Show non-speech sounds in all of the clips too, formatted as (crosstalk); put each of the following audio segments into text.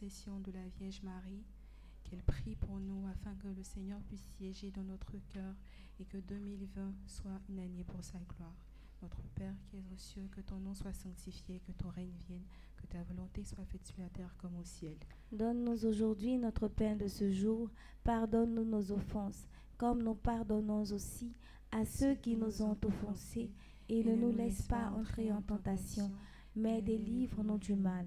De la Vierge Marie, qu'elle prie pour nous afin que le Seigneur puisse siéger dans notre cœur et que 2020 soit une année pour sa gloire. Notre Père qui es aux cieux, que ton nom soit sanctifié, que ton règne vienne, que ta volonté soit faite sur la terre comme au ciel. Donne-nous aujourd'hui notre pain de ce jour. Pardonne-nous nos offenses, comme nous pardonnons aussi à ceux qui nous ont offensés. Et ne nous laisse pas entrer en tentation, mais délivre-nous du mal.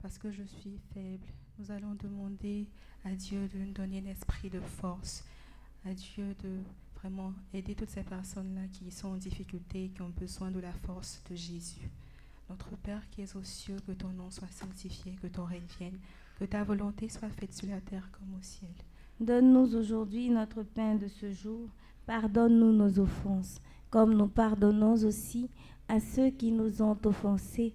Parce que je suis faible. Nous allons demander à Dieu de nous donner l'esprit de force, à Dieu de vraiment aider toutes ces personnes-là qui sont en difficulté, qui ont besoin de la force de Jésus. Notre Père qui es aux cieux, que ton nom soit sanctifié, que ton règne vienne, que ta volonté soit faite sur la terre comme au ciel. Donne-nous aujourd'hui notre pain de ce jour. Pardonne-nous nos offenses, comme nous pardonnons aussi à ceux qui nous ont offensés.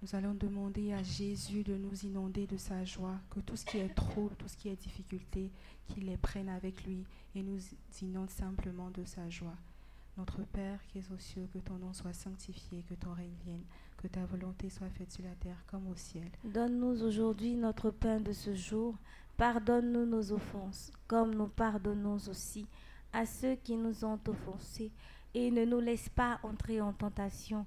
Nous allons demander à Jésus de nous inonder de sa joie, que tout ce qui est trouble, tout ce qui est difficulté, qu'il les prenne avec lui et nous inonde simplement de sa joie. Notre Père qui es aux cieux, que ton nom soit sanctifié, que ton règne vienne, que ta volonté soit faite sur la terre comme au ciel. Donne-nous aujourd'hui notre pain de ce jour. Pardonne-nous nos offenses, comme nous pardonnons aussi à ceux qui nous ont offensés. Et ne nous laisse pas entrer en tentation,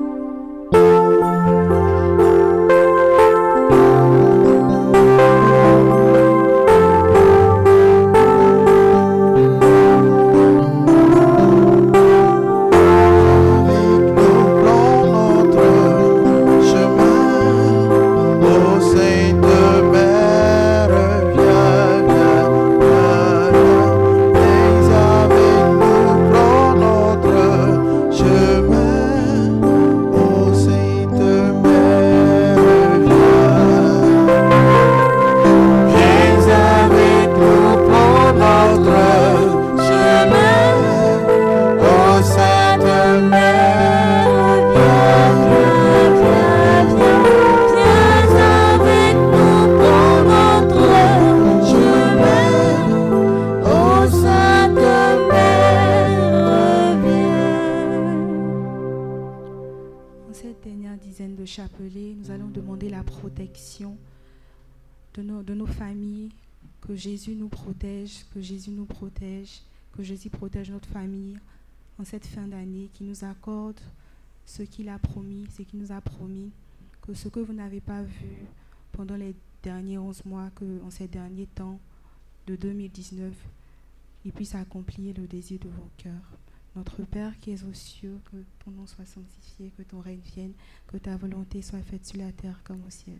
De nos, familles, que Jésus nous protège, que Jésus nous protège, que Jésus protège notre famille en cette fin d'année, qui nous accorde ce qu'il a promis, ce qu'il nous a promis, que ce que vous n'avez pas vu pendant les derniers 11 mois, que en ces derniers temps de 2019, il puisse accomplir le désir de vos cœurs. Notre Père qui es aux cieux, que ton nom soit sanctifié, que ton règne vienne, que ta volonté soit faite sur la terre comme au ciel.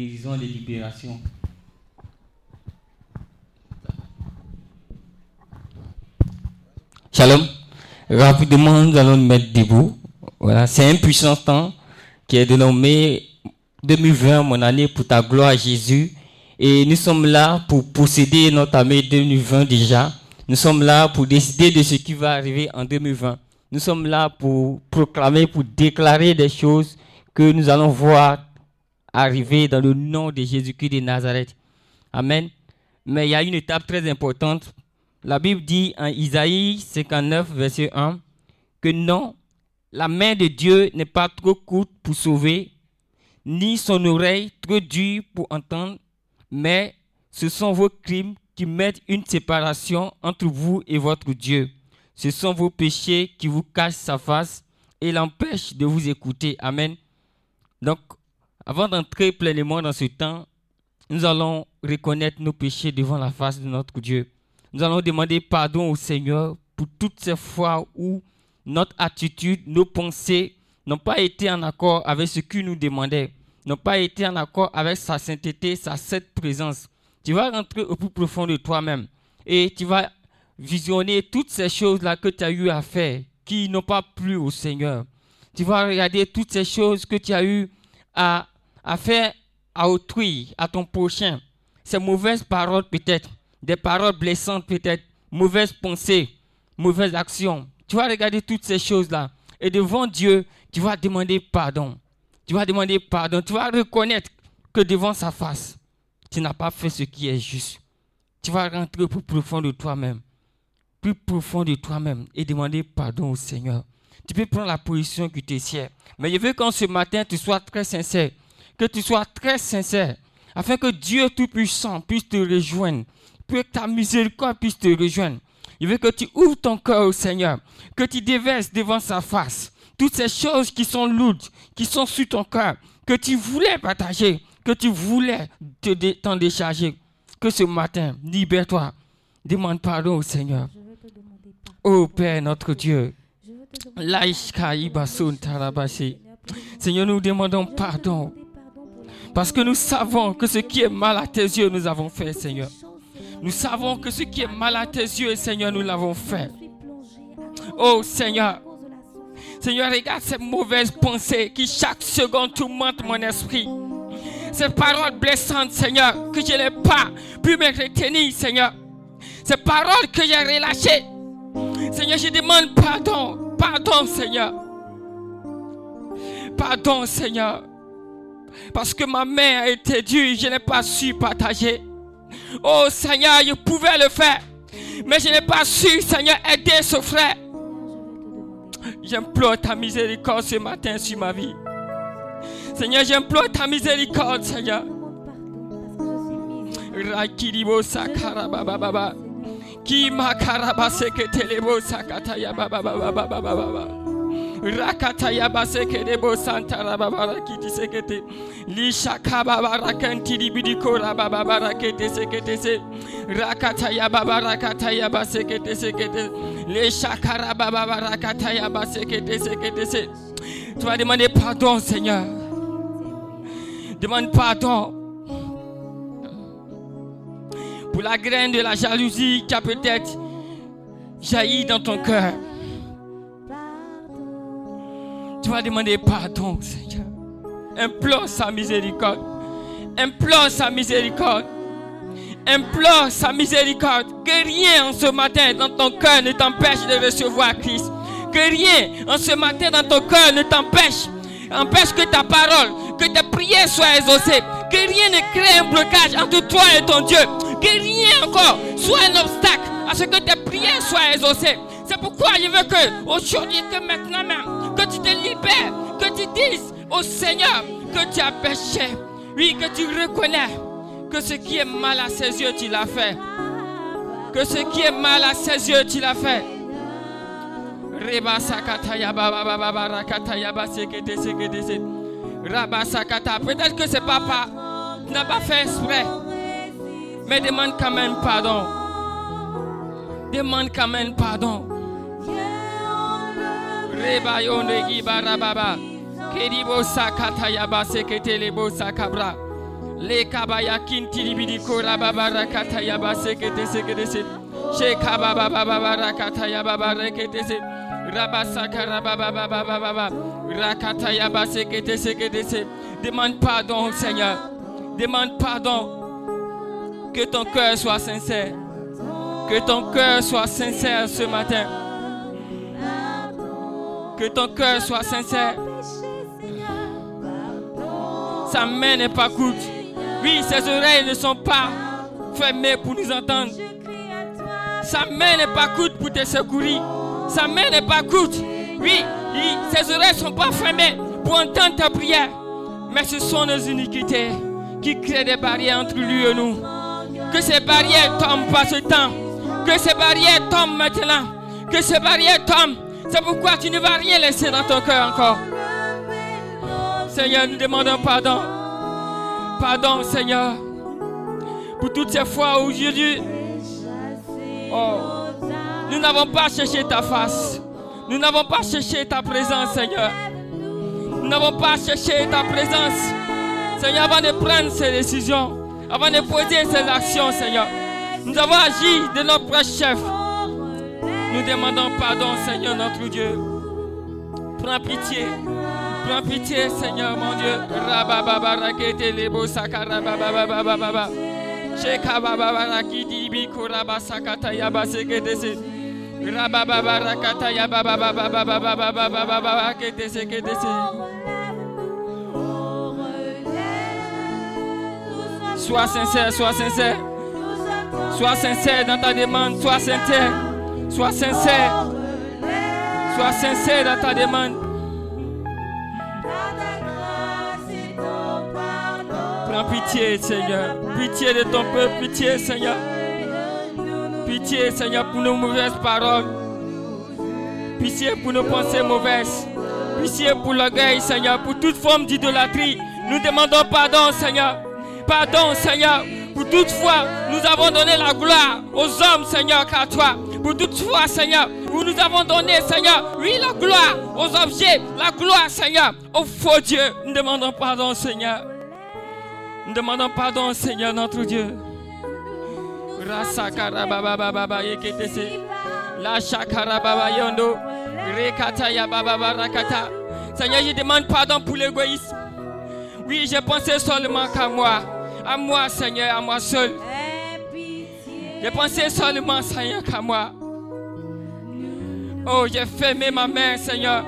Délivrance, de guérison, de libération. Shalom. Rapidement, nous allons nous mettre debout. Voilà, c'est un puissant temps qui est dénommé 2020, mon année pour ta gloire, Jésus. Et nous sommes là pour posséder notre année 2020 déjà. Nous sommes là pour décider de ce qui va arriver en 2020. Nous sommes là pour proclamer, pour déclarer des choses que nous allons voir arriver dans le nom de Jésus-Christ de Nazareth. Amen. Mais il y a une étape très importante. La Bible dit en Isaïe 59, verset 1, que non, la main de Dieu n'est pas trop courte pour sauver, ni son oreille trop dure pour entendre, mais ce sont vos crimes qui mettent une séparation entre vous et votre Dieu. Ce sont vos péchés qui vous cachent sa face et l'empêchent de vous écouter. Amen. Donc, avant d'entrer pleinement dans ce temps, nous allons reconnaître nos péchés devant la face de notre Dieu. Nous allons demander pardon au Seigneur pour toutes ces fois où notre attitude, nos pensées n'ont pas été en accord avec ce qu'il nous demandait, n'ont pas été en accord avec sa sainteté, sa sainte présence. Tu vas rentrer au plus profond de toi-même et tu vas visionner toutes ces choses-là que tu as eu à faire qui n'ont pas plu au Seigneur. Tu vas regarder toutes ces choses que tu as eu à, à faire à autrui, à ton prochain. Ces mauvaises paroles peut-être, des paroles blessantes peut-être, mauvaises pensées, mauvaises actions. Tu vas regarder toutes ces choses-là. Et devant Dieu, tu vas demander pardon. Tu vas demander pardon. Tu vas reconnaître que devant sa face, tu n'as pas fait ce qui est juste. Tu vas rentrer plus profond de toi-même. Plus profond de toi-même et demander pardon au Seigneur. Tu peux prendre la position qui te sert. Mais je veux qu'en ce matin, tu sois très sincère. Que tu sois très sincère. Afin que Dieu Tout-Puissant puisse te rejoindre. Que ta miséricorde puisse te rejoindre. Je veux que tu ouvres ton cœur au Seigneur. Que tu déverses devant sa face toutes ces choses qui sont lourdes, qui sont sur ton cœur, que tu voulais partager, que tu voulais t'en décharger. Que ce matin, libère-toi. Demande pardon au Seigneur. Ô Père, notre Dieu. Seigneur, nous demandons pardon. Parce que nous savons que ce qui est mal à tes yeux, nous avons fait, Seigneur. Nous savons que ce qui est mal à tes yeux, Seigneur, nous l'avons fait. Oh Seigneur, Seigneur, regarde ces mauvaises pensées qui chaque seconde tourmentent mon esprit. Ces paroles blessantes, Seigneur, que je n'ai pas pu me retenir, Seigneur. Ces paroles que j'ai relâchées. Seigneur, je demande pardon. Pardon, Seigneur. Pardon, Seigneur. Parce que ma main a été dure, je n'ai pas su partager. Oh Seigneur, je pouvais le faire. Mais je n'ai pas su, Seigneur, aider ce frère. J'implore ta miséricorde ce matin sur ma vie. Seigneur, j'implore ta miséricorde, Seigneur. Rakiribo sakara baba baba. Ki makaraba seketelebo sakataya baba baba baba baba. Rakataya baseke debo santara baba rakiti sekete. Lishaka baba rakanti libidiko baba barakete sekete se. Rakataya baba rakataya basekete sekete. Lishakara baba barakataya basekete sekete se. Tu vas demander pardon, Seigneur. Demande pardon pour la graine de la jalousie qui a peut-être jailli dans ton cœur. Tu vas demander pardon, Seigneur. Implore sa miséricorde. Implore sa miséricorde. Implore sa miséricorde. Que rien en ce matin dans ton cœur ne t'empêche de recevoir Christ. Que rien en ce matin dans ton cœur ne t'empêche. Empêche que ta parole, que tes prières soient exaucées. Que rien ne crée un blocage entre toi et ton Dieu. Que rien encore soit un obstacle à ce que tes prières soient exaucées. C'est pourquoi je veux que aujourd'hui, que maintenant même, que tu te libères, que tu dises au Seigneur que tu as péché. Oui, que tu reconnais que ce qui est mal à ses yeux, tu l'as fait. Que ce qui est mal à ses yeux, tu l'as fait. Peut-être que c'est papa n'a pas fait exprès. Mais demande quand même pardon. Demande quand même pardon. Reba yonde gibara baba. Keribo sakata ya basekete lebo sakabra. Le kabaya kinti libidi kora baba rakata ya basekete sekete se. Shekaba baba baba rakata ya baba rekete se. Demande pardon Seigneur. Demande pardon. Que ton cœur soit sincère. Que ton cœur soit sincère ce matin. Que ton cœur soit sincère. Sa main n'est pas courte. Oui, ses oreilles ne sont pas fermées pour nous entendre. Sa main n'est pas courte pour te secourir. Sa main n'est pas courte. Oui, ses oreilles ne sont pas fermées pour entendre ta prière. Mais ce sont nos iniquités qui créent des barrières entre lui et nous. Que ces barrières tombent par ce temps. Que ces barrières tombent maintenant. Que ces barrières tombent. C'est pourquoi tu ne vas rien laisser dans ton cœur encore. Seigneur, nous demandons pardon. Pardon, Seigneur. Pour toutes ces fois où Jésus, oh, nous n'avons pas cherché ta face. Nous n'avons pas cherché ta présence, Seigneur. Nous n'avons pas cherché ta présence. Seigneur, avant de prendre ces décisions, avant de poser ces actions, Seigneur, nous avons agi de notre chef. Nous demandons pardon, Seigneur, notre Dieu. Prends pitié. Prends pitié, Seigneur, mon Dieu. Ketese ketese. Sois sincère, sois sincère. Sois sincère dans ta demande. Sois sincère. Sois sincère. Sois sincère dans ta demande. Prends pitié, Seigneur. Pitié de ton peuple. Pitié, Seigneur. Pitié, Seigneur, pour nos mauvaises paroles. Pitié pour nos pensées mauvaises. Pitié pour l'orgueil, Seigneur. Pour toute forme d'idolâtrie. Nous demandons pardon, Seigneur. Pardon, Seigneur. Pour toute fois, nous avons donné la gloire aux hommes, Seigneur, qu'à toi. Pour toute fois, Seigneur, où nous avons donné, Seigneur, oui, la gloire aux objets, la gloire, Seigneur, aux faux dieux. Nous demandons pardon, Seigneur. Nous demandons pardon, Seigneur, notre Dieu. Seigneur, je demande pardon pour l'égoïsme. Oui, j'ai pensé seulement qu'à moi. À moi, Seigneur, à moi seul. J'ai pensé seulement, Seigneur, qu'à moi. Oh, j'ai fermé ma main, Seigneur.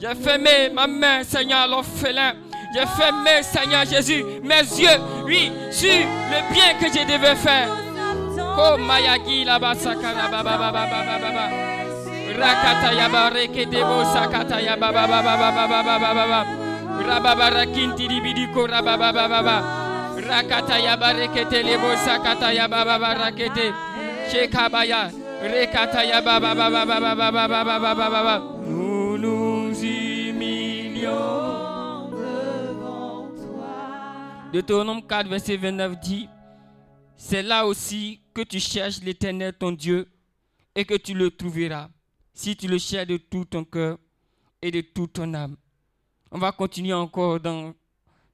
J'ai fermé ma main, Seigneur, l'orphelin. J'ai fermé, Seigneur Jésus, mes yeux, oui, sur le bien que je devais faire. Oh, Mayagi, la basakara, baba, baba, baba, baba. Rakata yaba, reketebo, sakata yaba, baba, baba, baba, baba, baba. Rababa, rakinti, libidiko, rababa, baba, baba. Rakata yaba, rekete, lebo, sakata yaba, baba, rakete. Shekabaya, rekata yaba, baba, baba, baba, baba, baba, baba. Nous nous humilions. Deutéronome 4, verset 29 dit, c'est là aussi que tu cherches l'Éternel ton Dieu et que tu le trouveras, si tu le cherches de tout ton cœur et de toute ton âme. On va continuer encore dans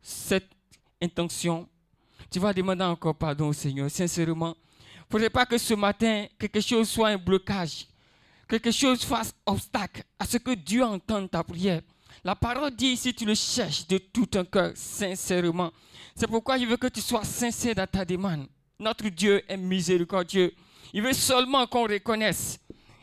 cette intention. Tu vas demander encore pardon au Seigneur, sincèrement. Il ne faudrait pas que ce matin, quelque chose soit un blocage, quelque chose fasse obstacle à ce que Dieu entende ta prière. La parole dit, si tu le cherches de tout ton cœur, sincèrement, c'est pourquoi je veux que tu sois sincère dans ta demande. Notre Dieu est miséricordieux. Il veut seulement qu'on reconnaisse.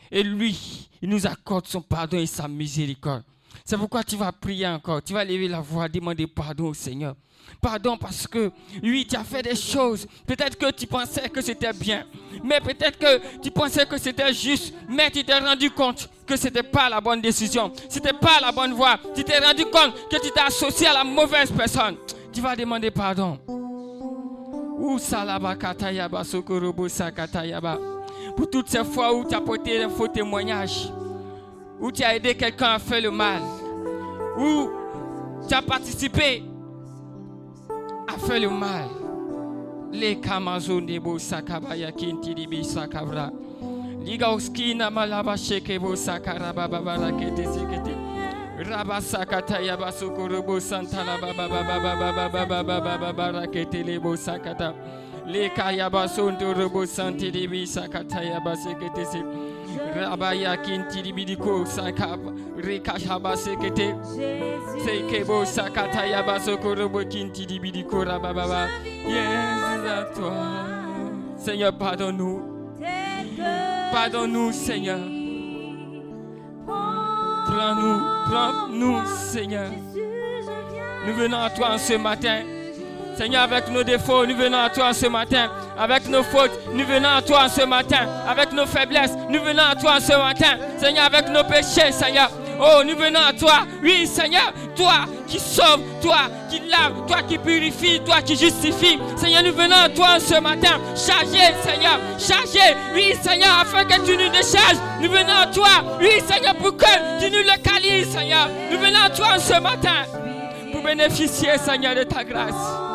Et lui, il nous accorde son pardon et sa miséricorde. C'est pourquoi tu vas prier encore. Tu vas lever la voix, demander pardon au Seigneur. Pardon parce que, oui, tu as fait des choses. Peut-être que tu pensais que c'était bien. Mais peut-être que tu pensais que c'était juste. Mais tu t'es rendu compte que ce n'était pas la bonne décision. Ce n'était pas la bonne voie. Tu t'es rendu compte que tu t'es associé à la mauvaise personne. Tu vas demander pardon. Pour toutes ces fois où tu as porté un faux témoignage, où tu as aidé quelqu'un à faire le mal, où tu as participé à faire le mal. Les kamazo nebo sakabaya kintiribi sakabra. Liga uskina malaba shekebo sakaraba babara kete sekete. Rabasakata yabasokorobo santala baba baba baba baba baba baba barakete lebo sakata. Leka yabasonto robo santiribi sakata yabasekete se. Rabaya kintiribidiko sakab rekashaba sekete. Sekebo sakata yabasokorobo kintiribidiko rababa. Yes, à toi. Seigneur, pardonne-nous. Pardonne-nous, Seigneur. Prends-nous, prends-nous, Seigneur. Nous venons à toi en ce matin. Seigneur, avec nos défauts, nous venons à toi ce matin. Avec nos fautes, nous venons à toi ce matin. Avec nos faiblesses, nous venons à toi ce matin. Seigneur, avec nos péchés, Seigneur. Oh, nous venons à toi. Oui, Seigneur, toi qui sauve, toi qui lave, toi qui purifie, toi qui justifie. Seigneur, nous venons à toi ce matin. Chargé, Seigneur, chargé. Oui, Seigneur, afin que tu nous décharges. Nous venons à toi. Oui, Seigneur, pour que tu nous localises, Seigneur. Nous venons à toi ce matin pour bénéficier, Seigneur, de ta grâce.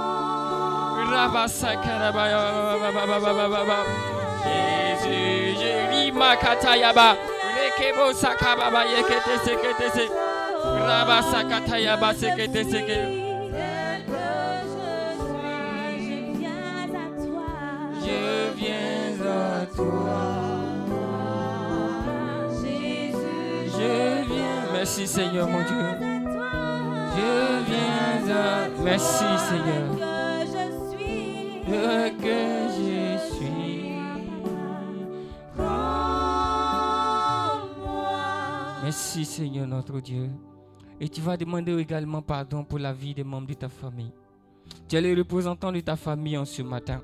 Jésus, Jésus, Makatayaba, Rekebo Sakababa, Sakatayaba. Je viens à toi. Je viens. Merci Seigneur mon Dieu. Je viens à. Merci Seigneur. Merci Seigneur notre Dieu. Et tu vas demander également pardon pour la vie des membres de ta famille. Tu es le représentant de ta famille en ce matin.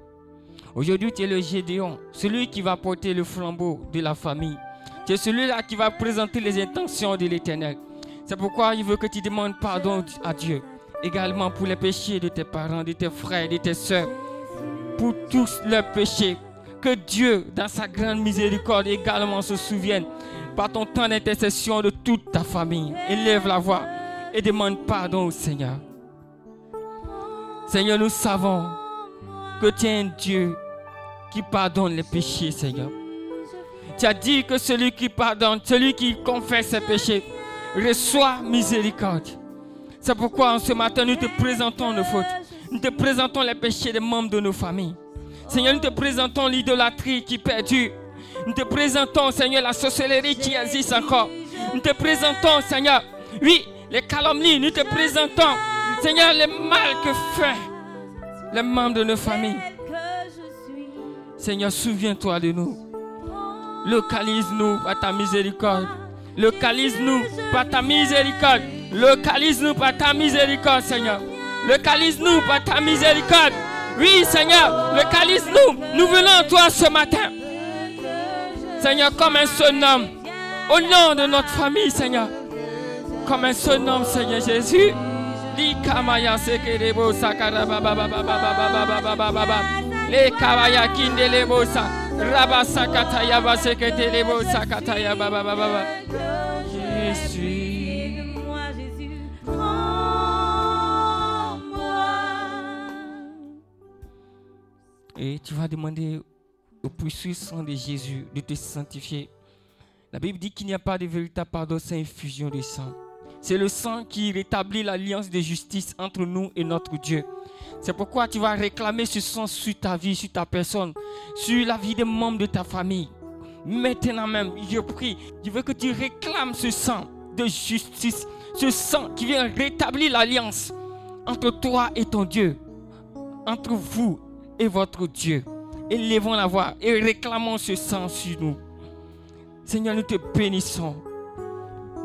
Aujourd'hui, tu es le Gédéon, celui qui va porter le flambeau de la famille. Tu es celui-là qui va présenter les intentions de l'Éternel. C'est pourquoi il veut que tu demandes pardon à Dieu. Également pour les péchés de tes parents, de tes frères, de tes soeurs. Pour tous leurs péchés. Que Dieu, dans sa grande miséricorde, également se souvienne par ton temps d'intercession de toute ta famille. Élève la voix et demande pardon au Seigneur. Seigneur, nous savons que tu es un Dieu qui pardonne les péchés, Seigneur. Tu as dit que celui qui pardonne, celui qui confesse ses péchés, reçoit miséricorde. C'est pourquoi en ce matin, nous te présentons nos fautes. Nous te présentons les péchés des membres de nos familles. Seigneur, nous te présentons l'idolâtrie qui perdure. Nous te présentons, Seigneur, la sorcellerie qui existe encore. Nous te présentons, Seigneur, oui, les calomnies. Nous te présentons, Seigneur, le mal que fait les membres de nos familles. Seigneur, souviens-toi de nous. Localise-nous par ta miséricorde. Localise-nous par ta miséricorde. Localise-nous par ta miséricorde, Seigneur. Localise-nous par ta miséricorde. Oui, Seigneur, localise-nous. Nous venons à toi ce matin. Seigneur, comme un seul homme. Au nom de notre famille, Seigneur. Comme un seul homme, Seigneur Jésus. Likamaya sekerebo sakarababababababababababa. Le kabaya kindelebo sa. Rabasakataya baseketelebo sakataya babababa. Jésus. Et tu vas demander au précieux sang de Jésus de te sanctifier. La Bible dit qu'il n'y a pas de véritable pardon sans infusion de sang. C'est le sang qui rétablit l'alliance de justice entre nous et notre Dieu. C'est pourquoi tu vas réclamer ce sang sur ta vie, sur ta personne, sur la vie des membres de ta famille. Maintenant même, je prie, je veux que tu réclames ce sang de justice, ce sang qui vient rétablir l'alliance entre toi et ton Dieu, entre vous et votre Dieu. Élevons la voix et réclamons ce sang sur nous. Seigneur, nous te bénissons.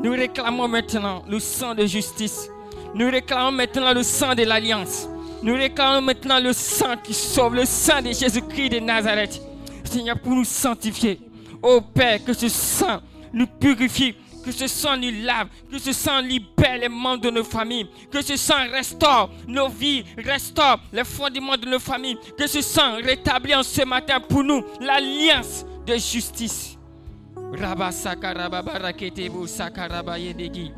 Nous réclamons maintenant le sang de justice. Nous réclamons maintenant le sang de l'alliance. Nous réclamons maintenant le sang qui sauve, le sang de Jésus-Christ de Nazareth. Seigneur, pour nous sanctifier. Ô Père, que ce sang nous purifie, que ce sang nous lave, que ce sang libère les membres de nos familles, que ce sang restaure nos vies, restaure les fondements de nos familles, que ce sang rétablit en ce matin pour nous l'alliance de justice. Rabba sakarababa raketebo sakaraba yedegi.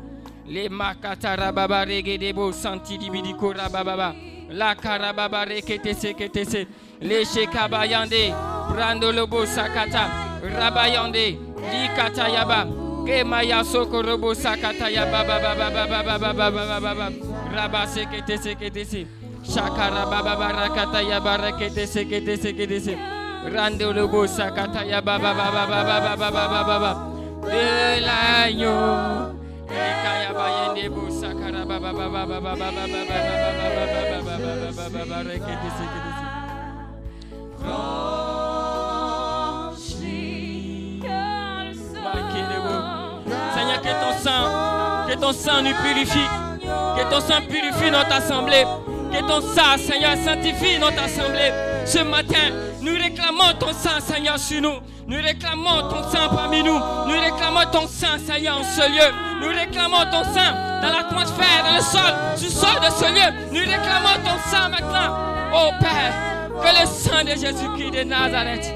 Le makata rababa regedebo santi dibidiko rabababa. La karababa rekete sekete se. Le shekabayande. Brando lobo sakata. Rabayande. Li katayaba. Kemaya soko robo sakata yaba baba baba baba baba baba baba. Rabba sekete sekete se. Shakara baba barakata yaba rekete sekete sekete se. Rando lobo sakata yaba baba baba baba baba baba baba. De l'agneau. Ekaya bayende bo sakara baba baba baba baba baba baba baba baba baba baba rekete sekete se. Ton sang nous purifie, que ton sang purifie notre assemblée, que ton sang, Seigneur, sanctifie notre assemblée. Ce matin, nous réclamons ton sang, Seigneur, sur nous. Nous réclamons ton sang parmi nous. Nous réclamons ton sein, Seigneur, en ce lieu. Nous réclamons ton sein dans l'atmosphère, dans le sol, le sol de ce lieu. Nous réclamons ton sein maintenant. Oh Père, que le sang de Jésus-Christ de Nazareth.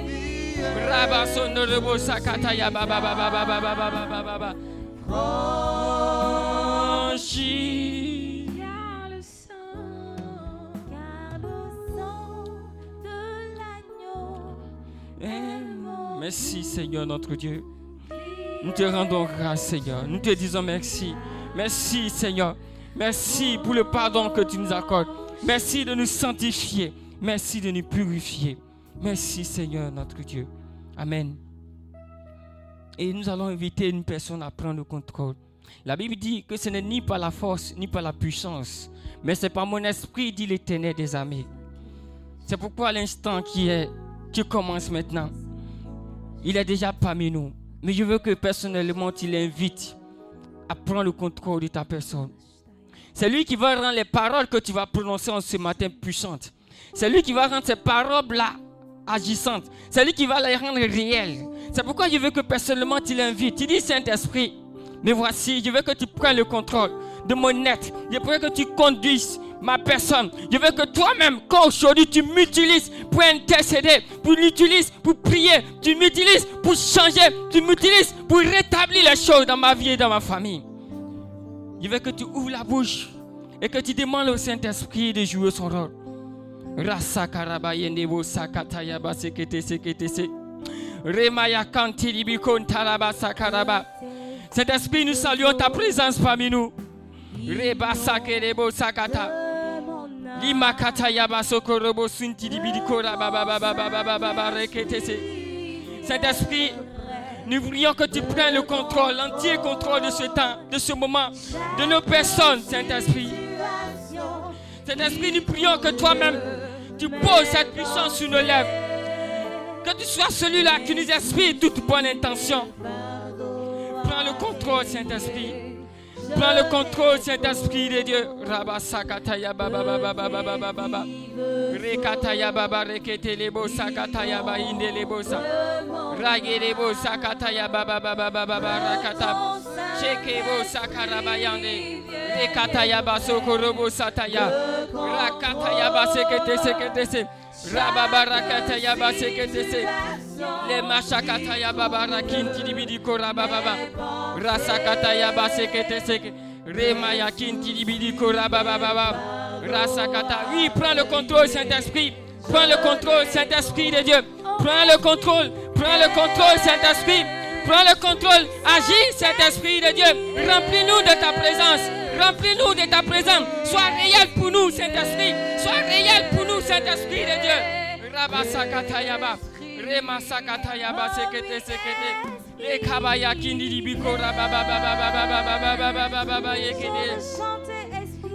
Sakataya Baba Baba Baba Baba Baba Baba Franchis. Car le sang, Car le sang de l'agneau Merci Seigneur notre Dieu. Nous te rendons grâce Seigneur. Nous te disons merci. Merci Seigneur. Merci pour le pardon que tu nous accordes. Merci de nous sanctifier. Merci de nous purifier. Merci Seigneur notre Dieu. Amen. Et nous allons inviter une personne à prendre le contrôle. La Bible dit que ce n'est ni par la force, ni par la puissance, mais c'est par mon esprit, dit l'Éternel des armées. C'est pourquoi l'instant qui est, qui commence maintenant, il est déjà parmi nous. Mais je veux que personnellement, tu l'invites à prendre le contrôle de ta personne. C'est lui qui va rendre les paroles que tu vas prononcer en ce matin puissantes. C'est lui qui va rendre ces paroles-là agissantes. C'est lui qui va les rendre réelles. C'est pourquoi je veux que personnellement tu l'invites. Tu dis Saint-Esprit, mais voici, je veux que tu prennes le contrôle de mon être. Je veux que tu conduises ma personne. Je veux que toi-même, quand aujourd'hui tu m'utilises pour intercéder, pour l'utiliser pour prier, tu m'utilises pour changer, tu m'utilises pour rétablir les choses dans ma vie et dans ma famille. Je veux que tu ouvres la bouche et que tu demandes au Saint-Esprit de jouer son rôle. Rasa karaba yendebo sakata yaba sekete sekete se. Remaya kanti libikon taraba sakaraba. Saint-Esprit, nous saluons ta présence parmi nous. Reba sakerebo sakata. Lima kata yaba sokorobo sunti libidiko raba baba baba baba baba rekete se. Saint-Esprit, nous voulions que tu prennes le contrôle, l'entier contrôle de ce temps, de ce moment, de nos personnes, Saint-Esprit. Saint-Esprit, nous prions que toi-même, tu poses cette puissance sur nos lèvres. Que tu sois celui-là qui nous inspire toute bonne intention. Prends le contrôle, Saint-Esprit. Prends le contrôle, Saint-Esprit de Dieu. Baba baba baba rekete baba rakata. Sataya. Rababa rakataya ba sekete se. Le mashakataya baba rakinti libidi koraba baba. Rasakataya ba sekete sekete. Remaya kinti libidi koraba baba baba. Rasakata. Oui, prends le contrôle, Saint-Esprit. Prends le contrôle, Saint-Esprit de Dieu. Prends le contrôle. Prends le contrôle, Saint-Esprit. Prends le contrôle. Agis, Saint-Esprit de Dieu. Remplis-nous de ta présence. Remplis-nous de ta présence. Sois réel pour nous, Saint-Esprit. Sois réel pour nous, De Dieu. Chantez, Esprit.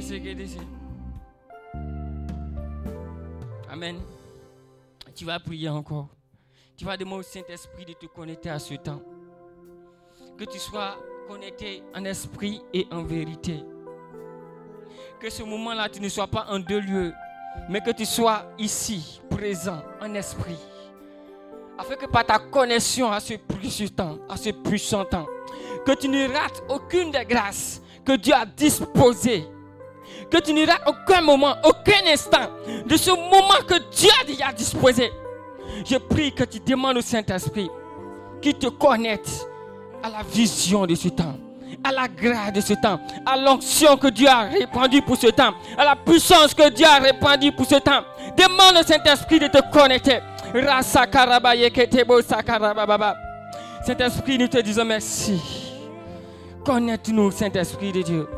Sekete se. Amen. Tu vas prier encore. Tu vas demander au Saint-Esprit de te connecter à ce temps. Que tu sois connecté en esprit et en vérité. Que ce moment-là, tu ne sois pas en deux lieux, mais que tu sois ici, présent, en esprit. Afin que par ta connexion à ce puissant temps, à ce puissant temps, que tu ne rates aucune des grâces que Dieu a disposées. Que tu ne rates aucun moment, aucun instant de ce moment que Dieu a déjà disposé. Je prie que tu demandes au Saint-Esprit qu'il te connecte à la vision de ce temps, à la grâce de ce temps, à l'onction que Dieu a répandue pour ce temps, à la puissance que Dieu a répandue pour ce temps. Demande au Saint-Esprit de te connecter. Saint-Esprit, nous te disons merci. Connecte-nous, Saint-Esprit de Dieu.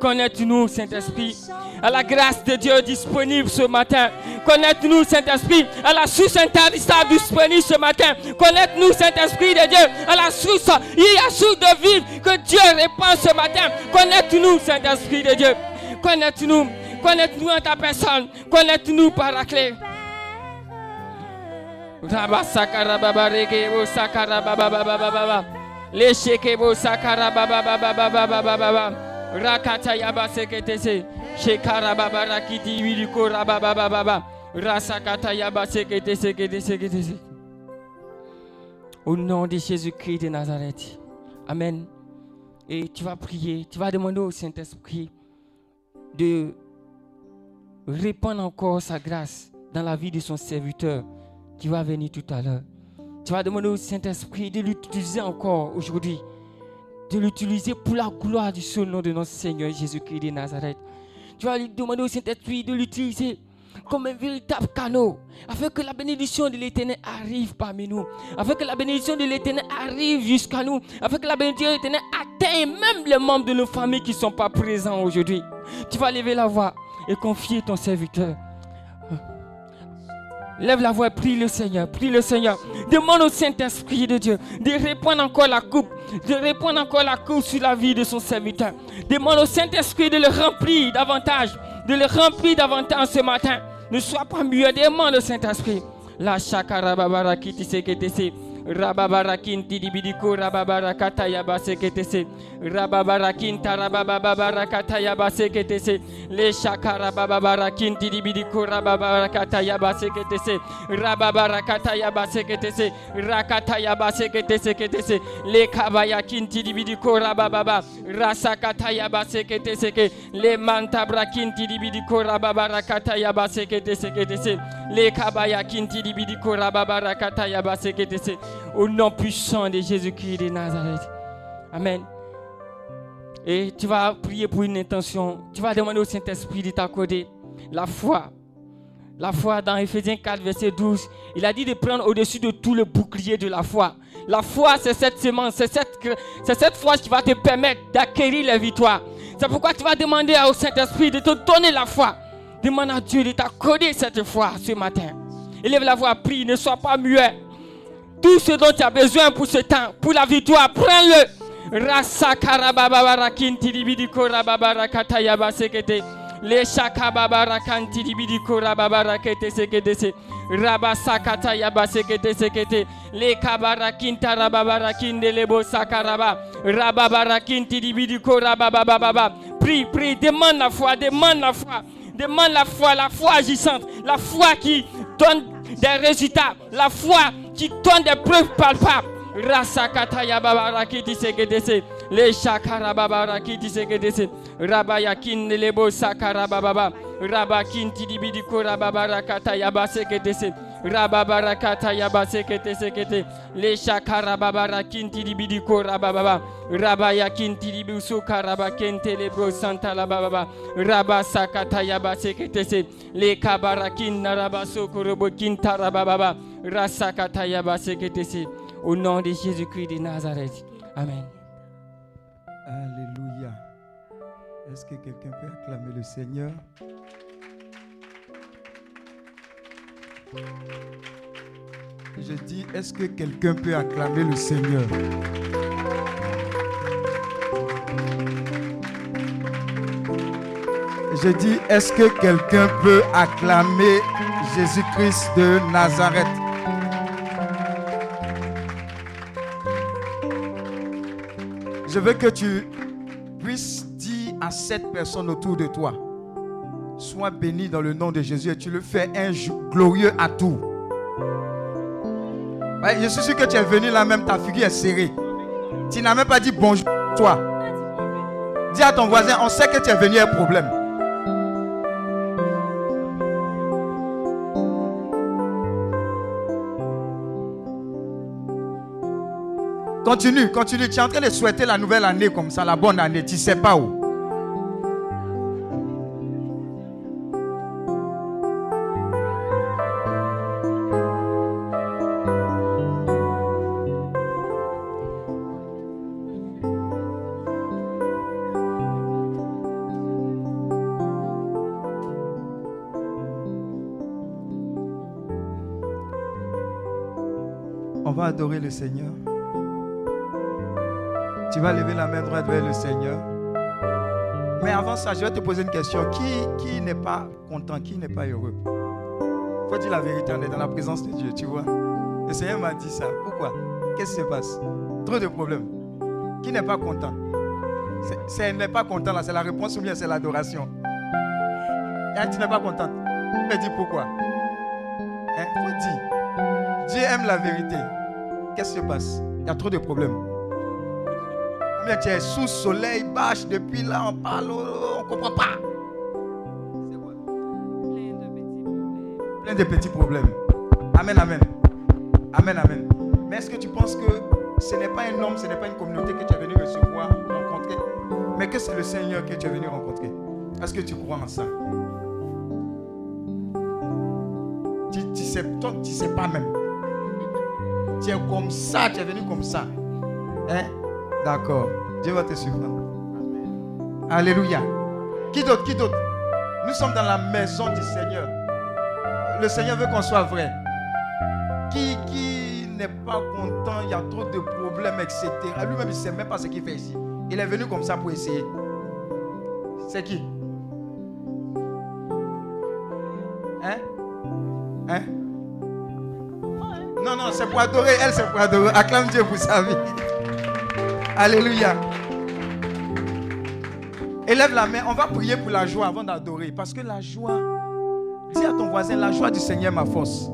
Connecte-nous, Saint-Esprit, à la grâce de Dieu disponible ce matin. Connecte-nous, Saint-Esprit, à la source intarissable disponible ce matin. Connecte-nous, Saint-Esprit de Dieu, à la source, il y a source de vie que Dieu répand ce matin. Connecte-nous, Saint-Esprit de Dieu? Connecte-nous. Connecte-nous en ta personne? Connecte-nous par la clé? Rakata yaba seketese. Shekara rakiti wiliko rababa baba. Rasakata yaba seketese ketese ketese. Au nom de Jésus-Christ de Nazareth. Amen. Et tu vas prier, tu vas demander au Saint-Esprit de répandre encore sa grâce dans la vie de son serviteur qui va venir tout à l'heure. Tu vas demander au Saint-Esprit de l'utiliser encore aujourd'hui, de l'utiliser pour la gloire du seul nom de notre Seigneur Jésus-Christ de Nazareth. Tu vas lui demander au Saint-Esprit de l'utiliser comme un véritable canot, afin que la bénédiction de l'Éternel arrive parmi nous, afin que la bénédiction de l'Éternel arrive jusqu'à nous, afin que la bénédiction de l'Éternel atteigne même les membres de nos familles qui ne sont pas présents aujourd'hui. Tu vas lever la voix et confier ton serviteur. Lève la voix, prie le Seigneur, prie le Seigneur. Demande au Saint-Esprit de Dieu de répondre encore la coupe, de répondre encore la coupe sur la vie de son serviteur. Demande au Saint-Esprit de le remplir davantage, de le remplir davantage ce matin. Ne sois pas mieux, demande au Saint-Esprit. La babara kiti seketese. Rababarakin tidibidiko rababarakata yabaseketese. Rababarakin tarabababarakata yabaseketese. Le shakara bababarakin tidibidiko rababarakata yabaseketese. Rababarakata yabaseketese. Rakata yabaseketese ketese. Le kabayakin tidibidiko rabababa. Rasakata yabaseketese ke. Le mantabrakin tidibidiko rababarakata yabaseketese ketese. Le kabayakin tidibidiko rababarakata yabaseketese. Au nom puissant de Jésus-Christ de Nazareth. Amen. Et tu vas prier pour une intention. Tu vas demander au Saint-Esprit de t'accorder la foi. La foi dans Ephésiens 4, verset 12. Il a dit de prendre au-dessus de tout le bouclier de la foi. La foi, c'est cette semence, c'est cette, c'est cette foi qui va te permettre d'acquérir les victoires. C'est pourquoi tu vas demander au Saint-Esprit de te donner la foi. Demande à Dieu de t'accorder cette foi ce matin. Élève la voix, prie, ne sois pas muet. Tout ce dont tu as besoin pour ce temps, pour la victoire, prends-le. Rasakarababarakin tidibidiko rababarakata yabasekete. Le shakababarakan tidibidiko rababarakete sekete. Rabasakata yabasekete sekete. Le kabarakin tarababarakin de lebo sakaraba. Rababarakin tidibidiko rababababa. Prie, prie, demande la foi, demande la foi. Demande la foi, la foi agissante, la foi qui donne des résultats, la foi qui donne des preuves palpables. Rasakata yababarakiti segedese. Le shakara babarakiti segedese. Rabayakin lebo sakara bababa. Rabakin tidibidiko rababarakata yabasekedese. Rababarakata yabasekete sekete. Le shakara babarakin tidibidiko rabababa. Rabayakin tidibusu karabakente lebro santa la bababa. Rabasakata yabasekete se. Le kabarakin narabaso korobokin tarabababa. Rasakata yabasekete se. Au nom de Jésus-Christ de Nazareth. Amen. Alléluia. Est-ce que quelqu'un peut acclamer le Seigneur? Je dis, est-ce que quelqu'un peut acclamer le Seigneur? Je dis, est-ce que quelqu'un peut acclamer Jésus-Christ de Nazareth? Je veux que tu puisses dire à cette personne autour de toi, sois béni dans le nom de Jésus et tu le fais un jour glorieux à tout. Je suis sûr que tu es venu là même, ta figure est serrée. Tu n'as même pas dit bonjour toi. Dis à ton voisin, on sait que tu es venu un problème. Continue, continue. Tu es en train de souhaiter la nouvelle année comme ça, la bonne année. Tu ne sais pas où. Adorer le Seigneur. Tu vas lever la main droite vers le Seigneur. Mais avant ça, je vais te poser une question. Qui, qui n'est pas content, qui n'est pas heureux? Il faut dire la vérité, on est dans la présence de Dieu, tu vois. Le Seigneur m'a dit ça. Pourquoi? Qu'est-ce qui se passe? Trop de problèmes. Qui n'est pas content? C'est- n'est pas content là, c'est la réponse ou bien c'est l'adoration? Hein, Tu n'es pas contente Mais dis pourquoi? Hein, Faut dire. Dieu aime la vérité. Qu'est-ce qui se passe? Il y a trop de problèmes. Bien tu es sous soleil, bâche, depuis là on parle, on ne comprend pas. C'est quoi? Plein de petits problèmes. Amen, amen. Amen, amen. Mais est-ce que tu penses que ce n'est pas un homme, ce n'est pas une communauté que tu es venu recevoir, rencontrer, mais que c'est le Seigneur que tu es venu rencontrer? Est-ce que tu crois en ça? Tu ne sais pas même. Tu es comme ça, tu es venu comme ça. Hein? D'accord. Dieu va te suivre. Alléluia. Qui d'autre Qui d'autre? Nous sommes dans la maison du Seigneur. Le Seigneur veut qu'on soit vrai. Qui, qui n'est pas content, il y a trop de problèmes, etc. Lui-même, il ne sait même pas ce qu'il fait ici. Il est venu comme ça pour essayer. C'est qui? Hein? Hein? Non, non, c'est pour adorer. Elle, c'est pour adorer. Acclame Dieu pour sa vie. Alléluia. Élève la main. On va prier pour la joie avant d'adorer. Parce que la joie, dis à ton voisin, la joie du Seigneur ma force.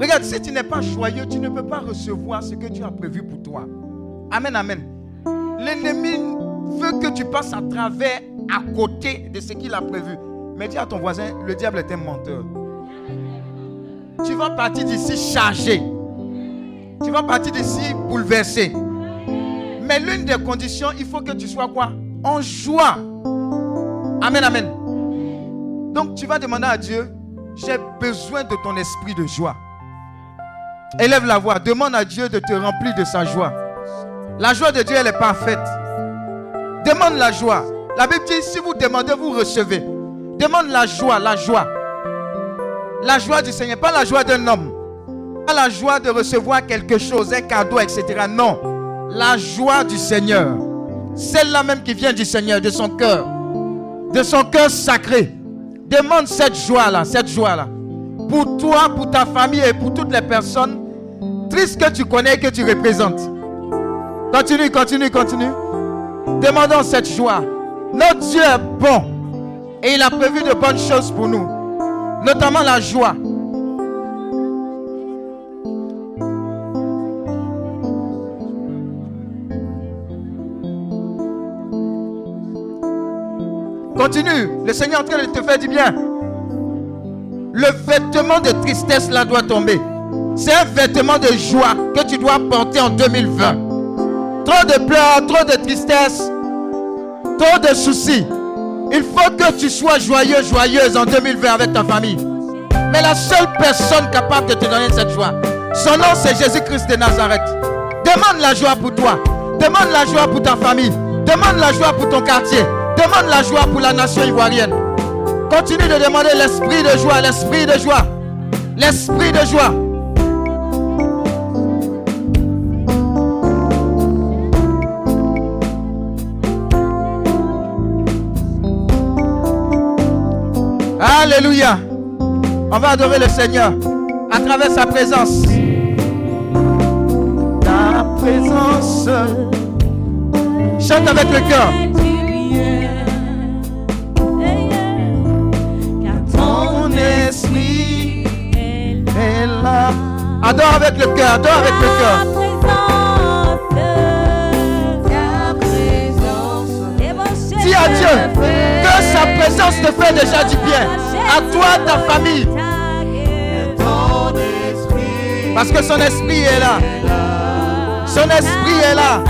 Regarde, si tu n'es pas joyeux, tu ne peux pas recevoir ce que Dieu a prévu pour toi. Amen, amen. L'ennemi veut que tu passes à travers, à côté de ce qu'il a prévu. Mais dis à ton voisin, le diable est un menteur. Tu vas partir d'ici chargé. Tu vas partir d'ici bouleversé. Mais l'une des conditions, il faut que tu sois quoi? En joie. Amen, amen. Donc tu vas demander à Dieu, j'ai besoin de ton esprit de joie. Élève la voix, demande à Dieu de te remplir de sa joie. La joie de Dieu, elle est parfaite. Demande la joie. La Bible dit, si vous demandez, vous recevez. Demande la joie, la joie. La joie du Seigneur, pas la joie d'un homme. Pas la joie de recevoir quelque chose, un cadeau, etc. Non. La joie du Seigneur. Celle-là même qui vient du Seigneur, de son cœur. De son cœur sacré. Demande cette joie-là, cette joie-là. Pour toi, pour ta famille et pour toutes les personnes tristes que tu connais et que tu représentes. Continue, continue, continue. Demandons cette joie. Notre Dieu est bon. Et il a prévu de bonnes choses pour nous. Notamment la joie. Continue. Le Seigneur est en train de te faire du bien. Le vêtement de tristesse là doit tomber. C'est un vêtement de joie que tu dois porter en 2020. Trop de pleurs, trop de tristesse, trop de soucis. Il faut que tu sois joyeux, joyeuse en 2020 avec ta famille. Mais la seule personne capable de te donner cette joie, son nom c'est Jésus-Christ de Nazareth. Demande la joie pour toi. Demande la joie pour ta famille. Demande la joie pour ton quartier. Demande la joie pour la nation ivoirienne. Continue de demander l'esprit de joie, l'esprit de joie. L'esprit de joie. Alléluia. On va adorer le Seigneur à travers sa présence. Ta présence. Chante avec le cœur. Ton esprit est là. Adore avec le cœur, adore avec le cœur. Dis à Dieu que sa présence te fait déjà du bien. À toi, ta famille. Parce que son esprit est là. Son esprit est là.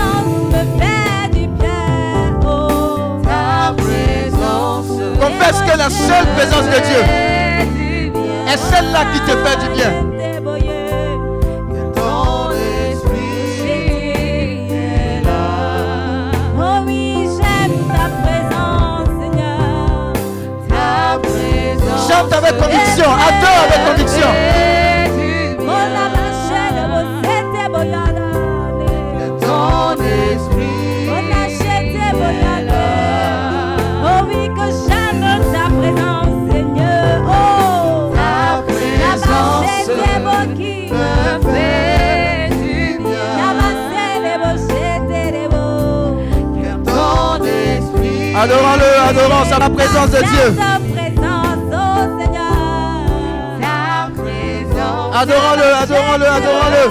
Confesse que la seule présence de Dieu est celle-là qui te fait du bien. Chante avec conviction, adore avec conviction. Que j'aime ta présence, Seigneur. Oh, Adorons-le, adorons-le, adorons-le.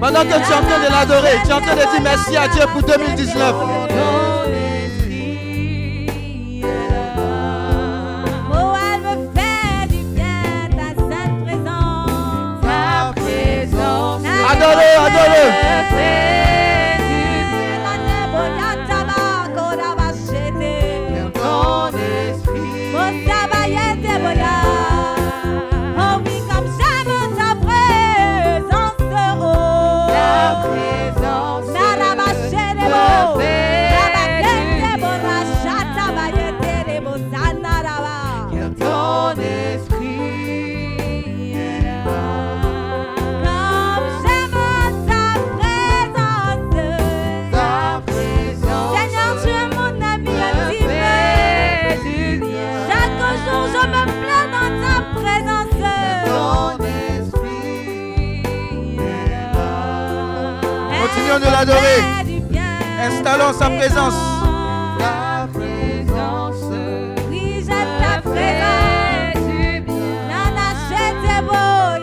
Pendant que tu es en train de l'adorer, tu es en train de dire merci à Dieu pour 2019. L'adorer. Installons sa présence. Ta présence. Oui, j'aime ta présence. fait du bien. Nana, j'étais beau,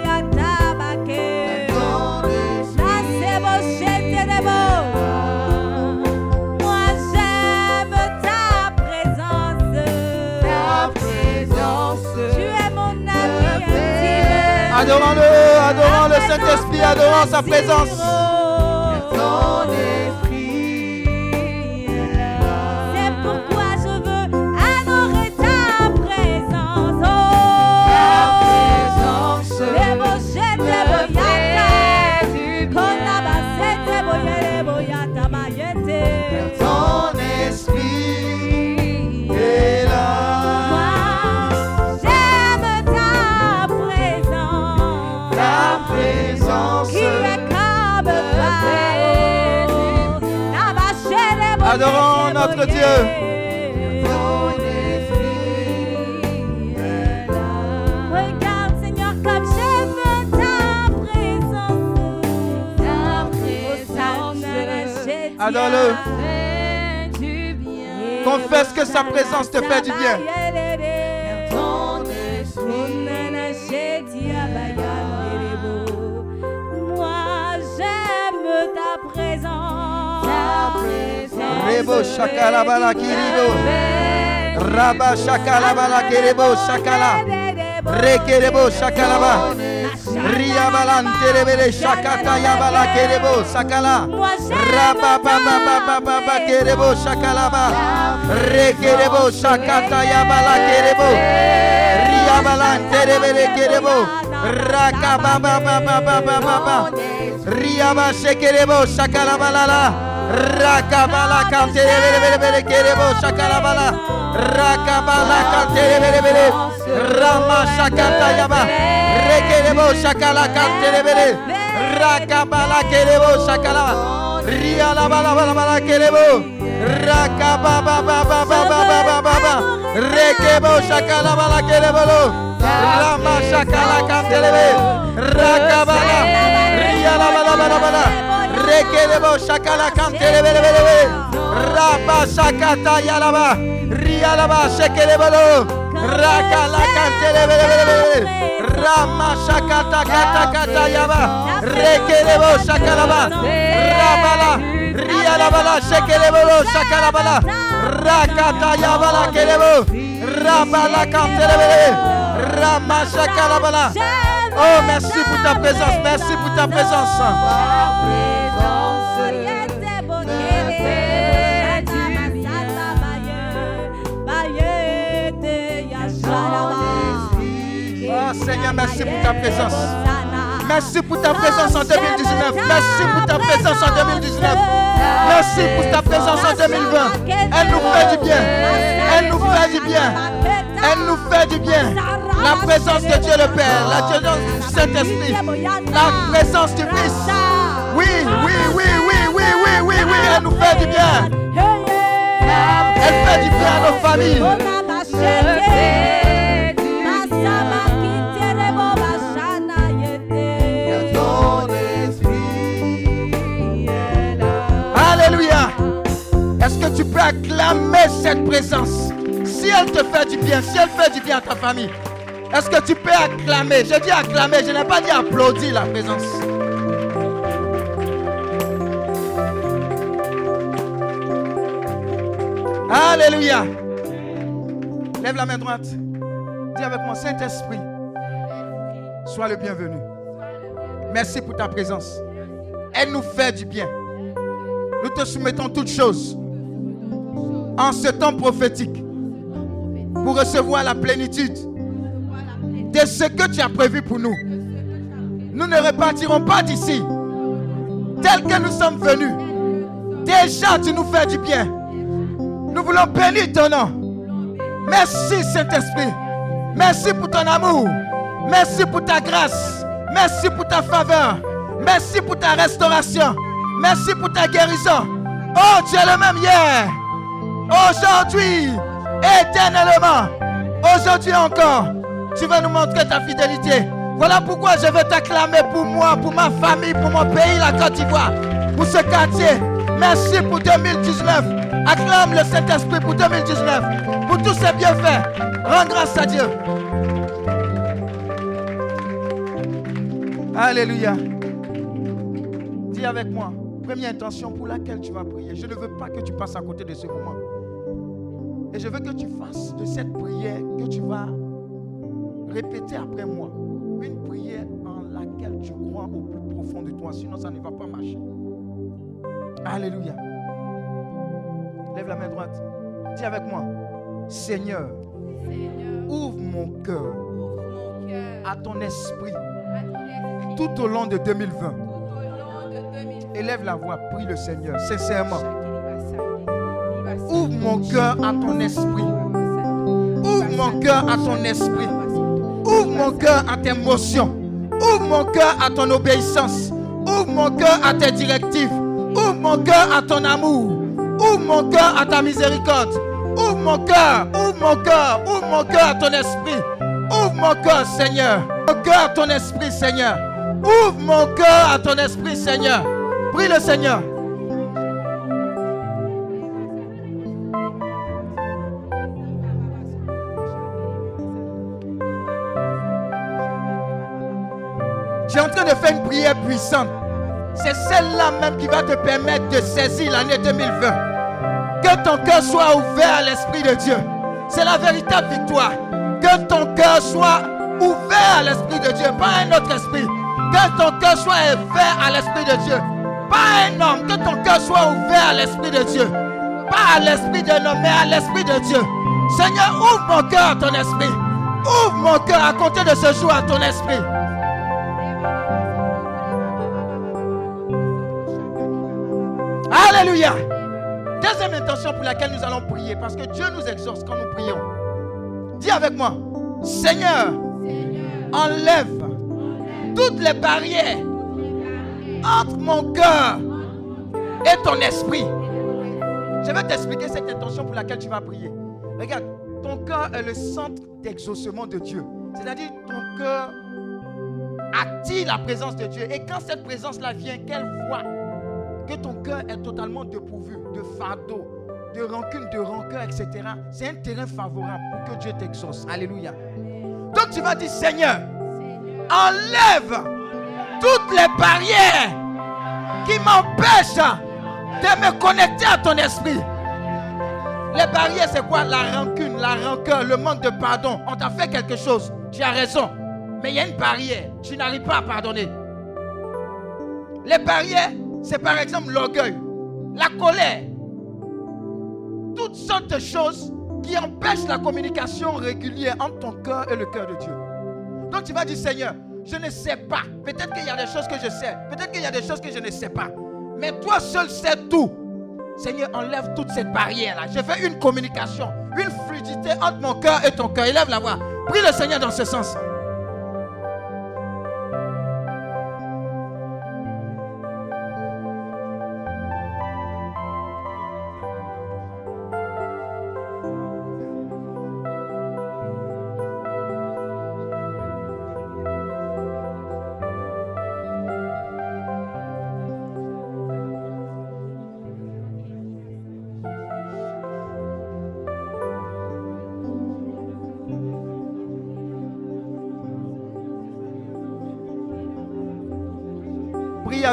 présence. Shetia. Adore-le. Fait du bien. Confesse que sa présence te fait du bien. Présence. Rebo shakalabala kiribo. Rabba shakalabala kerebo shakala. Rekerebo shakalaba. Riabalan terebele shakata yabala kerebo sakala. Moi, j'aime Rabba baba baba baba kerebo shakalaba. Rekerebo shakata yabala kerebo. Riabalan terebele kerebo. Raka baba baba baba baba. Riaba shekerebo shakalabalala. Rakabala kantere bele bele bele kerebo shakalabala. Rakabala kantere bele bele. Rama shakata yaba. Rekerebo shakala kantere bele. Rakabala kerebo shakala. Riala bala bala bala kerebo. Rakababa baba baba baba baba. Rekebo shakala bala kerebo. Rama shakala kantere bele. Rakabala. Riala bala bala bala. Rekelebo shakala. Rialaba shekelebelo. Rakala bele. Rama kata kata. Rabala. Rialabala shekelebelo shakalabala. Rama shakalabala. Oh, merci pour ta présence. Merci pour ta présence. Seigneur, merci pour ta présence. Merci pour ta présence en 2019. Merci pour ta présence en 2019. Merci pour ta présence en 2020. Elle nous fait du bien. Elle nous fait du bien. Elle nous fait du bien. La présence de Dieu le Père, la présence du Saint-Esprit, la présence du Fils. Oui, oui, oui, oui, oui, oui, oui, oui, elle nous fait du bien. Elle fait du bien à nos familles. Acclamer cette présence, si elle te fait du bien, si elle fait du bien à ta famille, est-ce que tu peux acclamer? Je dis acclamer, je n'ai pas dit applaudir la présence. Alléluia. Lève la main droite. Dis avec moi, Saint-Esprit, sois le bienvenu. Merci pour ta présence. Elle nous fait du bien. Nous te soumettons toutes choses en ce temps prophétique pour recevoir la plénitude de ce que tu as prévu pour nous. Nous ne repartirons pas d'ici tel que nous sommes venus. Déjà, tu nous fais du bien. Nous voulons bénir ton nom. Merci Saint-Esprit. Merci pour ton amour. Merci pour ta grâce. Merci pour ta faveur. Merci pour ta restauration. Merci pour ta guérison. Oh, tu es le même hier. Aujourd'hui, éternellement. Aujourd'hui encore, tu vas nous montrer ta fidélité. Voilà pourquoi je veux t'acclamer pour moi, pour ma famille, pour mon pays, la Côte d'Ivoire, pour ce quartier. Merci pour 2019. Acclame le Saint-Esprit pour 2019, pour tous ses bienfaits. Rends grâce à Dieu. Alléluia. Dis avec moi, première intention pour laquelle tu vas prier. Je ne veux pas que tu passes à côté de ce moment. Et je veux que tu fasses de cette prière que tu vas répéter après moi. Une prière en laquelle tu crois au plus profond de toi. Sinon, ça ne va pas marcher. Alléluia. Lève la main droite. Dis avec moi. Seigneur, ouvre mon cœur à ton esprit tout au long de 2020. Élève la voix, prie le Seigneur, sincèrement. Ouvre mon cœur à ton esprit. Ouvre mon cœur à ton esprit. Ouvre mon cœur à tes émotions. Ouvre mon cœur à ton obéissance. Ouvre mon cœur à tes directives. Ouvre mon cœur à ton amour. Ouvre mon cœur à ta miséricorde. Ouvre mon cœur, ouvre mon cœur, ouvre mon cœur à ton esprit. Ouvre mon cœur, Seigneur. Mon cœur à ton esprit, Seigneur. Ouvre mon cœur à ton esprit, Seigneur. Prie le Seigneur. J'ai en train de faire une prière puissante. C'est celle-là même qui va te permettre de saisir l'année 2020. Que ton cœur soit ouvert à l'Esprit de Dieu. C'est la véritable victoire. Que ton cœur soit ouvert à l'Esprit de Dieu, pas un autre esprit. Que ton cœur soit ouvert à l'Esprit de Dieu. Pas un homme. Que ton cœur soit ouvert à l'Esprit de Dieu. Pas à l'Esprit d'un homme, mais à l'Esprit de Dieu. Seigneur, ouvre mon cœur à ton esprit. Ouvre mon cœur à compter de ce jour à ton esprit. Alléluia. Deuxième intention pour laquelle nous allons prier, parce que Dieu nous exauce quand nous prions. Dis avec moi, Seigneur, enlève toutes les barrières entre mon cœur et ton esprit. Je vais t'expliquer cette intention pour laquelle tu vas prier. Regarde, ton cœur est le centre d'exaucement de Dieu. C'est-à-dire ton cœur attire la présence de Dieu. Et quand cette présence-là vient, qu'elle voit que ton cœur est totalement dépourvu de fardeau, de rancune, de rancœur, etc. C'est un terrain favorable pour que Dieu t'exauce. Alléluia. Donc tu vas dire, Seigneur, enlève toutes les barrières qui m'empêchent de me connecter à ton esprit. Les barrières, c'est quoi? La rancune, la rancœur, le manque de pardon. On t'a fait quelque chose, tu as raison. Mais il y a une barrière, tu n'arrives pas à pardonner. Les barrières, c'est par exemple l'orgueil, la colère, toutes sortes de choses qui empêchent la communication régulière entre ton cœur et le cœur de Dieu. Donc tu vas dire, Seigneur, je ne sais pas. Peut-être qu'il y a des choses que je sais. Peut-être qu'il y a des choses que je ne sais pas. Mais toi seul sais tout. Seigneur, enlève toute cette barrière-là. Je fais une communication, une fluidité entre mon cœur et ton cœur. Élève la voix. Prie le Seigneur dans ce sens.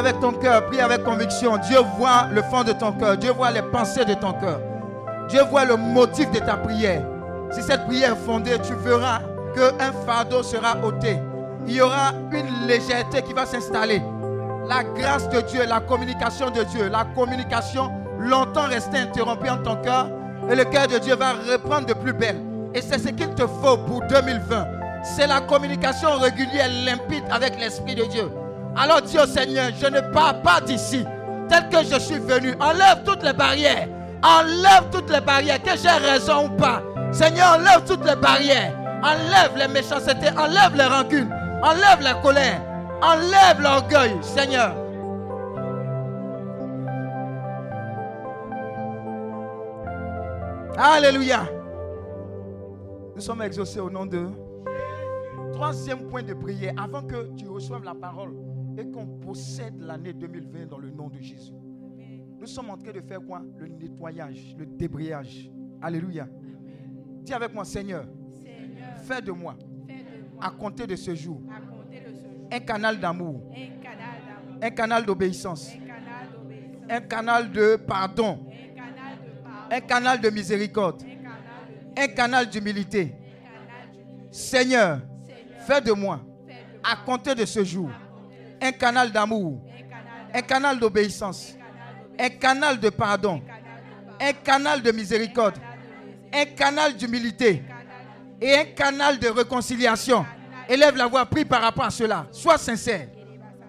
Avec ton cœur, prie avec conviction. Dieu voit le fond de ton cœur. Dieu voit les pensées de ton cœur. Dieu voit le motif de ta prière. Si cette prière est fondée, tu verras qu'un fardeau sera ôté. Il y aura une légèreté qui va s'installer. La grâce de Dieu, la communication de Dieu, la communication longtemps restée interrompue en ton cœur, et le cœur de Dieu va reprendre de plus belle. Et c'est ce qu'il te faut pour 2020. C'est la communication régulière, limpide avec l'Esprit de Dieu. Alors dis au Seigneur, je ne pars pas d'ici tel que je suis venu. Enlève toutes les barrières. Enlève toutes les barrières, que j'ai raison ou pas. Seigneur, enlève toutes les barrières. Enlève les méchancetés, enlève les rancunes, enlève la colère, enlève l'orgueil, Seigneur. Alléluia. Nous sommes exaucés au nom de Troisième point de prière, avant que tu reçoives la parole et qu'on possède l'année 2020 dans le nom de Jésus. Nous sommes en train de faire quoi Le nettoyage, le débrayage. Alléluia. Dis avec moi, Seigneur, Seigneur, fais de moi, fais de moi, à compter de ce jour, à compter de ce jour, un canal d'amour, un canal d'obéissance, un canal d'obéissance, un canal de pardon, un canal de miséricorde, un canal d'humilité. Seigneur, Seigneur, fais de moi, fais de moi, à compter de ce jour, un canal d'amour, un canal d'obéissance, un canal de pardon, un canal de miséricorde, un canal d'humilité et un canal de réconciliation. Élève la voix, prie par rapport à cela. Sois sincère.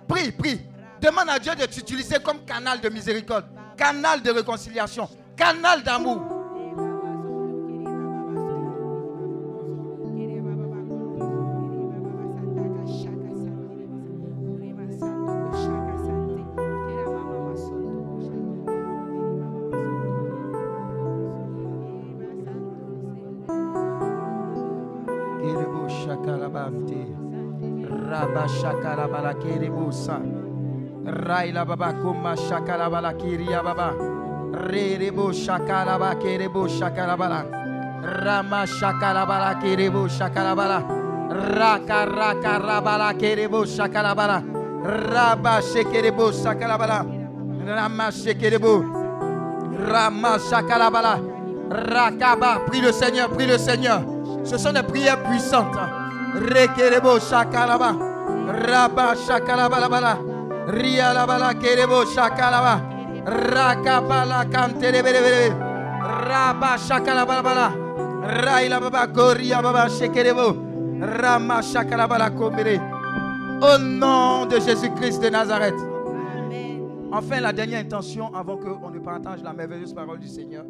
Prie, prie. Demande à Dieu de t'utiliser comme canal de miséricorde, canal de réconciliation, canal d'amour. Shakalabante. Raba shakalabala kerebo sa. Raila baba kuma shakalabala kiria baba. Rerebo shakalaba kerebo shakalabala. Rama shakalabala kerebo shakalabala. Raka raka rabala kerebo shakalabala. Raba shekerebo shakalabala. Rama shekerebo. Rama shakalabala. Rakaba. Prie le Seigneur, prie le Seigneur. Ce sont des prières puissantes. Rekerebo shakalaba. Raba shakalabalabala. Rialabala kerebo shakalaba. Rakabala kanterebelebele. Raba shakalabalabala. Raila baba koria baba shekerebo. Rama shakalabala komere. Au nom de Jésus-Christ de Nazareth. Enfin, la dernière intention avant qu'on ne partage la merveilleuse parole du Seigneur.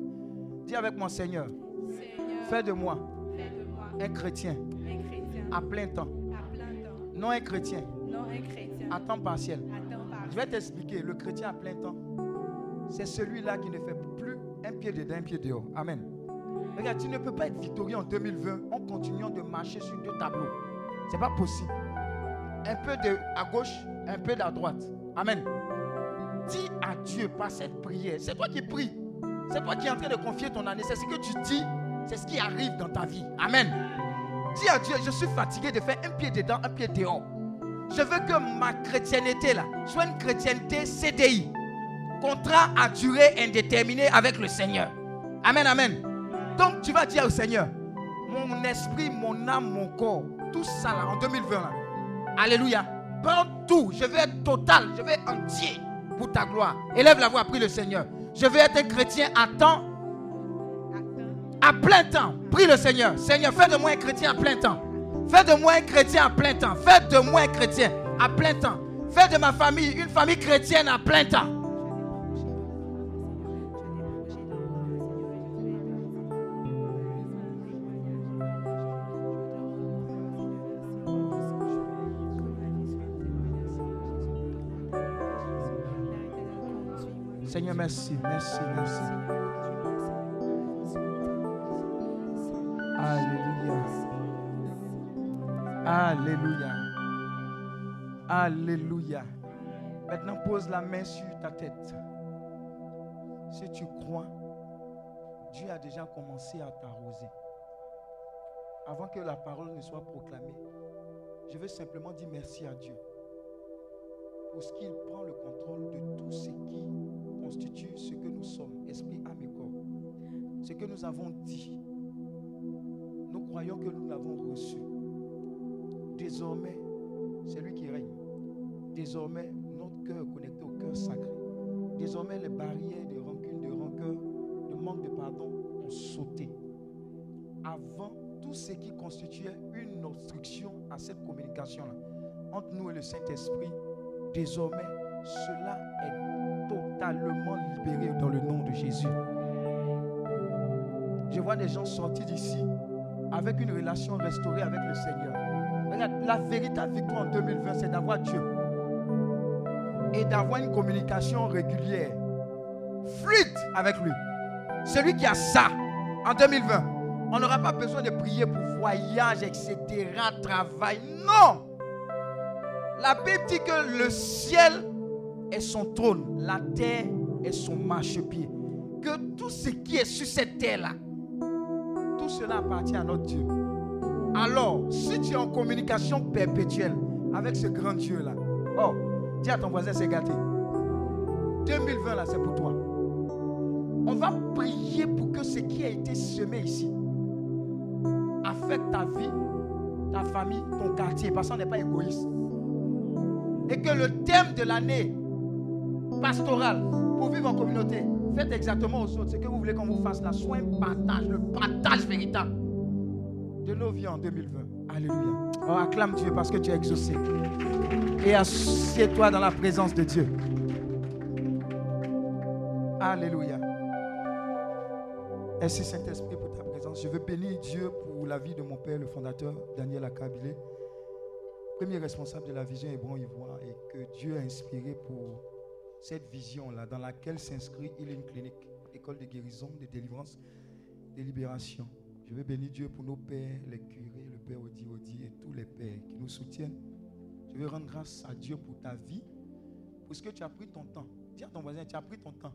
Dis avec moi, Seigneur, Seigneur, fais de moi fais de moi un chrétien à plein temps, à plein temps, non un chrétien non un chrétien à temps partiel. à temps Je vais t'expliquer, le chrétien à plein temps, c'est celui-là qui ne fait plus un pied dedans, un pied dehors. Amen. Regarde, tu ne peux pas être victorieux en 2020 en continuant de marcher sur deux tableaux. C'est pas possible. Un peu de à gauche, un peu à droite. Amen. Dis à Dieu par cette prière. C'est toi qui pries. C'est toi qui es en train de confier ton année. C'est ce que tu dis. C'est ce qui arrive dans ta vie. Amen. Dis à Dieu, je suis fatigué de faire un pied dedans, un pied dehors. Je veux que ma chrétienté là soit une chrétienté CDI. Contrat à durée indéterminée avec le Seigneur. Amen, amen. Donc tu vas dire au Seigneur, mon esprit, mon âme, mon corps, tout ça là en 2020 là. Alléluia. Prends tout. Je veux être total. Je veux être entier pour ta gloire. Élève la voix, prie le Seigneur. Je veux être un chrétien à temps, à plein temps. Prie le Seigneur. Seigneur, fais de moi un chrétien à plein temps. Fais de moi un chrétien à plein temps. Fais de moi un chrétien à plein temps. Fais de ma famille une famille chrétienne à plein temps. Seigneur, merci, merci, merci. Alléluia. Alléluia. Alléluia. Maintenant, pose la main sur ta tête. Si tu crois, Dieu a déjà commencé à t'arroser. Avant que la parole ne soit proclamée, je veux simplement dire merci à Dieu pour ce qu'il prend le contrôle de tout ce qui constitue ce que nous sommes, esprit, âme corps. Ce que nous avons dit, croyons que nous l'avons reçu. Désormais, c'est lui qui règne. Désormais, notre cœur connecté au cœur sacré. Désormais, les barrières de rancune, de rancœur, de manque de pardon ont sauté. Avant, tout ce qui constituait une obstruction à cette communication-là, entre nous et le Saint-Esprit, désormais, cela est totalement libéré dans le nom de Jésus. Je vois des gens sortis d'ici avec une relation restaurée avec le Seigneur. Regarde, la véritable victoire en 2020, c'est d'avoir Dieu et d'avoir une communication régulière, fluide avec lui. Celui qui a ça en 2020, on n'aura pas besoin de prier pour voyage, etc., travail. Non! La Bible dit que le ciel est son trône, la terre est son marchepied. Que tout ce qui est sur cette terre-là, tout cela appartient à notre Dieu. Alors, si tu es en communication perpétuelle avec ce grand Dieu-là, oh, dis à ton voisin, c'est gâté. 2020, là, c'est pour toi. On va prier pour que ce qui a été semé ici affecte ta vie, ta famille, ton quartier, parce qu'on n'est pas égoïste. Et que le thème de l'année pastorale pour vivre en communauté, faites exactement aux autres ce que vous voulez qu'on vous fasse là. Soit un partage, le partage véritable de nos vies en 2020. Alléluia. On acclame Dieu parce que tu es exaucé. Et assieds-toi dans la présence de Dieu. Alléluia. Merci Saint-Esprit pour ta présence. Je veux bénir Dieu pour la vie de mon père, le fondateur Daniel Akabilé, premier responsable de la vision Hébron Ivoire, et que Dieu a inspiré pour cette vision-là, dans laquelle s'inscrit Healing Clinic, école de guérison, de délivrance, de libération. Je veux bénir Dieu pour nos pères, les curés, le père Odi Odi et tous les pères qui nous soutiennent. Je veux rendre grâce à Dieu pour ta vie, pour ce que tu as pris ton temps. Dis à ton voisin, tu as pris ton temps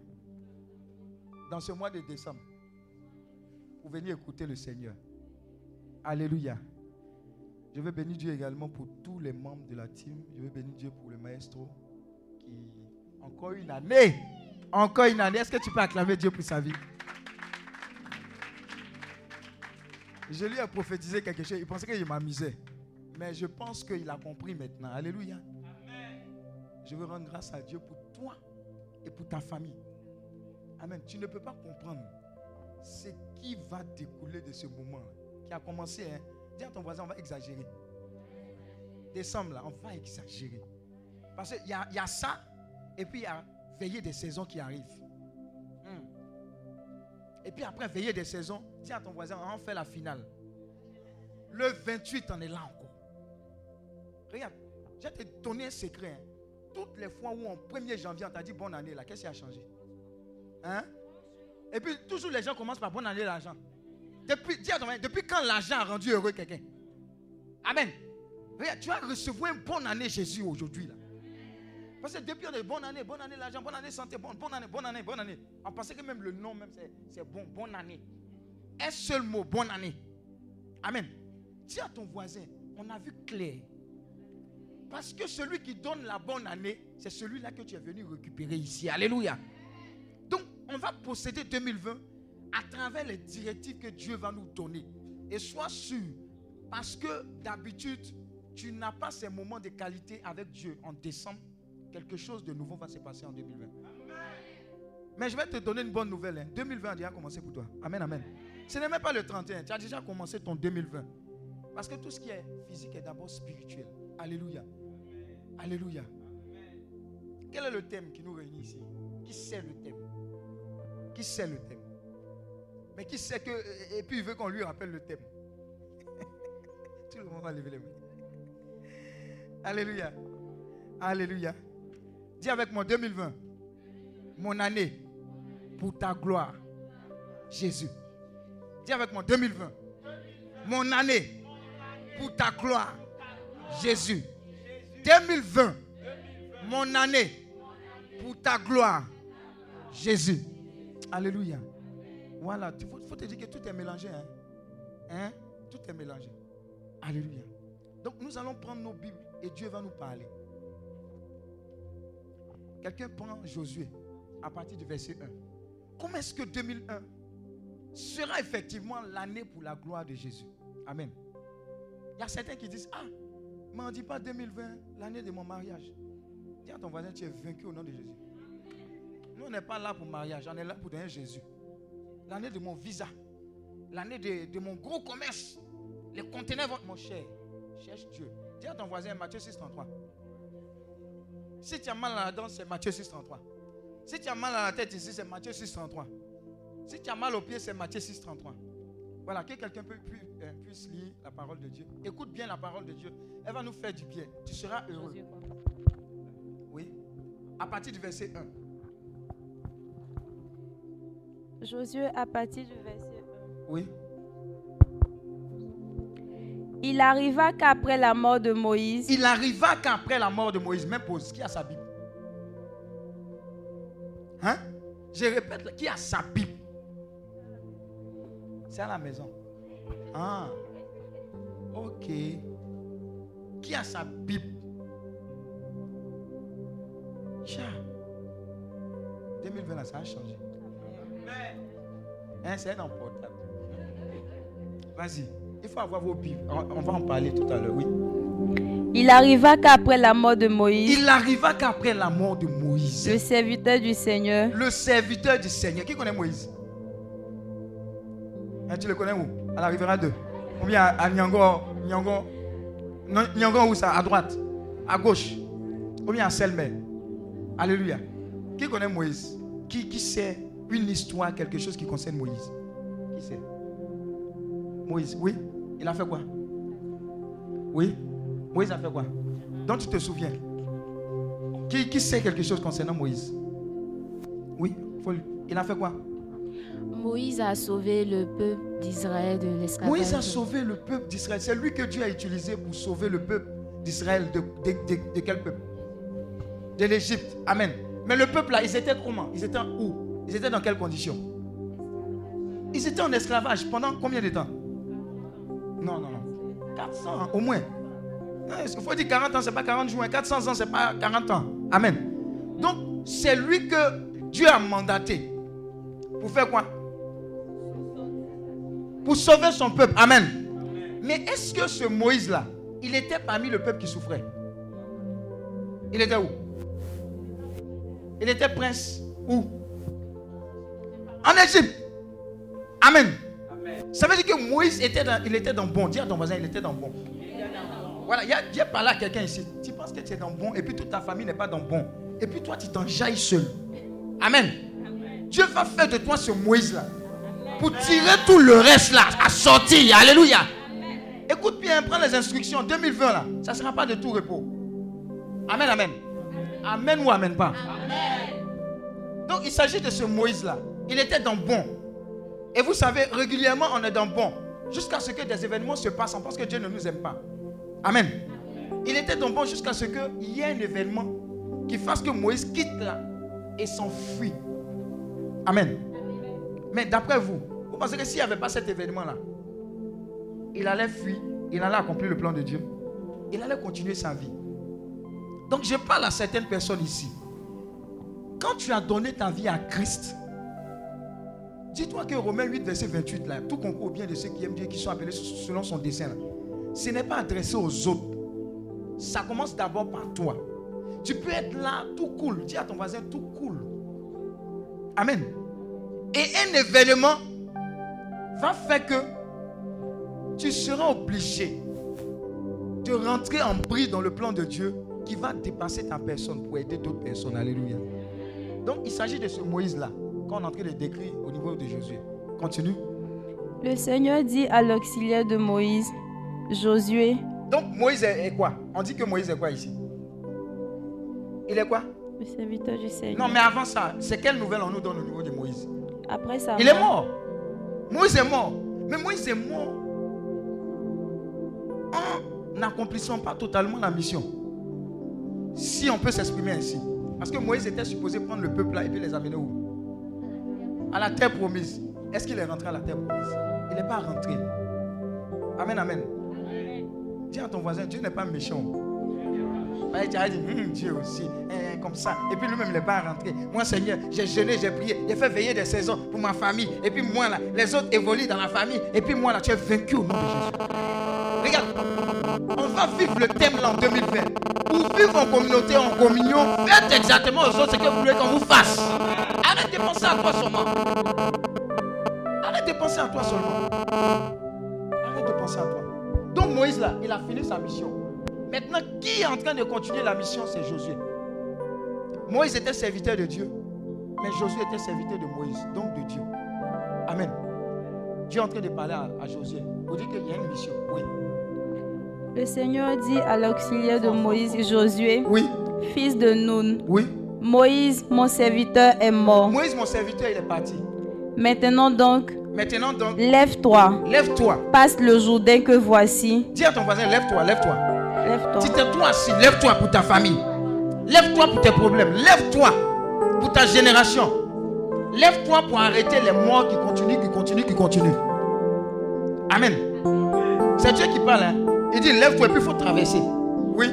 dans ce mois de décembre pour venir écouter le Seigneur. Alléluia. Je veux bénir Dieu également pour tous les membres de la team. Je veux bénir Dieu pour le maestro qui, encore une année, encore une année. Est-ce que tu peux acclamer Dieu pour sa vie? Je lui ai prophétisé quelque chose. Il pensait qu'il m'amusait. Mais je pense qu'il a compris maintenant. Alléluia. Je veux rendre grâce à Dieu pour toi et pour ta famille. Amen. Tu ne peux pas comprendre ce qui va découler de ce moment qui a commencé. Hein. Dis à ton voisin, on va exagérer. Décembre, là, on va exagérer. Parce qu'il y a, y a ça, et puis a veiller des saisons qui arrivent. Hmm. Et puis après, veiller des saisons, dis à ton voisin, on fait la finale. Le 28, on est là encore. Regarde, je vais te donner un secret. hein. Toutes les fois où en 1er janvier, on t'a dit bonne année, là, qu'est-ce qui a changé? Hein? Et puis, toujours les gens commencent par bonne année, l'argent. Depuis, dis à ton voisin, depuis quand l'argent a rendu heureux quelqu'un? Amen. Regarde, tu vas recevoir une bonne année Jésus aujourd'hui. là. Parce que depuis on est bonne année, bonne année l'argent, bonne année santé, bonne, bonne année, bonne année, bonne année. On pensait que même le nom même c'est, bon, bonne année. Un seul mot, bonne année. Amen. Dis à ton voisin, on a vu clair. Parce que celui qui donne la bonne année, c'est celui-là que tu es venu récupérer ici. Alléluia. Donc, on va posséder 2020 à travers les directives que Dieu va nous donner. Et sois sûr, parce que d'habitude, tu n'as pas ces moments de qualité avec Dieu en décembre, quelque chose de nouveau va se passer en 2020. Mais je vais te donner une bonne nouvelle. hein. 2020 a déjà commencé pour toi. Amen, amen. Ce n'est même pas le 31. Tu as déjà commencé ton 2020. Parce que tout ce qui est physique est d'abord spirituel. Alléluia. Alléluia. Quel est le thème qui nous réunit ici? Qui sait le thème? Qui sait le thème? Mais qui sait que. Et puis il veut qu'on lui rappelle le thème. (laughs) Tout le monde va lever les mains. Alléluia. Alléluia. Dis avec moi 2020. Mon année pour ta gloire. Jésus. Dis avec moi 2020. Mon année pour ta gloire. Jésus. 2020. Mon année pour ta gloire. Jésus. Alléluia. Voilà. Il faut, te dire que tout est mélangé. Hein? Hein? Tout est mélangé. Alléluia. Donc nous allons prendre nos Bibles et Dieu va nous parler. Quelqu'un prend Josué à partir du verset 1. Comment est-ce que 2001 sera effectivement l'année pour la gloire de Jésus? Amen. Il y a certains qui disent, ah, mais on ne dit pas 2020, l'année de mon mariage. Dis à ton voisin, tu es vaincu au nom de Jésus. Nous, on n'est pas là pour mariage, on est là pour donner Jésus. L'année de mon visa, l'année de, mon gros commerce, les conteneurs vont... Mon cher, cherche Dieu. Dis à ton voisin, Matthieu 6, 33. Si tu as mal à la dent, c'est Matthieu 6, 33. Si tu as mal à la tête ici, c'est Matthieu 6, 33. Si tu as mal au pied, c'est Matthieu 6, 33. Voilà, que quelqu'un euh, puisse lire la parole de Dieu. Écoute bien la parole de Dieu. Elle va nous faire du bien. Tu seras heureux. Oui. À partir du verset 1. Josué à partir du verset 1. Oui. Il arriva qu'après la mort de Moïse, Il arriva qu'après la mort de Moïse, même pause, qui a sa Bible? Hein? Je répète, qui a sa Bible? C'est à la maison. Ah. Ok. Qui a sa Bible? Tcha. 2020, là, ça a changé. Hein, c'est un portable. Vas-y. Il faut avoir vos Bibles. On on va en parler tout à l'heure, oui. il arriva qu'après la mort de Moïse, Il arriva qu'après la mort de Moïse, le serviteur du Seigneur, le serviteur du Seigneur, qui connaît Moïse? Hein, Tu le connais où? À la rivière 2. Ou bien à, à Nyango, Nyango, où ça? À droite. À gauche. Ou bien à Selmer. Alléluia. Qui connaît Moïse? Qui, qui sait une histoire, quelque chose qui concerne Moïse? Qui sait? Moïse, oui? Il a fait quoi? Oui? Moïse a fait quoi? Donc tu te souviens? Qui, qui sait quelque chose concernant Moïse? Oui, il a fait quoi? Moïse a sauvé le peuple d'Israël de l'esclavage. Moïse a sauvé le peuple d'Israël. C'est lui que Dieu a utilisé pour sauver le peuple d'Israël. De, de- de- de quel peuple? De l'Égypte. Amen. Mais le peuple là, ils étaient comment? Ils étaient où? Ils étaient dans quelles conditions? Ils étaient en esclavage pendant combien de temps? Non, non, non. 400 ans, au moins. Il faut dire 40 ans, c'est pas 40 jours. 400 ans, c'est pas 40 ans. Amen. Donc, c'est lui que Dieu a mandaté. Pour faire quoi? Pour sauver son peuple. Amen. Mais est-ce que ce Moïse-là, il était parmi le peuple qui souffrait? Il était où? Il était prince où? En Égypte. Amen. Ça veut dire que Moïse était dans, il était dans bon. Dis à ton voisin, il était dans bon. Voilà, il y a, Dieu parlé à quelqu'un ici. Tu penses que tu es dans bon et puis toute ta famille n'est pas dans bon. Et puis toi, tu t'enjailles seul. Amen. Dieu va faire de toi ce Moïse-là. Pour tirer tout le reste là, à sortir. Alléluia. Écoute bien, prends les instructions. 2020 là, ça ne sera pas de tout repos. Amen, amen. Amen ou amen pas? Donc il s'agit de ce Moïse-là. Il était dans bon. Et vous savez, régulièrement, on est dans bon. Jusqu'à ce que des événements se passent. On pense que Dieu ne nous aime pas. Amen. Il était dans bon jusqu'à ce qu'il y ait un événement qui fasse que Moïse quitte là et s'enfuit. Amen. Mais d'après vous, vous pensez que s'il n'y avait pas cet événement-là, il allait fuir, il allait accomplir le plan de Dieu, il allait continuer sa vie. Donc je parle à certaines personnes ici. Quand tu as donné ta vie à Christ, dis-toi que Romains 8, verset 28, là, tout concourt au bien de ceux qui aiment Dieu, qui sont appelés selon son dessein, ce n'est pas adressé aux autres. Ça commence d'abord par toi. Tu peux être là, tout cool. Dis à ton voisin, tout cool. Amen. Et un événement va faire que tu seras obligé de rentrer en bris dans le plan de Dieu qui va dépasser ta personne pour aider d'autres personnes. Alléluia. Donc il s'agit de ce Moïse-là qu'on est en train de décrire au niveau de Jésus. Continue. le Seigneur dit à l'auxiliaire de Moïse, Josué, Donc Moïse est, quoi? On dit que Moïse est quoi ici? Il est quoi? Le serviteur du Seigneur, Non, mais avant ça, c'est quelle nouvelle on nous donne au niveau de Moïse? Après sa Il est mort. Moïse est mort. Mais Moïse est mort en n'accomplissant pas totalement la mission. Si on peut s'exprimer ainsi. Parce que Moïse était supposé prendre le peuple là et puis les amener où? À la terre promise. Est-ce qu'il est rentré à la terre promise? Il n'est pas rentré. Amen, amen. Dis à ton voisin, Dieu n'est pas méchant. Ouais, tu as dit, Hum, Dieu aussi. Eh, comme ça. Et puis lui-même, il n'est pas rentré. Moi, Seigneur, j'ai jeûné, j'ai prié, j'ai fait veiller des saisons pour ma famille. Et puis moi, là, les autres évoluent dans la famille. Et puis moi, là, tu es vaincu au nom de Jésus. Regarde, on va vivre le thème là en 2020. Pour vivre en communauté, en communion, faites exactement aux autres ce que vous voulez qu'on vous fasse. Arrête de penser à toi seulement. Arrête de penser à toi seulement. Arrête de penser à toi. Donc Moïse là, il a fini sa mission. Maintenant, qui est en train de continuer la mission C'est Josué. Moïse était serviteur de Dieu, mais Josué était serviteur de Moïse, donc de Dieu. Amen. Dieu est en train de parler à, Josué pour dire qu'il y a une mission. Oui. Le Seigneur dit à l'auxiliaire de Moïse, Josué, Oui. fils de Nun, Oui. Moïse, mon serviteur, est mort. Moïse, mon serviteur, il est parti. Maintenant donc, Maintenant donc, lève-toi, lève-toi. passe le Jourdain que voici. Dis à ton voisin, lève-toi, lève-toi. Lève-toi. Si toi assis, lève-toi pour ta famille. Lève-toi pour tes problèmes. Lève-toi pour ta génération. Lève-toi pour arrêter les morts qui continuent, qui continuent, qui continuent. Amen. C'est Dieu qui parle. hein. Il dit, lève-toi et puis il faut traverser. Oui.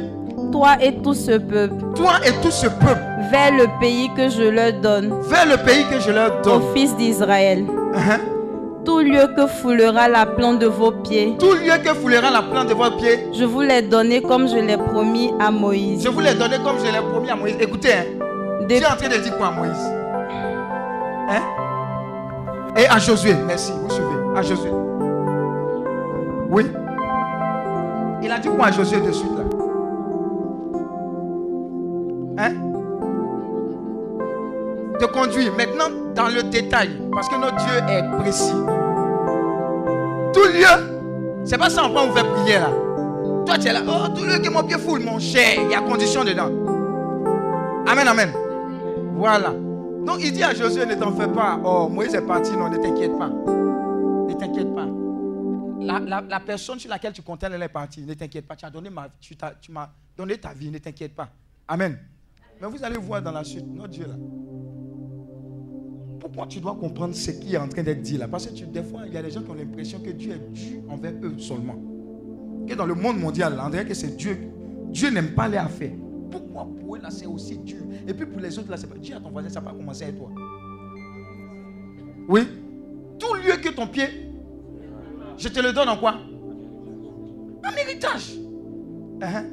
Toi et tout ce peuple, Toi et tout ce peuple, vers le pays que je leur donne, vers le pays que je leur donne. aux fils d'Israël. Hein? Tout lieu que foulera la plante de vos pieds, Tout lieu que foulera la plante de votre pied, je vous l'ai donné comme je l'ai promis à Moïse. je vous l'ai donné comme je l'ai promis à Moïse. Écoutez, hein. Des- Tu es en train de dire quoi à Moïse? Hein? Et à Josué, merci, vous suivez. À Josué. Oui. Il a dit quoi à Josué de suite là? Hein? De conduire. Maintenant, dans le détail, parce que notre Dieu est précis. Tout lieu, c'est pas ça on va vous faire prier là. Toi, tu es là, oh, tout lieu que mon pied foule, mon cher, il y a condition dedans. Amen, amen. Voilà. Donc il dit à Josué, ne t'en fais pas. Oh, Moïse est parti, non, ne t'inquiète pas. Ne t'inquiète pas. La, la- la personne sur laquelle tu comptais, elle est partie. Ne t'inquiète pas. Tu as donné ma, tu, t'as- tu m'as donné ta vie, ne t'inquiète pas. Amen. Mais vous allez voir dans la suite, notre Dieu là. Pourquoi tu dois comprendre ce qui est en train d'être dit là? Parce que tu- des fois, il y a des gens qui ont l'impression que Dieu est dû envers eux seulement. Que dans le monde mondial, on dirait que c'est Dieu. Dieu n'aime pas les affaires. Pourquoi pour eux là c'est aussi dur? Et puis pour les autres là, c'est pas. Dis à ton voisin, ça va pas commencer avec toi. Oui? Tout lieu que ton pied, je te le donne en quoi? Un héritage. Hein?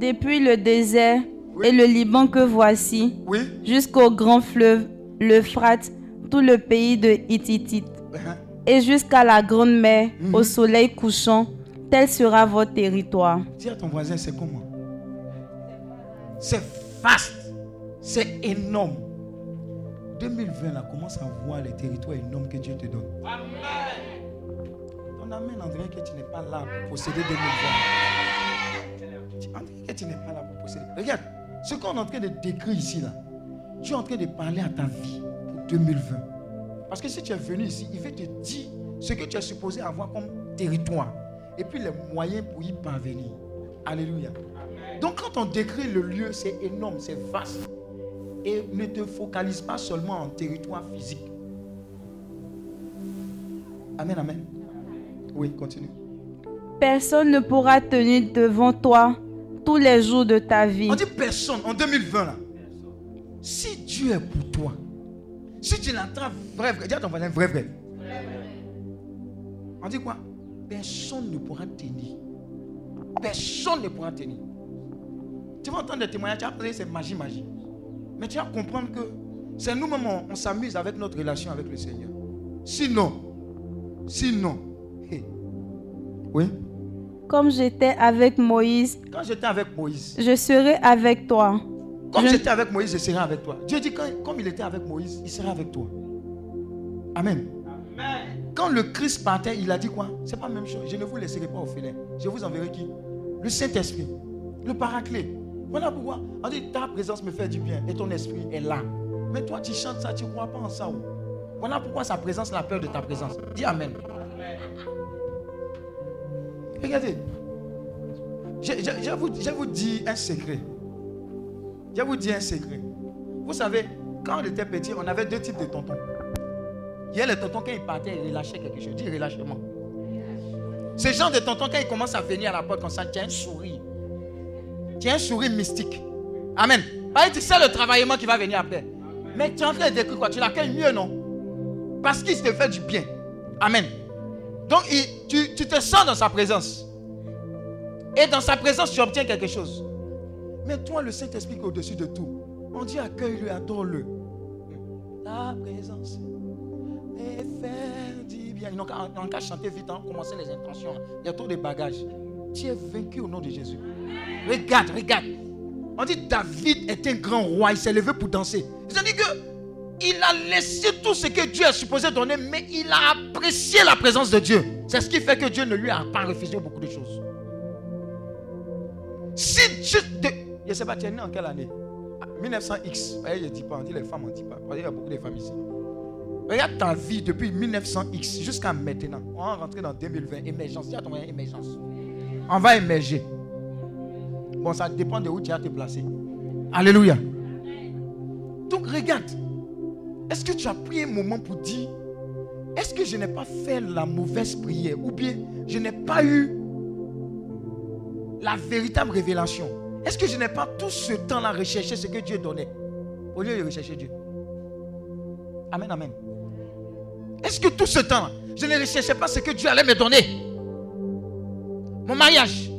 Depuis le désert Oui. et le Liban que voici, Oui. jusqu'au grand fleuve, l'Euphrate, tout le pays de Hittite, Hein? et jusqu'à la grande mer, au soleil couchant, tel sera votre territoire. Dis à ton voisin, c'est comment? C'est vaste. C'est énorme. 2020, là, commence à voir les territoires énormes que Dieu te donne. Amen, on dirait que tu n'es pas là pour posséder 2020. Tu- On dirait que tu n'es pas là pour posséder. Regarde, ce qu'on est en train de décrire ici, là, tu es en train de parler à ta vie pour 2020. Parce que si tu es venu ici, il va te dire ce que tu es supposé avoir comme territoire. Et puis les moyens pour y parvenir. Alléluia. Donc quand on décrit le lieu, c'est énorme, c'est vaste. Et ne te focalise pas seulement en territoire physique. Amen, amen. Oui, continue. Personne ne pourra tenir devant toi tous les jours de ta vie. On dit personne en 2020 là. Si Dieu est pour toi, si tu l'entends vrai, vrai, dis à ton voisin vrai, vrai. On dit quoi? Personne ne pourra tenir. Personne ne pourra tenir. Tu vas entendre des témoignages, tu vas penser c'est magie, magie. Mais tu vas comprendre que c'est nous-mêmes, on, on s'amuse avec notre relation avec le Seigneur. Sinon, sinon. Oui, Comme j'étais avec Moïse, quand j'étais avec Moïse, je serai avec toi. Comme Je- j'étais avec Moïse, je serai avec toi. Dieu dit, quand, comme il était avec Moïse, il sera avec toi. Amen. Quand le Christ partait, il a dit quoi? C'est pas la même chose. Je ne vous laisserai pas au filet. Je vous enverrai qui? Le Saint-Esprit. Le paraclet. Voilà pourquoi on dit ta présence me fait du bien et ton esprit est là. Mais toi, tu chantes ça, tu ne crois pas en ça. oh. Voilà pourquoi sa présence, la peur de ta présence. Dis Amen. Regardez. Je, je- vous, je vous dis un secret. Je vous dis un secret. Vous savez, quand on était petit, on avait deux types de tontons. Il y a les tontons, quand ils partaient, ils relâchaient quelque chose. Dis relâchement. Ce genre de tontons, quand ils commencent à venir à la porte comme ça, tu as un sourire. Tu as un sourire mystique. Amen. Bah, tu sais le travaillement qui va venir après. Mais tu es en train de décrire quoi? Tu l'accueilles mieux, non? Parce qu'il te fait du bien. Amen. Donc, tu, te sens dans sa présence. Et dans sa présence, tu obtiens quelque chose. Mais toi, le Saint-Esprit au-dessus de tout, on dit accueille-le, adore-le. La présence et faire du bien. Ils n'ont qu'à ils chanter vite, hein, commencer les intentions. Il y a trop de bagages. Tu es vaincu au nom de Jésus. Regarde, regarde. On dit David est un grand roi, il s'est levé pour danser. C'est-à-dire que il a laissé tout ce que Dieu est supposé donner, mais il a apprécié la présence de Dieu. C'est ce qui fait que Dieu ne lui a pas refusé beaucoup de choses. Si juste de... Je ne sais pas, tu es né en quelle année? Ah, 1900X. Ouais, je ne dis pas, on dit les femmes, on ne dit pas. Il y a beaucoup de femmes ici. Regarde ta vie depuis 1900X jusqu'à maintenant. On va rentrer dans 2020. Émergence. Dis à ton moyen émergence. On va émerger. Bon, ça dépend de où tu as te placer. Alléluia. Donc regarde. Est-ce que tu as pris un moment pour dire, est-ce que je n'ai pas fait la mauvaise prière? Ou bien je n'ai pas eu la véritable révélation? Est-ce que je n'ai pas tout ce temps-là recherché ce que Dieu donnait? Au lieu de rechercher Dieu. Amen, amen. Est-ce que tout ce temps, je ne recherchais pas ce que Dieu allait me donner? Mon mariage,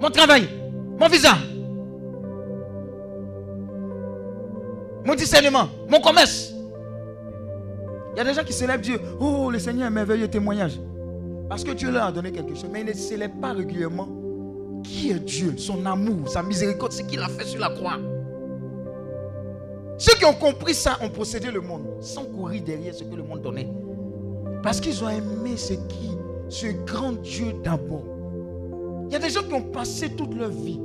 mon travail, mon visa, mon discernement, mon commerce. Il y a des gens qui célèbrent Dieu. Oh, le Seigneur est merveilleux témoignage. Parce que Dieu leur a donné quelque chose. Mais ils ne célèbrent pas régulièrement qui est Dieu, son amour, sa miséricorde, ce qu'il a fait sur la croix. Ceux qui ont compris ça ont possédé le monde sans courir derrière ce que le monde donnait. Parce qu'ils ont aimé ce qui, ce grand Dieu d'abord. Il y a des gens qui ont passé toute leur vie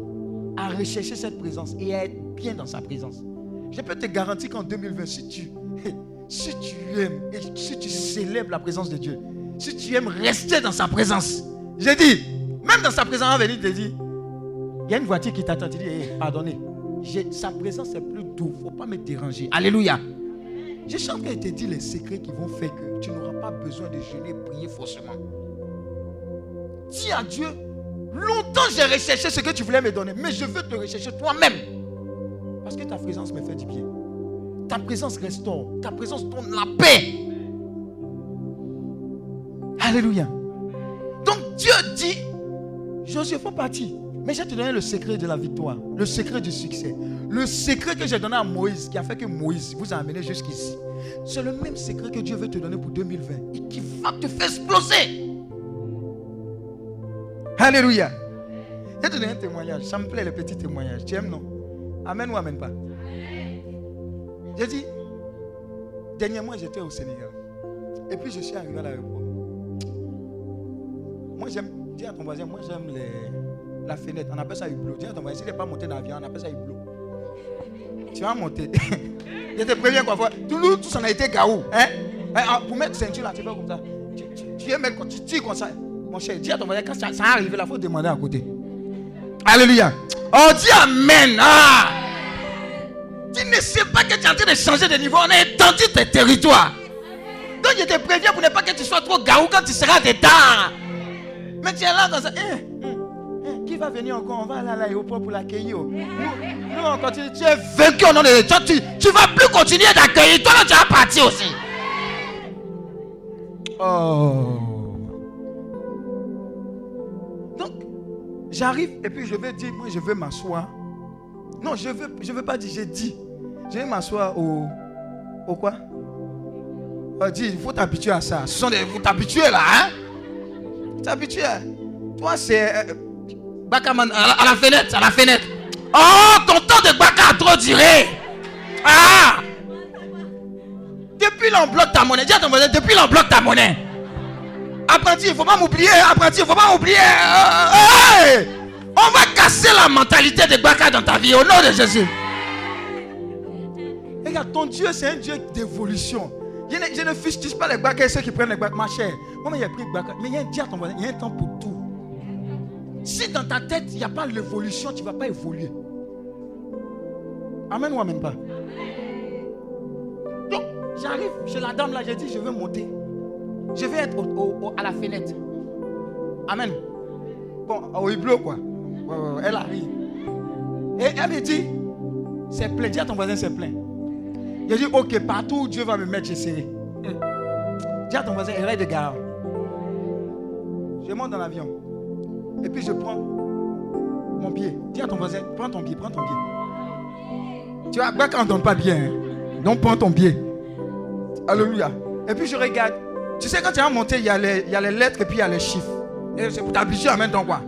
à rechercher cette présence et à être bien dans sa présence. Je peux te garantir qu'en 2020, si tu, (laughs) si tu aimes si tu célèbres la présence de Dieu, si tu aimes rester dans sa présence, j'ai dit, même dans sa présence, on va venir te dire, il y a une voiture qui t'attend, tu dis, Hey, pardonnez, sa présence est plus douce, il ne faut pas me déranger. Alléluia. Je train de te dire les secrets qui vont faire que tu n'auras pas besoin de jeûner, prier forcément. Dis à Dieu, longtemps j'ai recherché ce que tu voulais me donner, mais je veux te rechercher toi-même. Parce que ta présence me fait du bien. Ta présence restaure. Ta présence donne la paix. Alléluia. Donc Dieu dit, Josué, faut partir. Mais j'ai te donné le secret de la victoire, le secret du succès, le secret que j'ai donné à Moïse, qui a fait que Moïse vous a amené jusqu'ici. C'est le même secret que Dieu veut te donner pour 2020 et qui va te faire exploser. Alléluia. Je vais te donner un témoignage. Ça me plaît, les petits témoignages. Tu aimes, non? Amen ou amen pas? J'ai dit, dernièrement, j'étais au Sénégal. Et puis, je suis arrivé à l'aéroport. Moi, j'aime, dis à ton voisin, moi, j'aime la fenêtre. On appelle ça hublot. Dis à ton voisin, si tu n'es pas monté dans l'avion, on appelle ça hublot. Tu vas monter. (laughs) te préviens quoi. Tout, nous, tous, on a été gaou. Hein? Hein, ah, Pour mettre ceinture là, tu fais comme ça. Tu, tu, tu tu tires comme ça. Mon cher, dis à ton voisin, quand ça, ça arrive là, il faut demander à côté. Alléluia. Oh, dis Amen. Ah. Tu ne sais pas que tu es en train de changer de niveau. On a étendu tes territoires. Donc je te préviens pour ne pas que tu sois trop gaou quand tu seras dedans. Mais tu es là comme ça. Eh, eh, eh, qui va venir encore? On va aller à l'aéroport pour l'accueillir. Nous, on continue. Tu es vaincu au nom de. Tu, tu vas plus continuer d'accueillir. Toi, tu vas partir aussi. Oh. J'arrive et puis je vais dire, moi, je veux m'asseoir. Non, je veux, je veux pas dire, j'ai dit. Je vais m'asseoir au, au quoi? On dit, il faut t'habituer à ça. Ce sont des, vous t'habituer là, hein? T'habituer. Toi, c'est euh, Bakaman, à, la, fenêtre, à la fenêtre. Oh, ton temps de Baka a trop duré. Ah Depuis bloque ta monnaie. Dis à ton voisin, depuis bloque ta monnaie. Apprenti, il ne faut pas m'oublier. Apprenti, il ne faut pas m'oublier. Euh, hey! On va casser la mentalité de Baka dans ta vie au nom de Jésus. Regarde, ton Dieu, c'est un Dieu d'évolution. Je ne, je fustige pas les Baka et ceux qui prennent les Baka. Ma chère, moi, j'ai pris Baka. Mais il y a un Dieu il y a un temps pour tout. Si dans ta tête, il n'y a pas l'évolution, tu ne vas pas évoluer. Amen ou amen pas Donc, j'arrive chez la dame là, j'ai dit, je veux monter. Je vais être au- à la fenêtre. Amen. Bon, au hublot quoi. Elle arrive. Et elle me dit, C'est plein. Dis à ton voisin, c'est plein. A dit, ok, partout où Dieu va me mettre, j'essaierai. Dis à ton voisin, arrête de gare. Je monte dans l'avion. Et puis je prends mon pied. Dis à ton voisin, prends ton pied, prends ton pied. Tu vois, quand on ne donne pas bien, hein. donc prends ton pied. Alléluia. Et puis je regarde. Tu sais, quand tu vas monter, il y, a les, il y a les lettres et puis il y a les chiffres. Et c'est pour t'habituer en même temps, quoi.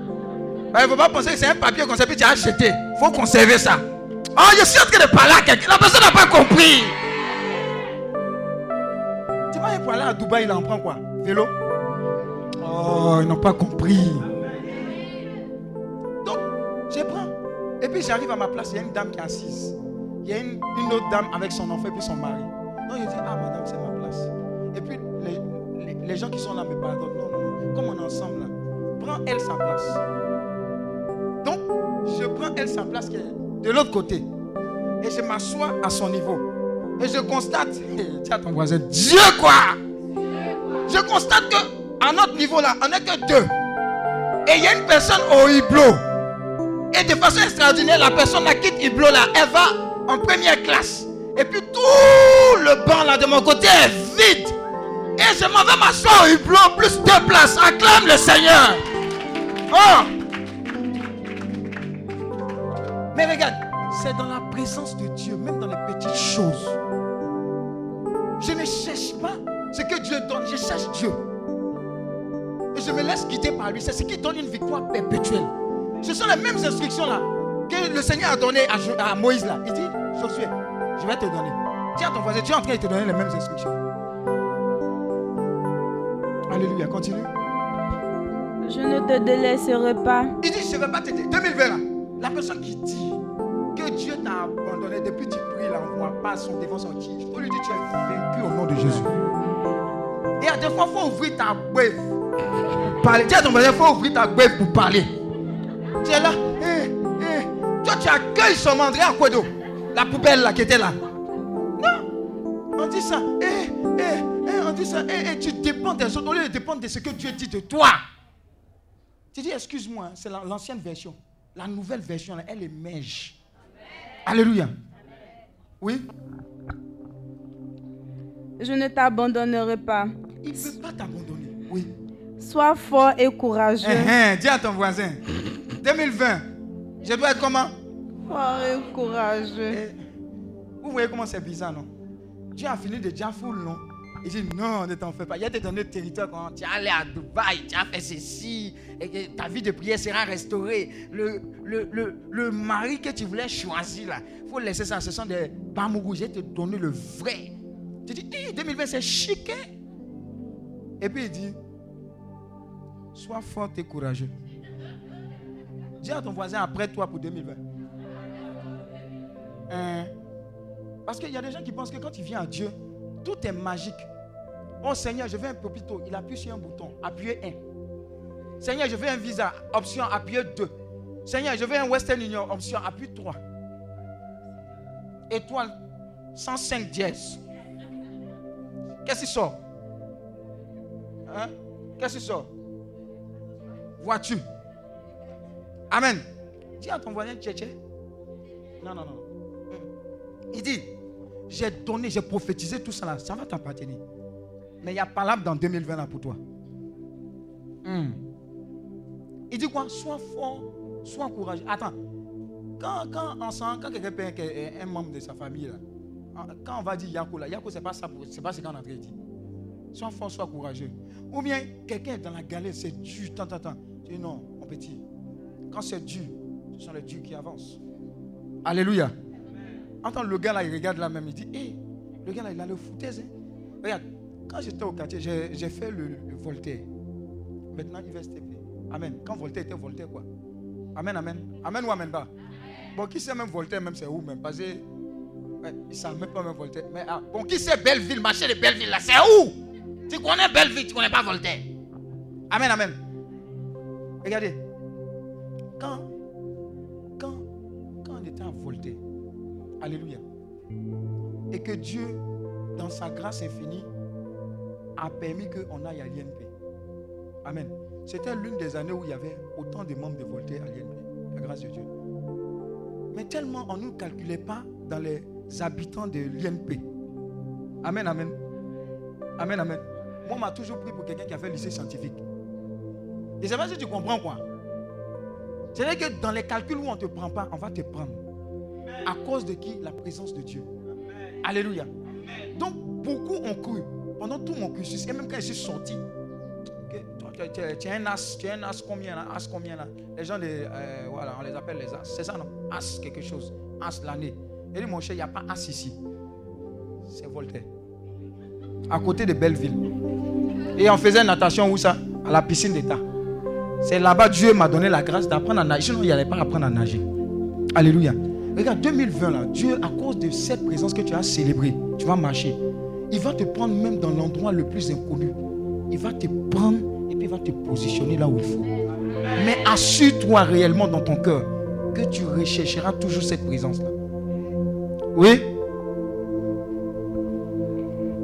Ben, il ne faut pas penser que c'est un papier qu'on s'est tu as acheté. Il faut conserver ça. Oh, je suis en train de parler à quelqu'un. La personne n'a pas compris. Tu vas pour aller à Dubaï, il en prend quoi Vélo Oh, ils n'ont pas compris. Donc, je prends. Et puis j'arrive à ma place, il y a une dame qui est assise. Il y a une, une autre dame avec son enfant et puis son mari. Donc je dis, ah madame, c'est ma place. Et puis les, gens qui sont là me pardonnent. Non, non, non. Comme on est ensemble là, prends elle sa place. Donc, je prends elle sa place qui est de l'autre côté. Et je m'assois à son niveau. Et je constate, (laughs) dis à ton voisin, Dieu quoi? Je constate que à notre niveau là, on n'est que deux. Et il y a une personne au hublot. Et de façon extraordinaire, la personne là quitte hublot là, elle va en première classe. Et puis tout le banc là de mon côté est vide. Et je m'en vais m'asseoir au hublot, plus deux places. Acclame le Seigneur. Oh Mais regarde, c'est dans la présence de Dieu, même dans les petites choses. Je ne cherche pas ce que Dieu donne, je cherche Dieu. Et je me laisse guider par lui. C'est ce qui donne une victoire perpétuelle. Ce sont les mêmes instructions là que le Seigneur a donné à, Moïse là. Il dit, Josué, je vais te donner. À ton voisin, tu es en train de te donner les mêmes instructions. Alléluia, continue. Je ne te délaisserai pas. Il dit, je ne vais pas t'aider. 2020 là, la personne qui dit que Dieu t'a abandonné depuis que tu pries là, on ne voit pas son devant sortir. Il faut lui dire, tu es vaincu au nom de Jésus. Et à des fois, il faut ouvrir ta bouche. Parler. Dis à ton voisin, il faut ouvrir ta bouche pour parler. Tu es là. eh, eh. Toi, tu accueilles son André à quoi d'eau La poubelle là qui était là. Non. On dit ça. Eh, eh, on dit ça. Tu dépends des autres au lieu de dépendre de ce que Dieu dit de toi. Tu dis, excuse-moi, c'est la- l'ancienne version. La nouvelle version, elle émerge. Alléluia. Oui? Je ne t'abandonnerai pas. Il ne peut pas t'abandonner. Oui. Sois fort et courageux. Eh, eh, dis à ton voisin. 2020. Je dois être comment? Fort et courageux. Eh, Vous voyez comment c'est bizarre, non? Dieu a fini de dire full, non? Il dit non, ne t'en fais pas. Il y a données de territoire quand tu es allé à Dubaï, tu as fait ceci, et que ta vie de prière sera restaurée. Le, le, le, le mari que tu voulais choisir, il faut laisser ça. Ce sont des bamougous. Je vais te donner le vrai. Tu dis, Hi, 2020, c'est chic. hein? Et puis il dit, sois fort et courageux. Dis à ton voisin après toi pour 2020. Hein? Parce qu'il y a des gens qui pensent que quand il vient à Dieu, tout est magique. Oh Seigneur, je veux un popito. Il appuie sur un bouton. Appuyez 1. Seigneur, je veux un visa. Option, appuyez 2. Seigneur, je veux un Western Union. Option, appuie 3. Étoile 105 dièse. Qu'est-ce qui sort? Hein? Qu'est-ce qui sort? Voiture. Amen. Dis à ton voisin, tchétché. Non, non, non. Il dit, j'ai donné, j'ai prophétisé tout ça là, ça va t'appartenir. Mais il y a palabre dans 2020 là pour toi. Hmm. Il dit quoi? Sois fort, sois courageux. Attends, quand, quand ensemble, quand quelqu'un perd un, membre de sa famille là, quand on va dire Yako là, Yako c'est pas ça, c'est pas ce qu'on a dit. Sois fort, sois courageux. Ou bien quelqu'un est dans la galère, c'est dur, tant, tant, tant. Tu dis non, mon petit. Quand c'est dur, ce sont les durs qui avancent. Alléluia. Entends le gars là, il regarde là même, il dit, hé, le gars là, il a le foutaise. hein. Regarde, quand j'étais au quartier, j'ai fait le, Voltaire. Maintenant, il va se taper. Amen. Quand Voltaire était Voltaire, quoi. Amen, amen. Amen ou amen pas? Bon, qui sait même Voltaire, même c'est où même? Parce que, ouais, ne savent même pas même Voltaire. Mais, ah, bon, qui sait Belleville, marché de Belleville là, c'est où? Tu connais Belleville, tu ne connais pas Voltaire? Amen, amen. Regardez. Quand, quand, quand on était à Voltaire, Alléluia. Et que Dieu, dans sa grâce infinie, a permis qu'on aille à l'INP. Amen. C'était l'une des années où il y avait autant de membres de Voltaire à l'INP. La grâce de Dieu. Mais tellement on ne calculait pas dans les habitants de l'INP. Amen, amen. Amen, amen. Moi, on m'a toujours pris pour quelqu'un qui a fait le lycée scientifique. Et c'est pas si tu comprends quoi? C'est-à-dire que dans les calculs où on ne te prend pas, on va te prendre. À cause de qui? La présence de Dieu. Alléluia. Donc, beaucoup ont cru pendant tout mon cursus, et même quand je suis sorti, tu, es un as, tu es un as combien là? As combien là? Les gens, les, euh, voilà, on les appelle les as. C'est ça non? As quelque chose. As l'année. Il dit, mon cher, il n'y a pas as ici. C'est Voltaire. À côté de Belleville. Et on faisait natation où ça? À la piscine d'État. C'est là-bas Dieu m'a donné la grâce d'apprendre à nager. Sinon, il n'y allait pas apprendre à nager. Alléluia. Regarde, 2020 là, Dieu, à cause de cette présence que tu as célébrée, tu vas marcher. Il va te prendre même dans l'endroit le plus inconnu. Il va te prendre et puis il va te positionner là où il faut. Mais assure-toi réellement dans ton cœur que tu rechercheras toujours cette présence-là. Oui?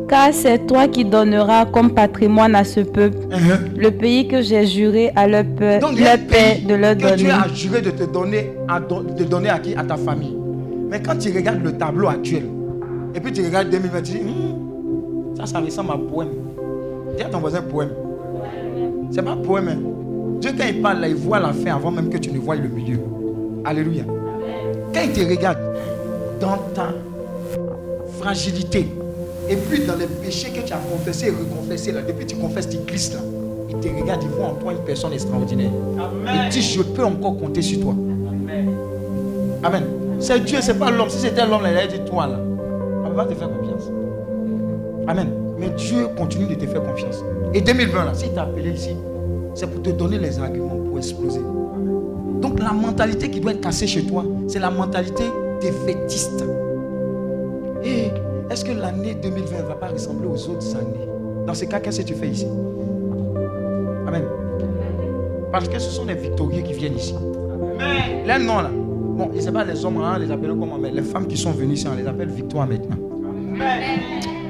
Car c'est toi qui donneras comme patrimoine à ce peuple Uh-huh. le pays que j'ai juré à leur, peur, Donc, leur pays de leur que donner. Dieu a juré de te donner, à, de donner à qui? À ta famille. Mais quand tu regardes le tableau actuel, et puis tu regardes 2020, tu dis, Hmm, ça, ça ressemble à un poème. Dis à ton voisin poème. C'est pas un poème. hein. Dieu, quand il parle, là, il voit la fin avant même que tu ne voies le milieu. Alléluia. Quand il te regarde dans ta fragilité, et puis dans les péchés que tu as confessés et reconfessés, là, depuis que tu confesses, tu glisses là. Il te regarde, il voit en toi une personne extraordinaire. Il dit, je peux encore compter sur toi. Amen. C'est Dieu, c'est pas l'homme. Si c'était l'homme, là, il aurait dit toi là. On ne peut pas te faire confiance. Amen. Mais Dieu continue de te faire confiance. Et 2020, là, s'il t'a appelé ici, c'est pour te donner les arguments pour exploser. Donc la mentalité qui doit être cassée chez toi, c'est la mentalité défaitiste. Et est-ce que l'année 2020 ne va pas ressembler aux autres années? Dans ce cas, qu'est-ce que tu fais ici? Amen. Parce que ce sont les victorieux qui viennent ici. Les noms là. Bon, je ne sais pas les hommes, hein, les appeler comment, mais les femmes qui sont venues ici, on les appelle victoire maintenant.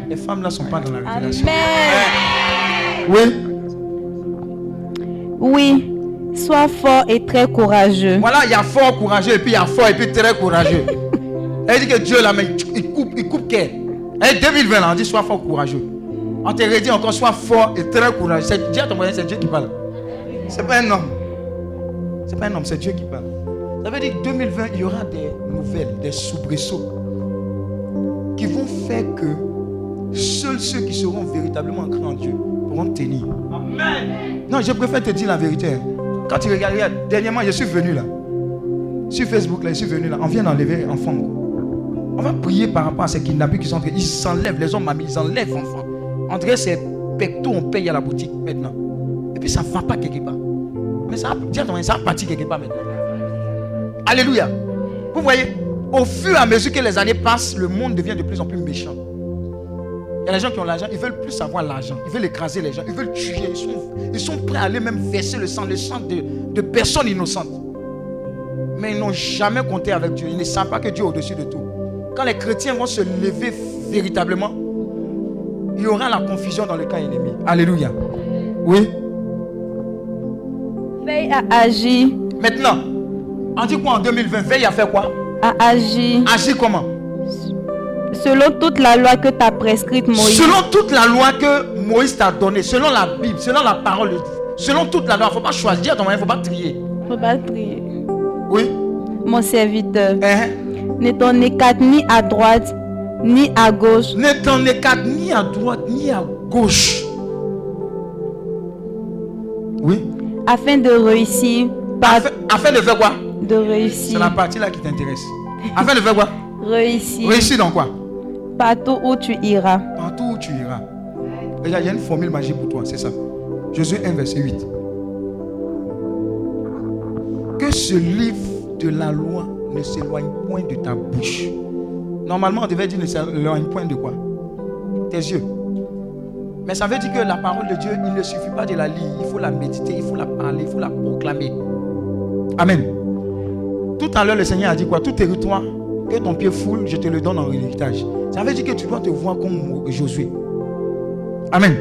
Les femmes là ne sont pas dans la révélation. Oui. Oui, sois fort et très courageux. Voilà, il y a fort courageux et puis il y a fort et puis très courageux. (laughs) Elle dit que Dieu là, mais il coupe, il coupe qu'elle. Et 2020 là, on dit sois fort courageux. On te redit encore sois fort et très courageux. C'est Dieu c'est Dieu qui parle. C'est pas un homme. C'est pas un homme, c'est Dieu qui parle. Ça veut dire que 2020, il y aura des nouvelles, des soubresauts qui vont faire que seuls ceux qui seront véritablement ancrés en Dieu pourront tenir. Non, je préfère te dire la vérité. Quand tu regardes, regarde, dernièrement, je suis venu là. Sur Facebook, là, je suis venu là. On vient d'enlever un enfant. On va prier par rapport à ces kidnappés qui sont en train. Ils s'enlèvent, les hommes ils enlèvent dirait que c'est pecto, on paye à la boutique maintenant. Et puis ça ne va pas quelque part. Mais ça, ça va partir quelque part maintenant. Alléluia. Vous voyez, au fur et à mesure que les années passent, le monde devient de plus en plus méchant. Il y a des gens qui ont l'argent, ils veulent plus avoir l'argent. Ils veulent écraser les gens, ils veulent tuer. Ils sont, ils sont prêts à aller même verser le sang, le sang de, de personnes innocentes. Mais ils n'ont jamais compté avec Dieu. Ils ne savent pas que Dieu est au-dessus de tout. Quand les chrétiens vont se lever véritablement, il y aura la confusion dans le camp ennemi. Alléluia. Oui. Veille à agir, Maintenant, on dit quoi en 2020 Veille à faire quoi? À agir Agir comment? Selon toute la loi que t'as prescrite Moïse. Selon toute la loi que Moïse t'a donnée, selon la Bible, selon la parole, de Dieu, selon toute la loi, il ne faut pas choisir il ne faut pas trier. Faut pas trier. Oui. Mon serviteur, Hein? Ne t'en écarte ni à droite ni à gauche, Ne t'en écarte ni à droite ni à gauche. Oui. afin de réussir par Afin, afin de faire quoi? de C'est réussir, la partie là qui t'intéresse. Afin de faire quoi? Réussir Réussir dans quoi? Partout où tu iras. Partout où tu iras. Regarde, il y a une formule magique pour toi, c'est ça. Josué 1, verset 8. Que ce livre de la loi ne s'éloigne point de ta bouche. Normalement, on devait dire ne s'éloigne point de quoi? Tes yeux. Mais ça veut dire que la parole de Dieu, il ne suffit pas de la lire. Il faut la méditer, il faut la parler, il faut la proclamer. Amen. Tout à l'heure, le Seigneur a dit quoi? Tout territoire que ton pied foule, je te le donne en héritage. Ça veut dire que tu dois te voir comme Josué. Amen.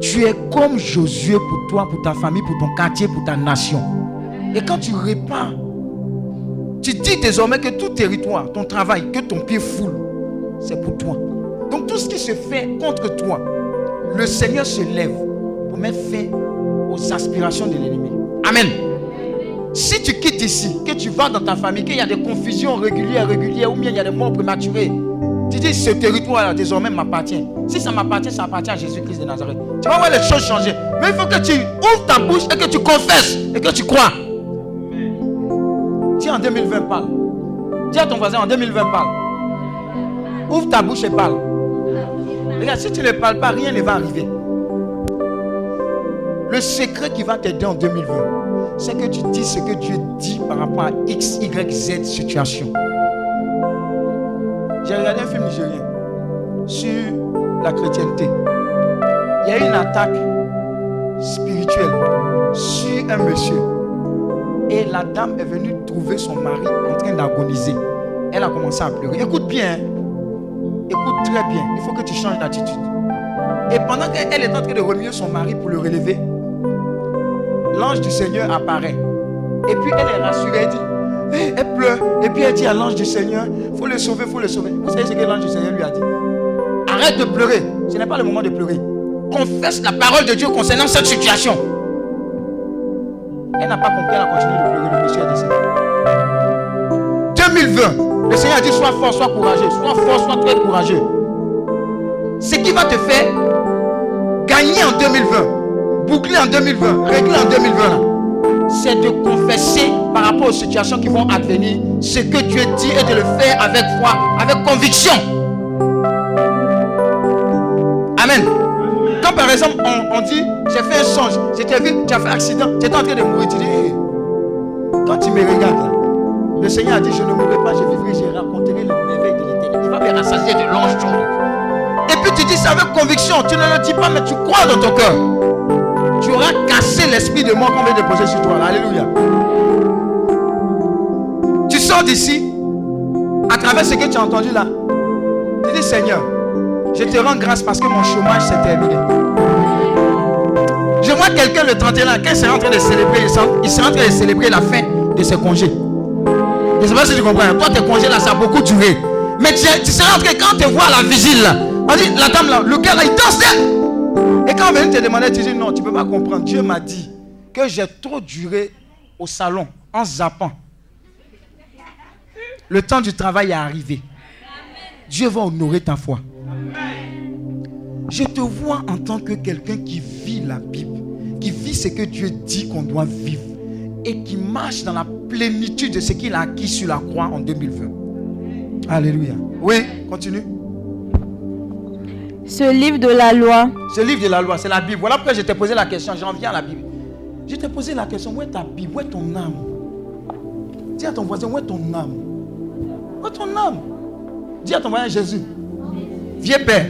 Tu es comme Josué pour toi, pour ta famille, pour ton quartier, pour ta nation. Et quand tu répands Tu dis désormais que tout territoire, ton travail, que ton pied foule, c'est pour toi. Donc tout ce qui se fait contre toi, le Seigneur se lève pour mettre fin aux aspirations de l'ennemi. Amen. Si tu quittes ici, que tu vas dans ta famille, qu'il y a des confusions régulières, régulières, ou bien il y a des morts prématurés, tu dis ce territoire désormais m'appartient. Si ça m'appartient, ça appartient à Jésus-Christ de Nazareth. Tu vas voir les choses changer. Mais il faut que tu ouvres ta bouche et que tu confesses et que tu crois. En 2020, parle. Dis à ton voisin en 2020, parle. Ouvre ta bouche et parle. Regarde, si tu ne parles pas, rien ne va arriver. Le secret qui va t'aider en 2020, c'est que tu dis ce que Dieu dit par rapport à X, Y, Z situation. J'ai regardé un film nigérien sur la chrétienté. Il y a eu une attaque spirituelle sur un monsieur. Et la dame est venue trouver son mari en train d'agoniser. Elle a commencé à pleurer. Écoute bien. hein. Écoute très bien. Il faut que tu changes d'attitude. Et pendant qu'elle est en train de remuer son mari pour le relever, l'ange du Seigneur apparaît. Et puis elle est rassurée. Elle dit, Eh, elle pleure. Et puis elle dit à l'ange du Seigneur, faut le sauver, faut le sauver. Vous savez ce que l'ange du Seigneur lui a dit? Arrête de pleurer. Ce n'est pas le moment de pleurer. Confesse la parole de Dieu concernant cette situation. Elle n'a pas compris, elle a continué de pleurer. Le monsieur est décédé. 2020, le Seigneur a dit sois fort, sois courageux. Sois fort, sois très courageux. Ce qui va te faire gagner en 2020, boucler en 2020, régler en 2020, là, c'est de confesser par rapport aux situations qui vont advenir ce que Dieu dit et de le faire avec foi, avec conviction. Quand par exemple on, dit j'ai fait un songe, j'étais vu, tu as fait accident, j'étais en train de mourir, tu dis Hey, quand tu me regardes là, le Seigneur a dit je ne mourrai pas, je vivrai, je raconterai les merveilles de l'éternel. Il va me rassasier de jours. Et puis tu dis ça avec conviction, tu ne le dis pas, mais tu crois dans ton cœur. Tu auras cassé l'esprit de mort qu'on vient de poser sur toi. Alléluia. Tu sors d'ici, à travers ce que tu as entendu là. Tu dis Seigneur, je te rends grâce parce que mon chômage s'est terminé. Je vois quelqu'un le 31 là, quand il s'est en train de célébrer, il s'est en train de célébrer la fin de ses congés. Je ne sais pas si tu comprends. Toi, tes congés là, ça a beaucoup duré. Mais tu, tu seras en train, quand tu vois la vigile là, on dit, la dame là, le gars là, il dansait. Et quand on vient te demander, tu dis non, tu ne peux pas comprendre. Dieu m'a dit que j'ai trop duré au salon en zappant. Le temps du travail est arrivé. Dieu va honorer ta foi. Je te vois en tant que quelqu'un qui vit la Bible, qui vit ce que Dieu dit qu'on doit vivre et qui marche dans la plénitude de ce qu'il a acquis sur la croix en 2020. Alléluia. Oui, continue. Ce livre de la loi, Ce livre de la loi, c'est la Bible. Voilà pourquoi je t'ai posé la question. J'en viens à la Bible. Je t'ai posé la question, où est ta Bible? Où est ton âme? Dis à ton voisin, où est ton âme? Où est ton âme? Dis à ton voisin, Jésus. Vieux Père.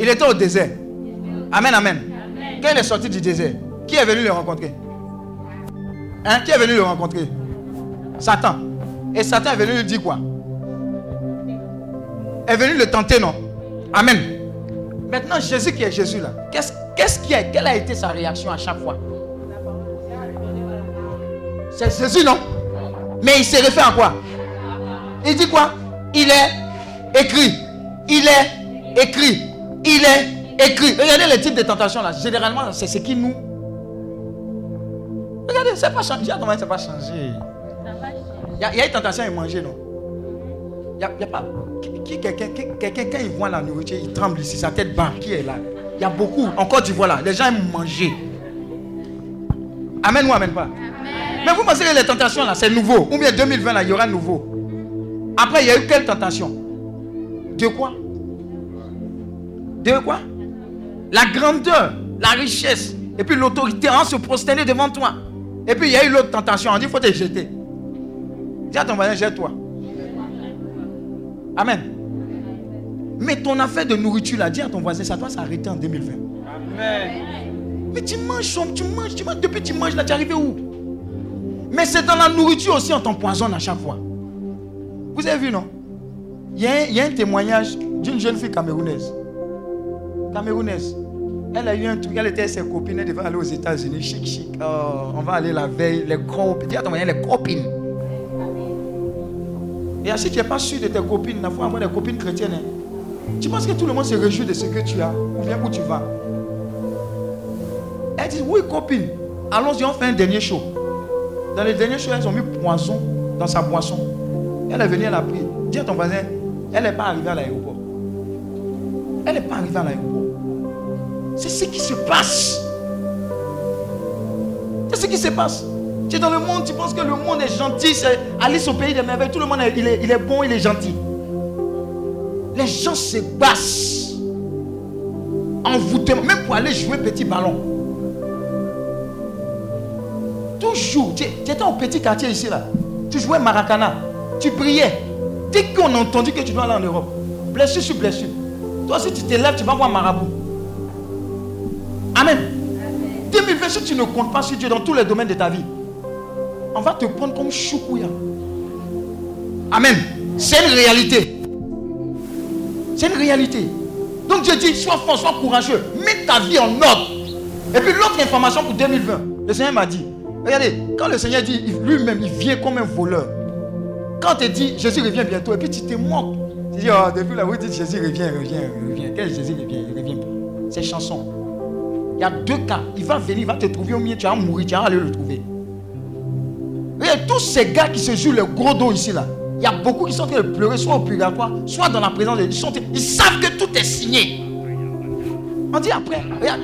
Il était au désert. Amen, amen. Quand il est sorti du désert, qui est venu le rencontrer? Hein Qui est venu le rencontrer? Satan. Et Satan est venu lui dire quoi? Est venu le tenter, non? Amen. Maintenant, Jésus qui est Jésus là, qu'est-ce qu'est-ce qui a, quelle a été sa réaction à chaque fois? C'est Jésus, non? Mais il s'est référé à quoi? Il dit quoi? Il est écrit. Il est écrit. Il est écrit. Regardez les types de tentations là. Généralement, c'est ce qui nous. Regardez, c'est pas changé. Comment c'est pas changé Il y, a- il y a une tentation à manger, non? Il y a, pas. Quelqu'un, quand il voit la nourriture, il tremble ici, sa tête bat. Qui est là? Il y a beaucoup. Encore du voilà. Les gens aiment manger. Amen ou amen pas Mais vous pensez que les tentations là, c'est nouveau? Ou bien 2020 là, il y aura nouveau? Après, il y a eu quelle tentation? De quoi? De quoi? La grandeur, la richesse, et puis l'autorité en se prosterner devant toi. Et puis il y a eu l'autre tentation, on dit il faut te jeter. Dis à ton voisin, jette-toi. Amen. Mais ton affaire de nourriture là, dis à ton voisin, ça doit s'arrêter en 2020. Mais tu manges, tu manges, tu manges. Depuis que tu manges là, tu es arrivé où? Mais c'est dans la nourriture aussi, on t'empoisonne à chaque fois. Vous avez vu, non? Il y, a un, il y a un témoignage d'une jeune fille camerounaise. Camerounaise. Elle a eu un truc, elle était ses copines, elle devait aller aux États-Unis, chic, chic. Oh, on va aller la veille, les copines. Dis à ton voisin, les copines. Et si tu n'es pas sûr de tes copines, il faut avoir des copines chrétiennes. hein. Tu penses que tout le monde se réjouit de ce que tu as ou bien où tu vas? Elle dit Oui, copine, allons-y, on fait un dernier show. Dans le dernier show, elles ont mis poison dans sa boisson. Elle est venue, elle a pris. Dis à ton voisin, elle n'est pas arrivée à l'aéroport. Elle n'est pas arrivée à l'aéroport. C'est ce qui se passe. C'est ce qui se passe. Tu es dans le monde, tu penses que le monde est gentil, Alice au pays des merveilles. Tout le monde est, il est, bon, il est gentil. Les gens se bassent. Envoûtement, même pour aller jouer petit ballon. Toujours. Tu, tu étais au petit quartier ici là. Tu jouais maracana. Tu priais. Dès qu'on a entendu que tu dois aller en Europe, blessure sur blessure. Toi, si tu te lèves, tu vas voir marabout. Amen. 2020, si tu ne comptes pas sur Dieu dans tous les domaines de ta vie, on va te prendre comme choukouya. Amen. C'est une réalité. C'est une réalité. Donc Dieu dit, sois fort, sois courageux. Mets ta vie en ordre. Et puis l'autre information pour 2020, le Seigneur m'a dit, regardez, quand le Seigneur dit, il- lui-même, il vient comme un voleur. Quand tu dis, Jésus revient bientôt, et puis tu te moques. Dis, oh, depuis là, vous dites, Jésus revient, revient, revient. Quel Jésus revient, il revient pas. C'est chanson. Il y a deux cas. Il va venir, il va te trouver au milieu, tu vas mourir, tu vas aller le trouver. Tous ces gars qui se jouent le gros dos ici, là, il y a beaucoup qui sont en train de pleurer, soit au purgatoire, soit dans la présence de Dieu. Ils, savent que tout est signé. On dit après, regarde,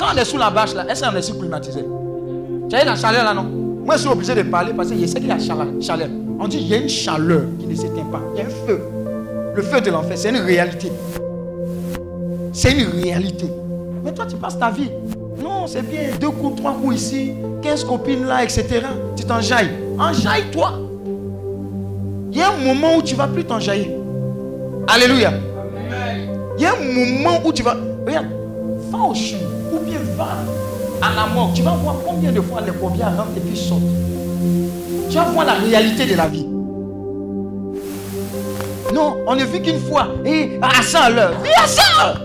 quand on est sous la bâche, là, est-ce qu'on est climatisé? Tu as eu la chaleur là, non? Moi, je suis obligé de parler parce que je sais qu'il y a chaleur. On dit il y a une chaleur qui ne s'éteint pas. Il y a un feu. Le feu de l'enfer, c'est une réalité. C'est une réalité. Mais toi, tu passes ta vie. Non, c'est bien. Deux coups, trois coups ici, 15 copines là, etc. Tu t'enjailles. Enjaille-toi. Il y a un moment où tu ne vas plus t'enjailler. Alléluia. Il y a un moment où tu vas. Regarde, va au chou ou bien va à la mort. Tu vas voir combien de fois les combien rentrent et puis sortent. Tu vas voir la réalité de la vie. Non, on ne vit qu'une fois. Et à 100 à l'heure. Vis à 100 à l'heure.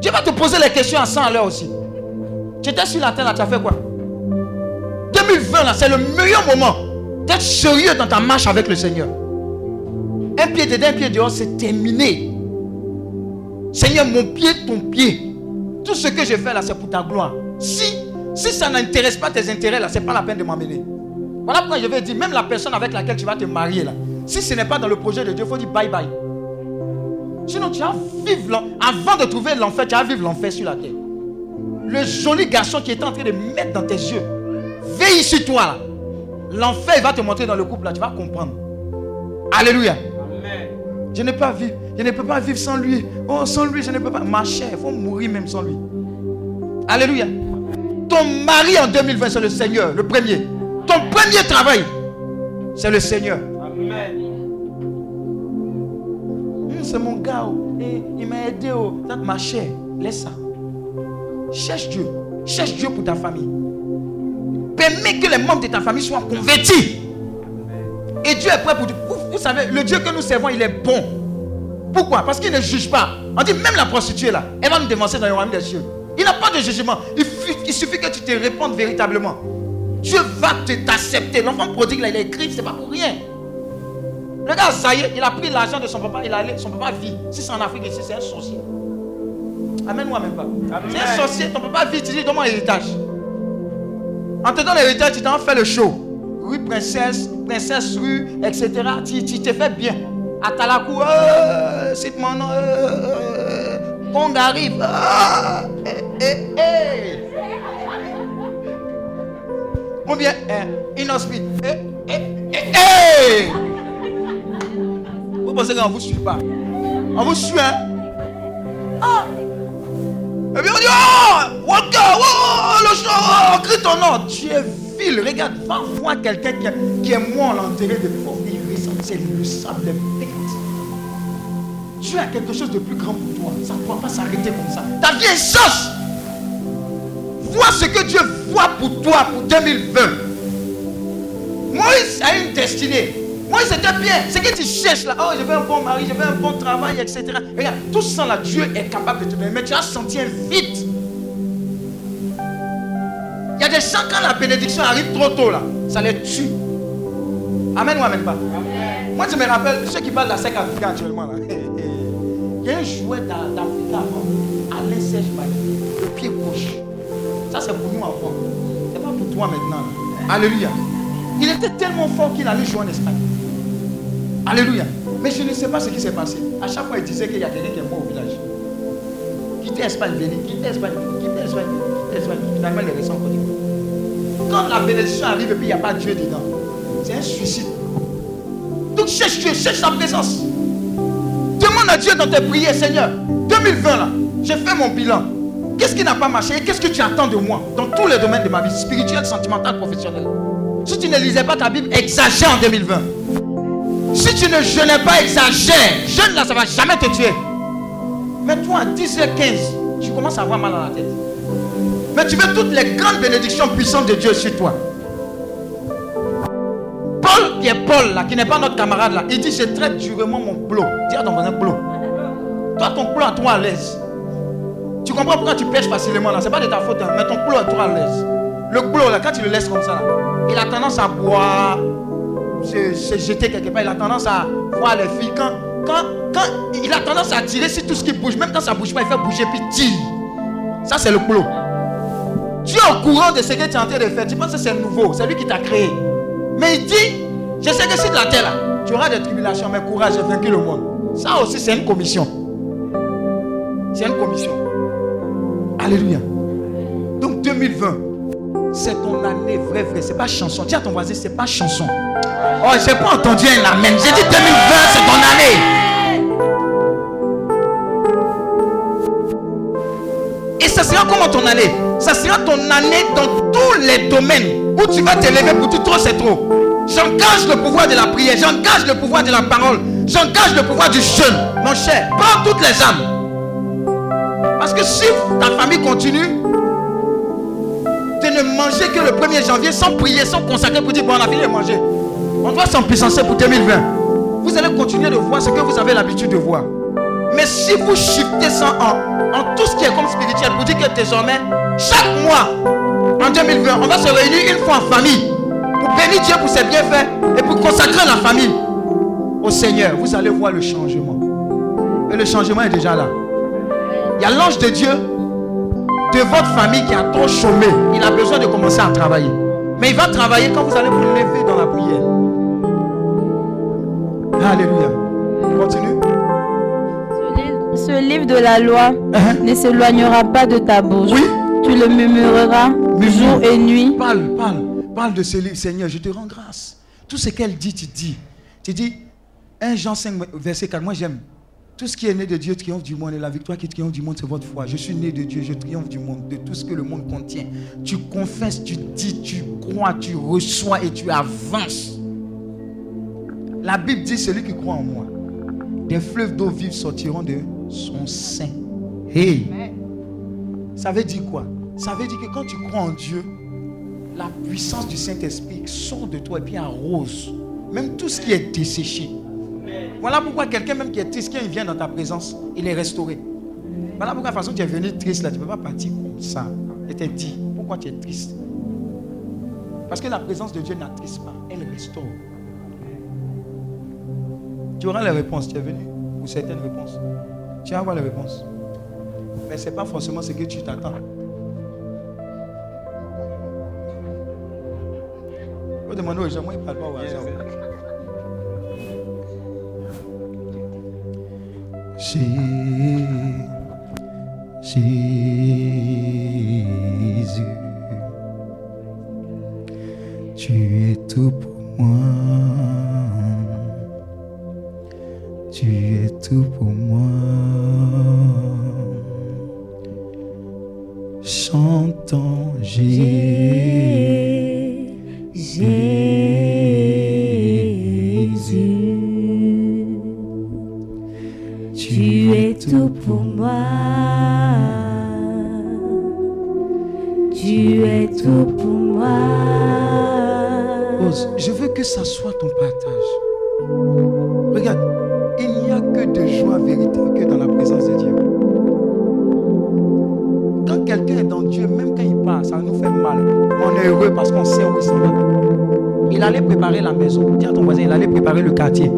Dieu va te poser les questions à 100 à l'heure aussi. Tu étais sur la terre là, tu as fait quoi? 2020 là, c'est le meilleur moment d'être sérieux dans ta marche avec le Seigneur. Un pied dedans, un pied dehors, c'est terminé. Seigneur, mon pied, ton pied. Tout ce que je fais là, c'est pour ta gloire. Si, si ça n'intéresse pas tes intérêts là, c'est pas la peine de m'emmener. Voilà pourquoi je vais dire, même la personne avec laquelle tu vas te marier là, si ce n'est pas dans le projet de Dieu, il faut dire bye bye. Sinon, tu vas vivre l'en- avant de trouver l'enfer, tu vas vivre l'enfer sur la terre. Le joli garçon qui est en train de mettre dans tes yeux, veille sur toi. L'enfer, il va te montrer dans le couple là, tu vas comprendre. Alléluia. Je ne peux pas vivre. Je ne peux pas vivre sans lui. Oh, sans lui, je ne peux pas. Ma chère, il faut mourir même sans lui. Alléluia. Ton mari en 2020, c'est le Seigneur, le premier. Ton premier travail, c'est le Seigneur. C'est mon gars. oh. Et il m'a aidé. oh. Ma chère, laisse ça. Cherche Dieu. Cherche Dieu pour ta famille. Permets que les membres de ta famille soient convertis. Et Dieu est prêt pour. Vous, vous savez, le Dieu que nous servons, il est bon. Pourquoi? Parce qu'il ne juge pas. On dit même la prostituée là, elle va nous dévancer dans le royaume des cieux. Il n'a pas de jugement. Il, suffit que tu te répondes véritablement. Dieu va te t'accepter. L'enfant prodigue là, il est écrit, c'est pas pour rien. Le gars Zaye, il a pris l'argent de son papa, il a allé, son papa vit. Si c'est en Afrique ici, c'est un sorcier. Amène-moi même pas. C'est un sorcier, ton papa vit, tu dis donne-moi l'héritage. En te donnant l'héritage, tu t'en fais le show. Rue Princesse, Princesse Rue, etc. Tu, tu te fais bien. À Talakou, euh, cite mon nom. Euh, Kong arrive. Ah, eh, eh, eh. Combien eh, Inospi. Eh, eh, eh, eh. Vous pensez qu'on vous suit pas? On vous suit, hein? Ah Et puis on dit, oh Walker, oh, le show, oh, crie ton nom. Tu es vil. Regarde, va voir quelqu'un qui, est- à l'enterré de force. Il c'est le sable, les bêtes. Dieu a quelque chose de plus grand pour toi. Ça ne doit pas s'arrêter comme ça. Ta vie est sens. Vois ce que Dieu voit pour toi pour 2020. Moïse a une destinée. Moïse était bien. Ce que tu cherches là, oh, je veux un bon mari, je veux un bon travail, etc. Regarde, tout ça là, Dieu est capable de te donner. Mais tu as senti un vide. Il y a des gens, quand la bénédiction arrive trop tôt là, ça les tue. Amen ou amen pas? Moi, je me rappelle, ceux qui parlent de la sec africaine actuellement, là. (laughs) il y a un jouet d'A- d'Afrique avant, Alain Serge le pied gauche. Ça, c'est pour nous enfants. C'est pas pour toi maintenant. Alléluia. Il était tellement fort qu'il allait jouer en Espagne. Alléluia. Mais je ne sais pas ce qui s'est passé. À chaque fois, il disait qu'il y a quelqu'un qui est mort au village. Quitter Espagne, venir, quitter Espagne, venir, quitter Espagne, venir, quitter Espagne. Finalement, il est resté en Côte. Quand la bénédiction arrive et puis il n'y a pas Dieu dedans, c'est un suicide. Donc cherche Dieu, cherche sa présence. Demande à Dieu dans tes prières, Seigneur. 2020 là, j'ai fait mon bilan. Qu'est-ce qui n'a pas marché et qu'est-ce que tu attends de moi dans tous les domaines de ma vie, spirituel, sentimental, professionnel? Si tu ne lisais pas ta Bible, exagère en 2020. Si tu ne jeûnais pas, exagère. Jeûne là, ça ne va jamais te tuer. Mais toi, à 10h15, tu commences à avoir mal à la tête. Mais tu veux toutes les grandes bénédictions puissantes de Dieu sur toi. Paul, qui est Paul, là, qui n'est pas notre camarade, là, il dit Je traite durement mon boulot. Dis à ton voisin boulot. Toi, ton boulot à toi à l'aise. Tu comprends pourquoi tu pêches facilement là? Ce n'est pas de ta faute, hein, mais ton boulot à toi à l'aise. Le boulot, là, quand tu le laisses comme ça, il a tendance à boire, se, se jeter quelque part. Il a tendance à voir les filles. Quand, quand, quand il a tendance à tirer sur tout ce qui bouge, même quand ça ne bouge pas, il fait bouger puis tire. Ça, c'est le boulot. Tu es au courant de ce que tu es en train de faire. Tu penses que c'est nouveau. C'est lui qui t'a créé. Mais il dit, je sais que sur la terre, là, tu auras des tribulations, mais courage, j'ai vaincu le monde. Ça aussi, c'est une commission. C'est une commission. Alléluia. Donc 2020, c'est ton année vrai, vrai. C'est pas chanson. Dis à ton voisin, c'est pas chanson. Oh, j'ai pas entendu un amen. J'ai dit 2020, c'est ton année. Et ça sera comment ton année? Ça sera ton année dans tous les domaines où tu vas t'élever pour dire trop c'est trop. J'engage le pouvoir de la prière, j'engage le pouvoir de la parole, j'engage le pouvoir du jeûne. Mon cher, prends toutes les âmes. Parce que si ta famille continue ne manger que le 1er janvier sans prier, sans consacrer pour dire bon, on a fini de manger, on doit s'empuissancer pour 2020. Vous allez continuer de voir ce que vous avez l'habitude de voir. Mais si vous shiftez ça en, en tout ce qui est comme spirituel, vous dites que désormais, chaque mois, en 2020, on va se réunir une fois en famille pour bénir Dieu pour ses bienfaits et pour consacrer la famille au Seigneur. Vous allez voir le changement. Et le changement est déjà là. Il y a l'ange de Dieu de votre famille qui a trop chômé. Il a besoin de commencer à travailler. Mais il va travailler quand vous allez vous lever dans la prière. Alléluia. Continue. Ce livre, de la loi Hein? ne s'éloignera pas de ta bouche. Oui. Tu le murmureras Murmure. jour et nuit. Parle, parle, parle de ce livre, Seigneur, je te rends grâce. Tout ce qu'elle dit, tu dis. Tu dis, 1 Jean 5, verset 4, moi j'aime. Tout ce qui est né de Dieu triomphe du monde et la victoire qui triomphe du monde, c'est votre foi. Je suis né de Dieu, je triomphe du monde, de tout ce que le monde contient. Tu confesses, tu dis, tu crois, tu reçois et tu avances. La Bible dit, celui qui croit en moi, des fleuves d'eau vive sortiront de son sein. Hey! Ça veut dire quoi? Ça veut dire que quand tu crois en Dieu, la puissance du Saint-Esprit sort de toi et puis arrose. Même tout ce qui est desséché. Voilà pourquoi quelqu'un même qui est triste, quand il vient dans ta présence, il est restauré. Voilà pourquoi de toute façon tu es venu triste là, tu ne peux pas partir comme ça. Et te dit, pourquoi tu es triste? Parce que la présence de Dieu n'attriste pas, elle restaure. Tu auras les réponses, tu es venu pour certaines réponses. Tu vas avoir les réponses. Mais ce n'est pas forcément ce que tu t'attends. Faut demander aux gens, moi, ils ne parlent pas au hasard. Jésus, tu es tout pour moi. Tu es tout pour moi. Chantons Jésus. Jésus, Tu es tout pour moi. Je veux que ça soit ton partage. Regarde, il n'y a que de joie véritable que dans la présence de Dieu. Quand quelqu'un est dans Dieu, même quand il part, ça nous fait mal. On est heureux parce qu'on sait où il s'en va. il allait préparer la maison. Dis à ton voisin, il allait préparer le quartier.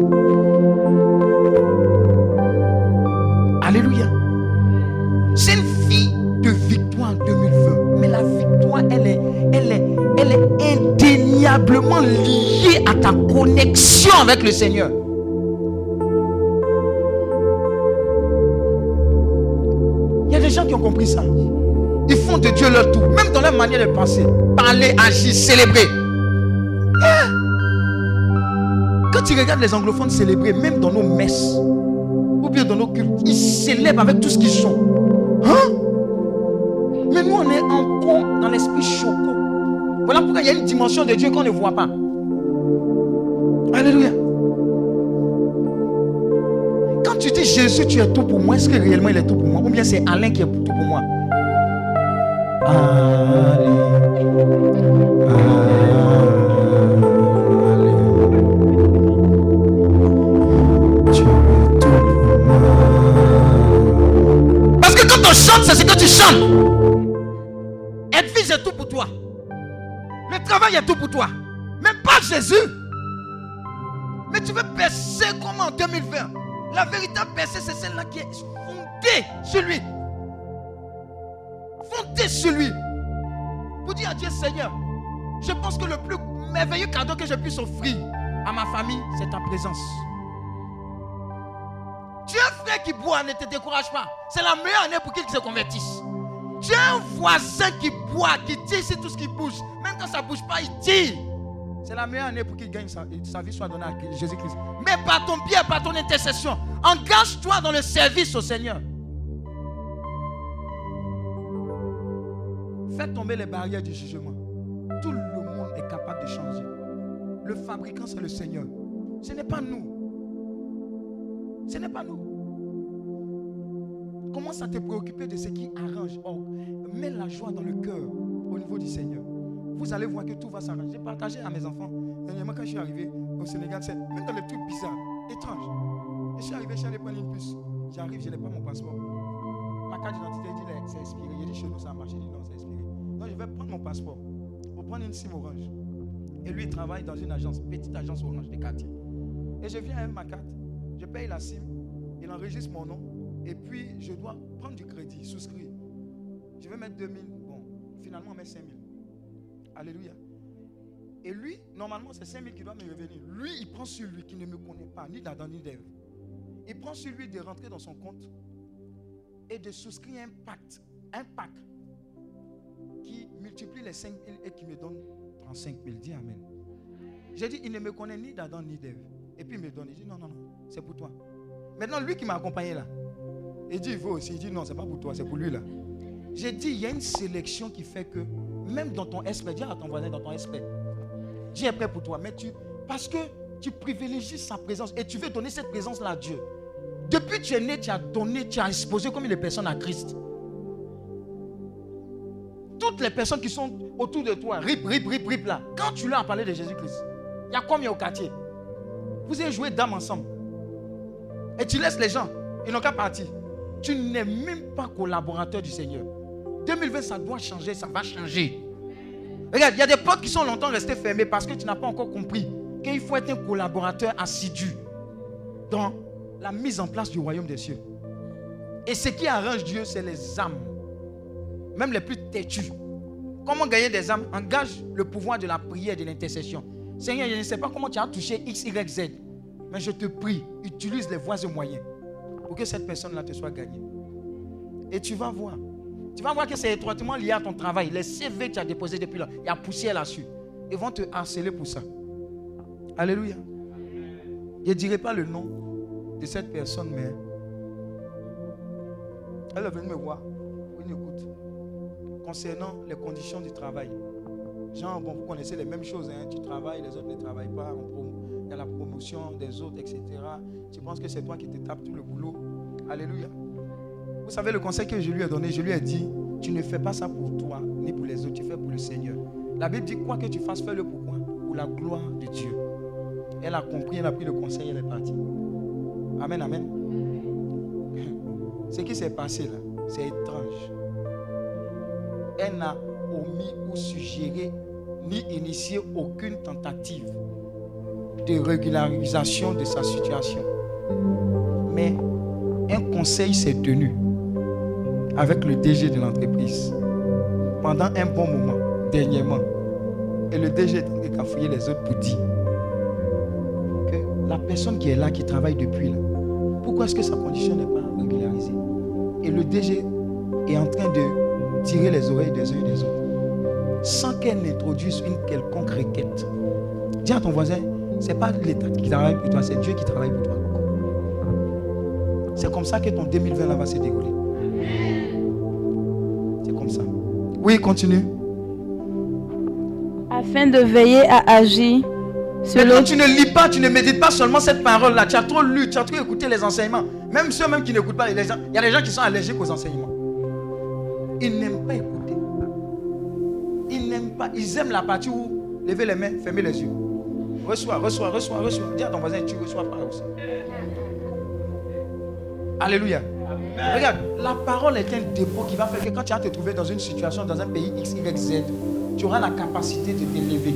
Connexion avec le Seigneur. Il y a des gens qui ont compris ça. Ils font de Dieu leur tout, même dans leur manière de penser. Parler, agir, célébrer. Hein? Quand tu regardes les anglophones célébrer, même dans nos messes, ou bien dans nos cultes, ils célèbrent avec tout ce qu'ils sont. Hein? Mais nous, on est encore dans l'esprit choco. Voilà pourquoi il y a une dimension de Dieu qu'on ne voit pas. Alléluia. Quand tu dis Jésus, tu es tout pour moi, est-ce que réellement il est tout pour moi? Ou bien c'est Alain qui est tout pour moi? Allez. Tu es tout pour moi. Parce que quand on chante, c'est ce que tu chantes. Être fils est tout pour toi. Le travail est tout pour toi. Même pas Jésus. Tu veux percer comment en 2020 La véritable percée, c'est celle-là qui est fondée sur lui. Fondée sur lui. Pour dire à Dieu, Seigneur, je pense que le plus merveilleux cadeau que je puisse offrir à ma famille, c'est ta présence. Un frère qui boit, ne te décourage pas. C'est la meilleure année pour qu'il se convertisse. Tu as un voisin qui boit, qui tire sur tout ce qui bouge. Même quand ça ne bouge pas, il tire. C'est la meilleure année pour qu'il gagne sa, vie soit donnée à Jésus-Christ. Mais par ton bien, par ton intercession, engage-toi dans le service au Seigneur. Fais tomber les barrières du jugement. Tout le monde est capable de changer. Le fabricant, c'est le Seigneur. Ce n'est pas nous. Ce n'est pas nous. Commence à te préoccuper de ce qui arrange. Oh, mets la joie dans le cœur au niveau du Seigneur. Vous allez voir que tout va s'arranger. J'ai partagé à mes enfants. Dernièrement, quand je suis arrivé au Sénégal, c'est même dans les trucs bizarres, étranges. Je suis arrivé, je suis allé prendre une puce. J'arrive, je n'ai pas mon passeport. Ma carte d'identité dit c'est expiré. Il dit chez nous ça a marché. Il dit non, c'est expiré. Donc je vais prendre mon passeport pour prendre une SIM orange. Et lui, il travaille dans une agence, petite agence orange de quartier. Et je viens avec ma carte. Je paye la SIM. Il enregistre mon nom. Et puis, je dois prendre du crédit, souscrire. Je vais mettre 2000. Bon, finalement, on met 5000. Alléluia. Et lui, normalement, c'est 5000 qui doit me revenir. Lui, il prend sur lui qui ne me connaît pas, ni d'Adam ni d'Ève. Il prend sur lui de rentrer dans son compte et de souscrire un pacte, un pacte qui multiplie les 5 000 et qui me donne 35 000. Dis Amen. J'ai dit, il ne me connaît ni d'Adam ni d'Ève. Et puis il me donne. Il dit, non, non, non, c'est pour toi. Maintenant, lui qui m'a accompagné là, il dit, il veut aussi. Il dit, non, c'est pas pour toi, c'est pour lui là. J'ai dit, il y a une sélection qui fait que, même dans ton esprit, dis à ton voisin dans ton esprit, Dieu est prêt pour toi. Mais tu, parce que tu privilégies sa présence et tu veux donner cette présence-là à Dieu. Depuis que tu es né, tu as donné, tu as exposé comme les personnes à Christ. Toutes les personnes qui sont autour de toi, rip, rip, rip, rip là, quand tu leur as parlé de Jésus-Christ, il y a combien au quartier? Vous avez joué dame ensemble. Et tu laisses les gens, ils n'ont qu'à partir. Tu n'es même pas collaborateur du Seigneur. 2020, ça doit changer, ça va changer. Regarde, il y a des portes qui sont longtemps restées fermées parce que tu n'as pas encore compris qu'il faut être un collaborateur assidu dans la mise en place du royaume des cieux. Et ce qui arrange Dieu, c'est les âmes, même les plus têtues. Comment gagner des âmes? Engage le pouvoir de la prière et de l'intercession. Seigneur, je ne sais pas comment tu as touché X, Y, Z, mais je te prie, utilise les voies et moyens pour que cette personne-là te soit gagnée. Et tu vas voir. Tu vas voir que c'est étroitement lié à ton travail. Les CV que tu as déposés depuis là, il y a poussière là-dessus. Ils vont te harceler pour ça. Alléluia. Je ne dirai pas le nom de cette personne, mais elle est venue me voir pour une écoute concernant les conditions du travail. Genre, bon, vous connaissez les mêmes choses. Hein? Tu travailles, les autres ne travaillent pas. Il y a la promotion des autres, etc. Tu penses que c'est toi qui te tapes tout le boulot. Alléluia. Vous savez le conseil que je lui ai donné, je lui ai dit, tu ne fais pas ça pour toi ni pour les autres, tu fais pour le Seigneur. La Bible dit quoi que tu fasses, fais-le pour quoi Pour la gloire de Dieu. Elle a compris, elle a pris le conseil, elle est partie. Amen, amen. Ce qui s'est passé là, c'est étrange. Elle n'a omis ou suggéré ni initié aucune tentative de régularisation de sa situation. Mais un conseil s'est tenu avec le DG de l'entreprise pendant un bon moment, dernièrement. Et le DG est en train les autres dire que la personne qui est là, qui travaille depuis là, pourquoi est-ce que sa condition n'est pas régularisée? Et le DG est en train de tirer les oreilles des uns et des autres sans qu'elle n'introduise une quelconque requête. Dis à ton voisin, ce n'est pas l'État qui travaille pour toi, c'est Dieu qui travaille pour toi. C'est comme ça que ton 2020 là va se dérouler. Oui, continue. Afin de veiller à agir Mais selon quand tu ne lis pas, tu ne médites pas seulement cette parole-là. Tu as trop lu, tu as trop écouté les enseignements. Même ceux même qui n'écoutent pas, il y a des gens- il y a des gens qui sont allergiques aux enseignements. Ils n'aiment pas écouter. Ils n'aiment pas. Ils aiment la partie où lever les mains, fermer les yeux. Reçois, reçois, reçois, reçois. Dis à ton voisin, tu reçois pas aussi. Alléluia. Regarde, la parole est un dépôt qui va faire que quand tu vas te trouver dans une situation, dans un pays X, Y, Z, tu auras la capacité de t'élever.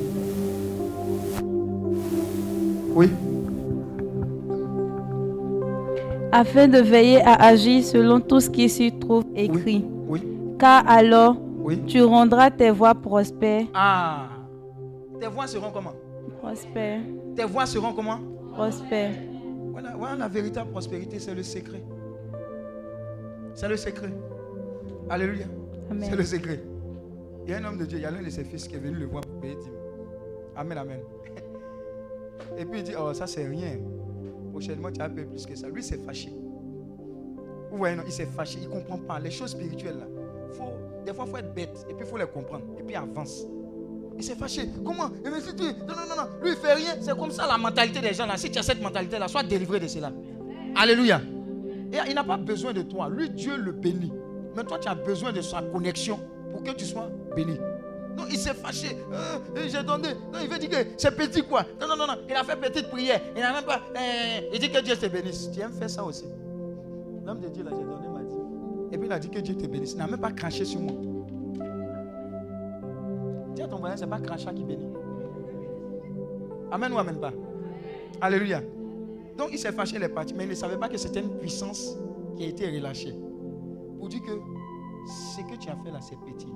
Oui. afin de veiller à agir selon tout ce qui s'y trouve écrit. Oui. Car alors Oui. tu rendras tes voies prospères. Ah. Tes voix seront comment? Prospères. Tes voix seront comment? Prospères. voilà, voilà, la véritable prospérité, c'est le secret. C'est le secret. Alléluia. Amen. C'est le secret. Il y a un homme de Dieu, il y a l'un de ses fils qui est venu le voir pour payer dîme. Amen, amen. (laughs) Et puis il dit, oh, ça c'est rien. Prochainement, tu vas payer plus que ça. Lui, s'est fâché. Vous voyez, non, il s'est fâché. Il ne comprend pas. Les choses spirituelles, là, faut, des fois, il faut être bête. Et puis, il faut les comprendre. Et puis, avance. Il s'est fâché. Comment? Mais si tu- Non, non, non. Lui, il fait rien. C'est comme ça la mentalité des gens, là. Si tu as cette mentalité-là, sois délivré de cela. Alléluia. Il n'a pas besoin de toi. Lui, Dieu le bénit. Mais toi, tu as besoin de sa connexion pour que tu sois béni. Non, il s'est fâché. Euh, euh, J'ai donné. Non, il veut dire que c'est petit quoi. Non, non, non, non. Il a fait petite prière. Il n'a même pas. euh, il dit que Dieu te bénisse. Tu aimes faire ça aussi? L'homme de Dieu, là, j'ai donné ma dit. Et puis il a dit que Dieu te bénisse. Il n'a même pas craché sur moi. Dis à ton voisin, c'est pas crachat qui bénit. Amen ou amen pas? Alléluia. Donc il s'est fâché, il est parti. Mais il ne savait pas que c'était une puissance qui a été relâchée. Pour dire que ce que tu as fait là, c'est petit.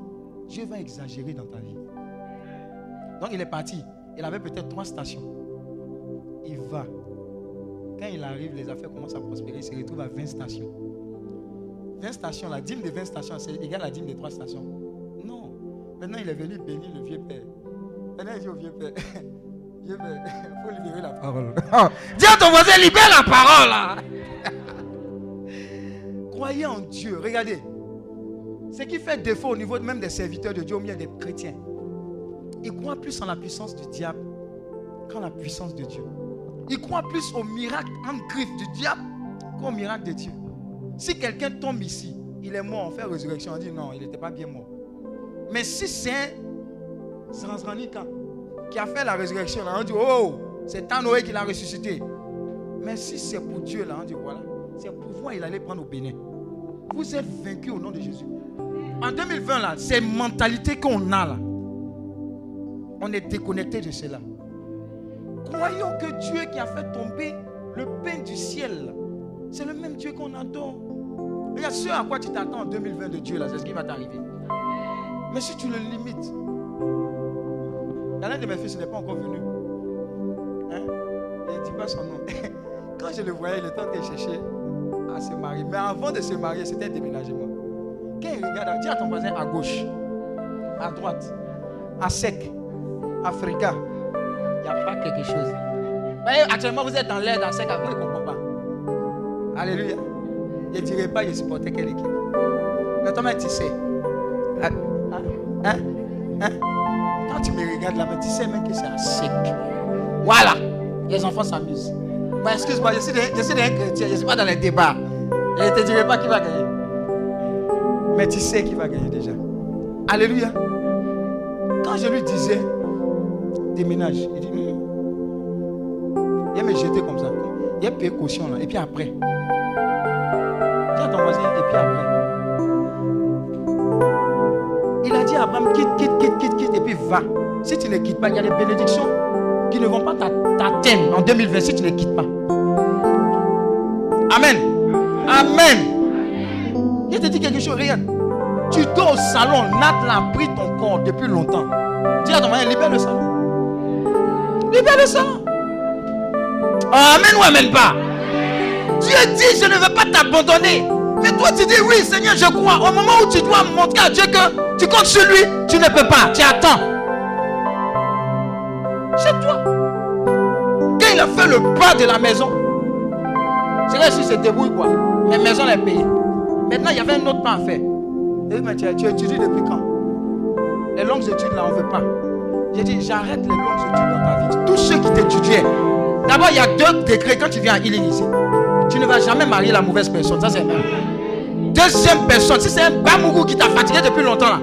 Dieu va exagérer dans ta vie. Donc il est parti. Il avait peut-être trois stations. Il va. Quand il arrive, les affaires commencent à prospérer. Il se retrouve à 20 stations. 20 stations, la dîme de 20 stations, c'est égal à la dîme de 3 stations. Non. Maintenant, il est venu bénir le vieux père. Maintenant, il dit au vieux père, (laughs) il (laughs) faut libérer la parole. (laughs) Dis à ton voisin, libère la parole. là. (laughs) Croyez en Dieu. Regardez. Ce qui fait défaut au niveau même des serviteurs de Dieu, ou bien des chrétiens, ils croient plus en la puissance du diable qu'en la puissance de Dieu. Ils croient plus au miracle en griffe du diable qu'au miracle de Dieu. Si quelqu'un tombe ici, il est mort, on fait résurrection, on dit non, il n'était pas bien mort. Mais si c'est un qui a fait la résurrection, là, on dit oh, c'est Tanoé qui l'a ressuscité. Mais si c'est pour Dieu, là, on dit voilà, c'est pouvoir, il allait prendre au Bénin. Vous êtes vaincus au nom de Jésus. En 2020, là, ces mentalités qu'on a là, on est déconnecté de cela. Croyons que Dieu qui a fait tomber le pain du ciel, c'est le même Dieu qu'on adore. Regarde, ce à quoi tu t'attends en 2020 de Dieu, là, c'est ce qui va t'arriver. Mais si tu le limites, il y en a un de mes fils n'est pas encore venu. Il ne dit pas son nom. (laughs) Quand je le voyais, il était en train de chercher à se marier. Mais avant de se marier, c'était un déménagement. Quand il regarde, dis à ton voisin à gauche, à droite, à sec, Africa, il n'y a pas quelque chose. Voyez, actuellement, vous êtes dans l'air, dans sec, après, il ne comprend pas. Alléluia. Je ne dirais pas, je supportais quelle équipe. Mais toi, tu sais. Hein? Hein? Quand tu me regardes là, mais tu sais même que c'est à sec. Voilà. Les enfants s'amusent. Mais excuse-moi, je suis d'un je suis je ne suis pas dans les débats. Je ne te dirai pas qui va gagner. Mais tu sais qui va gagner déjà. Alléluia. Quand je lui disais, déménage, il dit non. Il me jeter comme ça. Il a payé caution là. Et puis après. À ton voisin, et puis après. Quitte, quitte, quitte, quitte, quitte, et puis va. Si tu ne quittes pas, il y a des bénédictions qui ne vont pas t'a- t'atteindre en 2020 si tu ne quittes pas. Amen. Amen. Je te dis quelque chose, regarde. Tu dors au salon, Nat l'a pris ton corps depuis longtemps. Dis à ton mari, libère le salon. Libère le salon. Amen ou amen pas? Dieu dit, je ne veux pas t'abandonner. Mais toi, tu dis, oui, Seigneur, je crois. Au moment où tu dois montrer à Dieu que tu comptes sur lui, tu ne peux pas. Tu attends. C'est toi. Quand il a fait le bas de la maison, c'est là, si se débrouille quoi. La maison est payée. Maintenant, il y avait un autre plan à faire. Il dit, mais tu, tu étudies depuis quand? Les longues études, là, on ne veut pas. J'ai dit, j'arrête les longues études dans ta vie. Tous ceux qui t'étudiaient. D'abord, il y a deux décrets quand tu viens à ici. Tu ne vas jamais marier la mauvaise personne. Ça, c'est un. Deuxième personne, si c'est un Bamougou qui t'a fatigué depuis longtemps, là.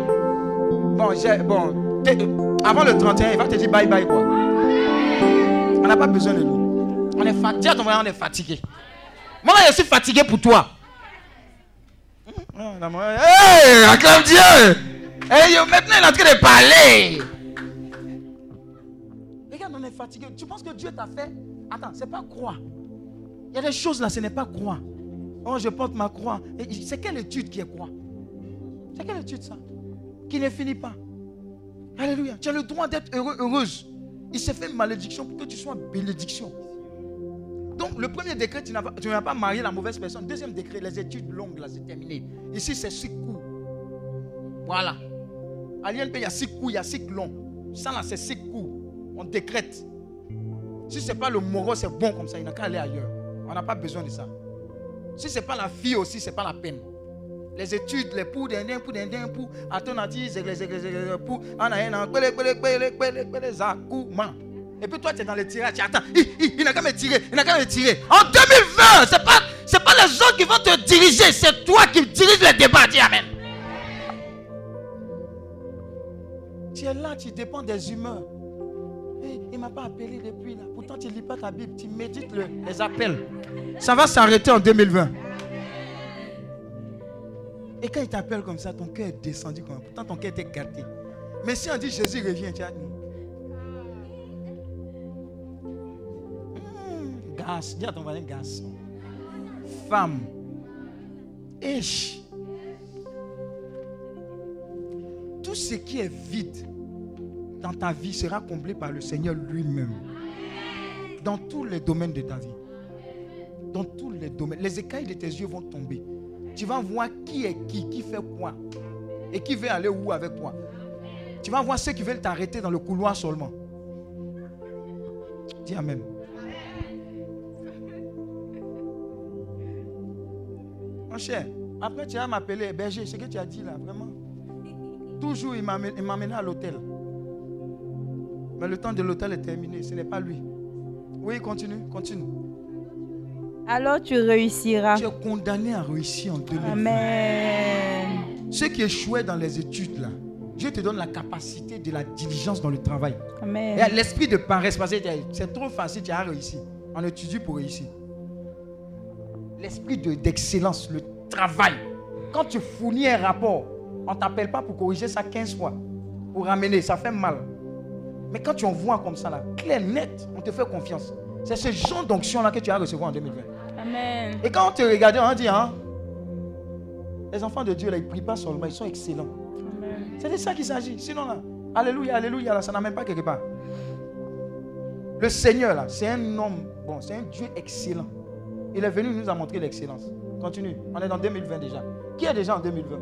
Bon, bon avant le 31, il va te dire bye bye, quoi. On n'a pas besoin de lui. On est fatigué. On est fatigué. Moi, je suis fatigué pour toi. Hey, acclame Dieu. Hey, maintenant, il est en train de parler. Regarde, on est fatigué. Tu penses que Dieu t'a fait? Attends, c'est pas croix. Il y a des choses là, ce n'est pas croix. Oh, je porte ma croix. C'est quelle étude qui est croix? C'est quelle étude ça? Qui ne finit pas. Alléluia. Tu as le droit d'être heureux, heureuse. Il s'est fait malédiction pour que tu sois bénédiction. Donc, le premier décret, tu n'as pas, marié la mauvaise personne. Deuxième décret, les études longues, là, c'est terminé. Ici, c'est six coups. Voilà. À l'INP, il y a six coups, il y a six longs. Ça, là, c'est six coups. On décrète. Si ce n'est pas le moro, c'est bon comme ça. Il n'a qu'à aller ailleurs. On n'a pas besoin de ça. Si ce n'est pas la fille aussi, ce n'est pas la peine. Les études, les poux d'Indien, poux d'Indien, poux, à ton poux, en a un, pélé, pélé, pélé, pélé, pélé, zakouma. Et puis toi, tu es dans les tirages, tu attends. Il, n'a qu'à me tirer, il n'a qu'à me tirer. En 2020, ce n'est pas, pas les autres qui vont te diriger, c'est toi qui diriges les débats. Dis Amen. Tu es là, tu dépends des humeurs. Eh, il ne m'a pas appelé depuis là. Pourtant, tu ne lis pas ta Bible, tu médites le- les appels. Ça va s'arrêter en 2020. Et quand il t'appelle comme ça, ton cœur est descendu comme ça. Pourtant, ton cœur était gâté. Mais si on dit Jésus revient, tu as dit. Hmm, Garce, dis à ton voisin garçon. Femme. Ish. Tout ce qui est vide dans ta vie sera comblé par le Seigneur lui-même. Dans tous les domaines de ta vie. Dans tous les domaines. Les écailles de tes yeux vont tomber. Tu vas voir qui est qui, qui fait quoi. Et qui veut aller où avec quoi. Tu vas voir ceux qui veulent t'arrêter dans le couloir seulement. Dis Amen. Mon cher, après tu vas m'appeler berger, ce que tu as dit là, vraiment. Toujours il m'amène à l'hôtel. Mais le temps de l'hôtel est terminé, ce n'est pas lui. Oui, continue, continue. Alors tu réussiras. Tu es condamné à réussir en 2020. Amen. Ceux qui échouaient dans les études, là, Dieu te donne la capacité de la diligence dans le travail. Amen. Et L'esprit de paresse, parce que c'est trop facile, tu as réussi. On étudie pour réussir. L'esprit de- d'excellence, le travail. Quand tu fournis un rapport, on ne t'appelle pas pour corriger ça 15 fois. Pour ramener, ça fait mal. Mais quand tu envoies comme ça, là, clair, net, on te fait confiance. C'est ce genre d'onction-là que tu as recevoir en 2020. Amen. Et quand on te regarde, on dit, hein, les enfants de Dieu, là, ils ne prient pas seulement, ils sont excellents. C'est de ça qu'il s'agit. Sinon, là, alléluia, alléluia, là, ça n'amène pas quelque part. Le Seigneur, là, c'est un homme, bon, c'est un Dieu excellent. Il est venu nous a montré l'excellence. Continue. On est dans 2020 déjà. Qui est déjà en 2020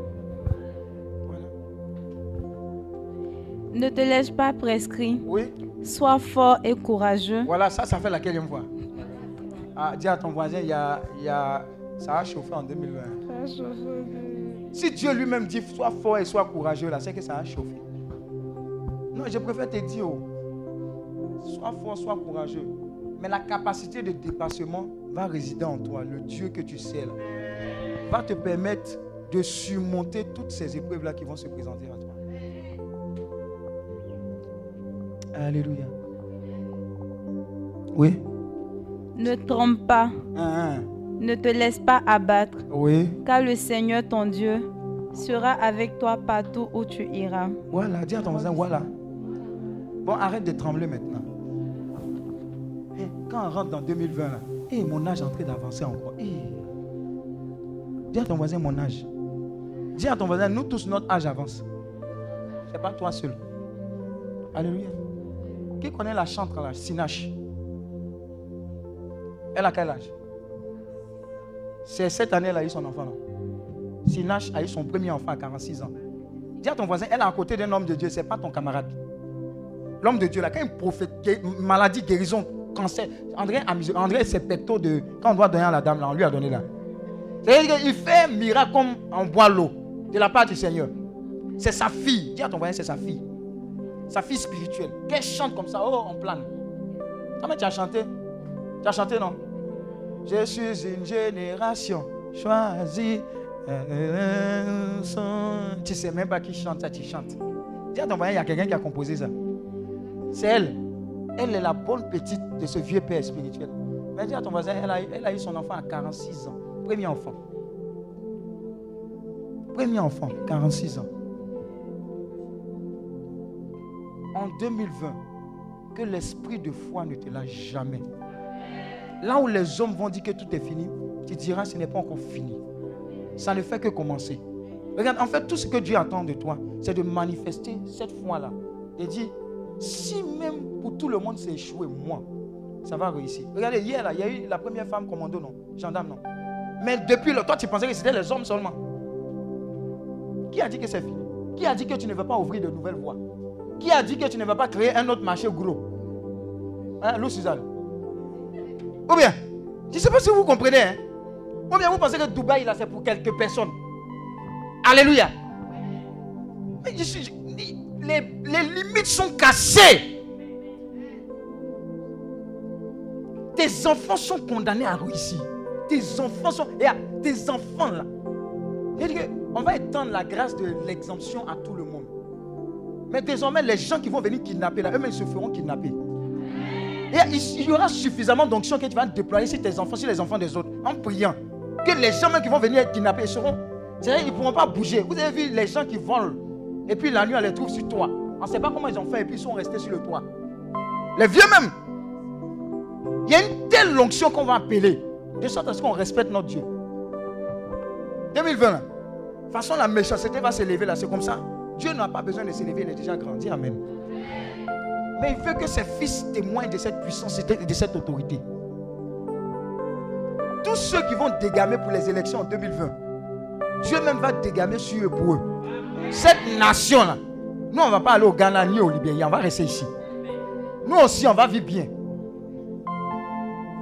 Ne te laisse pas prescrire. Oui. Sois fort et courageux. Voilà, ça, ça fait la quatrième fois. Ah, dis à ton voisin, il y a, il y a, ça a chauffé en 2020. Si Dieu lui-même dit sois fort et sois courageux, là, c'est que ça a chauffé. Non, je préfère te dire, oh, sois fort, sois courageux. Mais la capacité de dépassement va résider en toi. Le Dieu que tu sais, là, va te permettre de surmonter toutes ces épreuves-là qui vont se présenter à toi. Alléluia. Oui. Ne trompe pas. Hein, hein. Ne te laisse pas abattre. Oui. Car le Seigneur ton Dieu sera avec toi partout où tu iras. Voilà, dis à ton voisin, voilà. Bon, arrête de trembler maintenant. Eh, quand on rentre dans 2020, là, eh, mon âge est en train d'avancer encore. Eh. Dis à ton voisin mon âge. Dis à ton voisin, nous tous, notre âge avance. C'est pas toi seul. Alléluia. Qui connaît la chantre là, Sinache? Elle a quel âge? C'est cette année, elle a eu son enfant. là. Sinache a eu son premier enfant à 46 ans. Dis à ton voisin, elle est à côté d'un homme de Dieu, c'est pas ton camarade. L'homme de Dieu, là, quand il prophète, maladie, guérison, cancer, André, André ses pectos de. Quand on doit donner à la dame, là, on lui a donné là. C'est-à-dire qu'il fait un miracle comme on boit l'eau de la part du Seigneur. C'est sa fille. Dis à ton voisin, c'est sa fille. Sa fille spirituelle. Qu'elle chante comme ça, oh, on plane. Ah, mais tu as chanté Tu as chanté, non? Je suis une génération choisie. Tu sais même pas qui chante ça, tu chantes. Dis à ton voisin, il y a quelqu'un qui a composé ça. C'est elle. Elle est la bonne petite de ce vieux père spirituel. Mais dis à ton voisin, elle a, elle a eu son enfant à 46 ans. Premier enfant. Premier enfant, 46 ans. En 2020, que l'esprit de foi ne te lâche jamais. Là où les hommes vont dire que tout est fini, tu diras ce n'est pas encore fini. Ça ne fait que commencer. Regarde, en fait, tout ce que Dieu attend de toi, c'est de manifester cette foi-là. Et dire, si même pour tout le monde c'est échoué, moi, ça va réussir. Regardez, hier, là, il y a eu la première femme commando, non Gendarme, non Mais depuis le toi, tu pensais que c'était les hommes seulement. Qui a dit que c'est fini? Qui a dit que tu ne veux pas ouvrir de nouvelles voies? Qui a dit que tu ne vas pas créer un autre marché gros? Hein, Lou Suzanne? Ou bien, je ne sais pas si vous comprenez, hein Ou bien vous pensez que Dubaï, là, c'est pour quelques personnes? Alléluia. Mais les, les limites sont cassées. Tes enfants sont condamnés à réussir. Tes enfants sont. Et tes enfants là. On va étendre la grâce de l'exemption à tout le monde. Mais désormais, les gens qui vont venir kidnapper là, eux-mêmes se feront kidnapper. Et il y aura suffisamment d'onction que tu vas déployer sur tes enfants, sur les enfants des autres, en priant. Que les gens même qui vont venir kidnapper ils seront. C'est-à-dire, ils ne pourront pas bouger. Vous avez vu les gens qui volent. Et puis la nuit, on les trouve sur toi. On ne sait pas comment ils ont fait et puis ils sont restés sur le toit. Les vieux même. Il y a une telle onction qu'on va appeler. De sorte à ce qu'on respecte notre Dieu. 2020, là. De toute façon, la méchanceté va s'élever là. C'est comme ça. Dieu n'a pas besoin de s'élever, il est déjà grandi. Amen. Mais il veut que ses fils témoignent de cette puissance et de cette autorité. Tous ceux qui vont dégamer pour les élections en 2020, Dieu même va dégamer sur eux pour eux. Cette nation-là, nous, on ne va pas aller au Ghana ni au Libéria, on va rester ici. Nous aussi, on va vivre bien.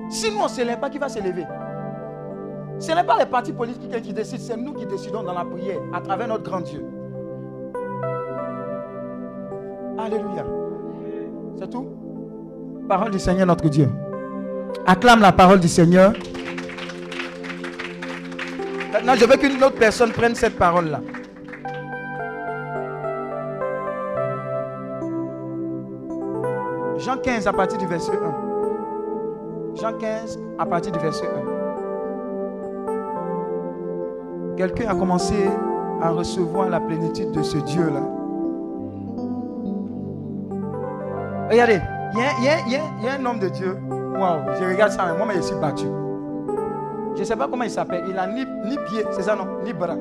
Si nous, on ne s'élève pas, qui va s'élever? Ce n'est pas les partis politiques qui décident, c'est nous qui décidons dans la prière, à travers notre grand Dieu. Alléluia. C'est tout? Parole du Seigneur, notre Dieu. Acclame la parole du Seigneur. Maintenant, je veux qu'une autre personne prenne cette parole-là. Jean 15 à partir du verset 1. Jean 15 à partir du verset 1. Quelqu'un a commencé à recevoir la plénitude de ce Dieu-là. Regardez, il y, y y a- un homme de Dieu. Waouh, je regarde ça, moi, je suis battu. Je ne sais pas comment il s'appelle. Il n'a ni, ni pied, c'est ça non? Ni bras.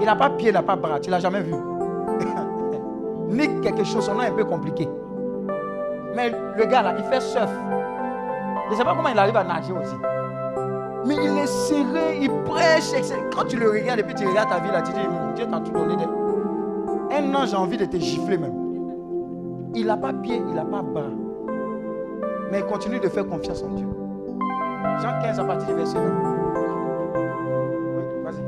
Il n'a pas pied, il n'a pas bras. Tu ne l'as jamais vu? (laughs) ni quelque chose, son nom est un peu compliqué. Mais le gars là, il fait surf. Je ne sais pas comment il arrive à nager aussi. Mais il est serré, il prêche. Quand tu le regardes et puis tu regardes ta vie là, tu dis, Hum, Dieu t'a tout donné. Un an, j'ai envie de te gifler même. Il n'a pas pied, il n'a pas bras. Mais il continue de faire confiance en Dieu. Jean 15 à partir du verset 1. Oui, vas-y.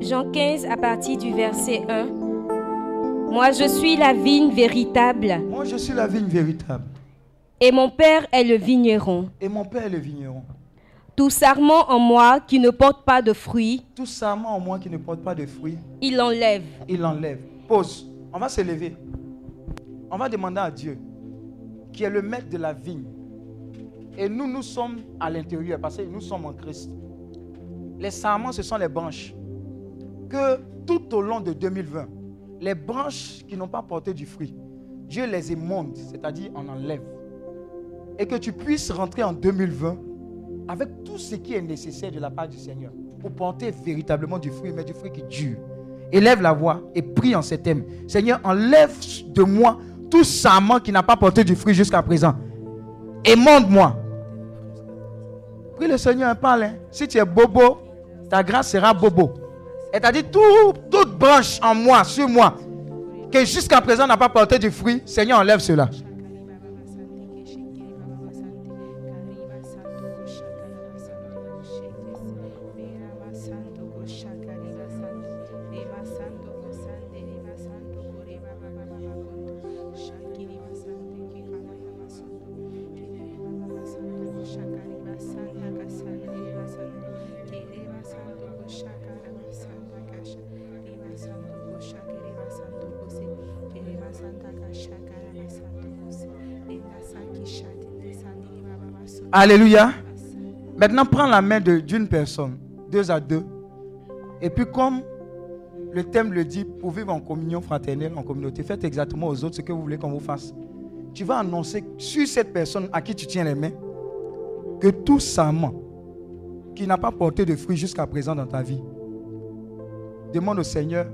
Jean 15 à partir du verset 1. Moi je suis la vigne véritable Moi, je suis la vigne véritable. et mon Père est le vigneron. Et mon père est le vigneron. Tout sarment en moi qui ne porte pas de fruits, Tout sarment en moi qui ne porte pas de fruits, il l'enlève. il l'enlève. Pause. On va se lever. On va demander à Dieu, qui est le maître de la vigne. Et nous, nous sommes à l'intérieur parce que nous sommes en Christ. Les sarments, ce sont les branches. Que tout au long de 2020, les branches qui n'ont pas porté du fruit, Dieu les émonde, c'est-à-dire en enlève. Et que tu puisses rentrer en 2020 avec tout ce qui est nécessaire de la part du Seigneur pour porter véritablement du fruit, mais du fruit qui dure. Élève la voix et prie en ces thèmes. Seigneur, enlève de moi tout sarment qui n'a pas porté du fruit jusqu'à présent. Émonde-moi. Prie le Seigneur, parle. Si tu es bobo, ta grâce sera bobo. Et t'a dit tout, toute branche en moi, sur moi, que jusqu'à présent n'a pas porté du fruit, Seigneur, enlève cela. Alléluia. Maintenant, prends la main d'une personne, deux à deux. Et puis, comme le thème le dit, pour vivre en communion fraternelle, en communauté, faites exactement aux autres ce que vous voulez qu'on vous fasse. Tu vas annoncer sur cette personne à qui tu tiens les mains que tout sarment qui n'a pas porté de fruits jusqu'à présent dans ta vie, demande au Seigneur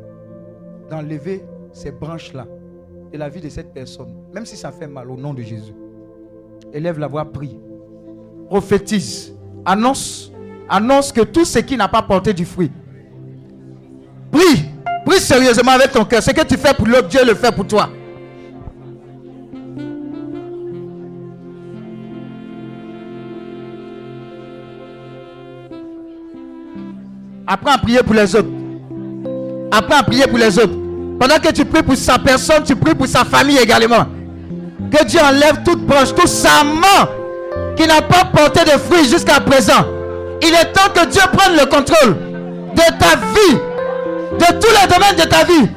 d'enlever ces branches-là de la vie de cette personne, même si ça fait mal au nom de Jésus. Élève la voix, prie prophétise, annonce, annonce que tout ce qui n'a pas porté du fruit. Prie, prie sérieusement avec ton cœur. Ce que tu fais pour l'autre, Dieu le fait pour toi. Apprends à prier pour les autres. Apprends à prier pour les autres. Pendant que tu pries pour sa personne, tu pries pour sa famille également. Que Dieu enlève toute branche, tout sarment qui n'a pas porté de fruits jusqu'à présent. Il est temps que Dieu prenne le contrôle de ta vie, de tous les domaines de ta vie.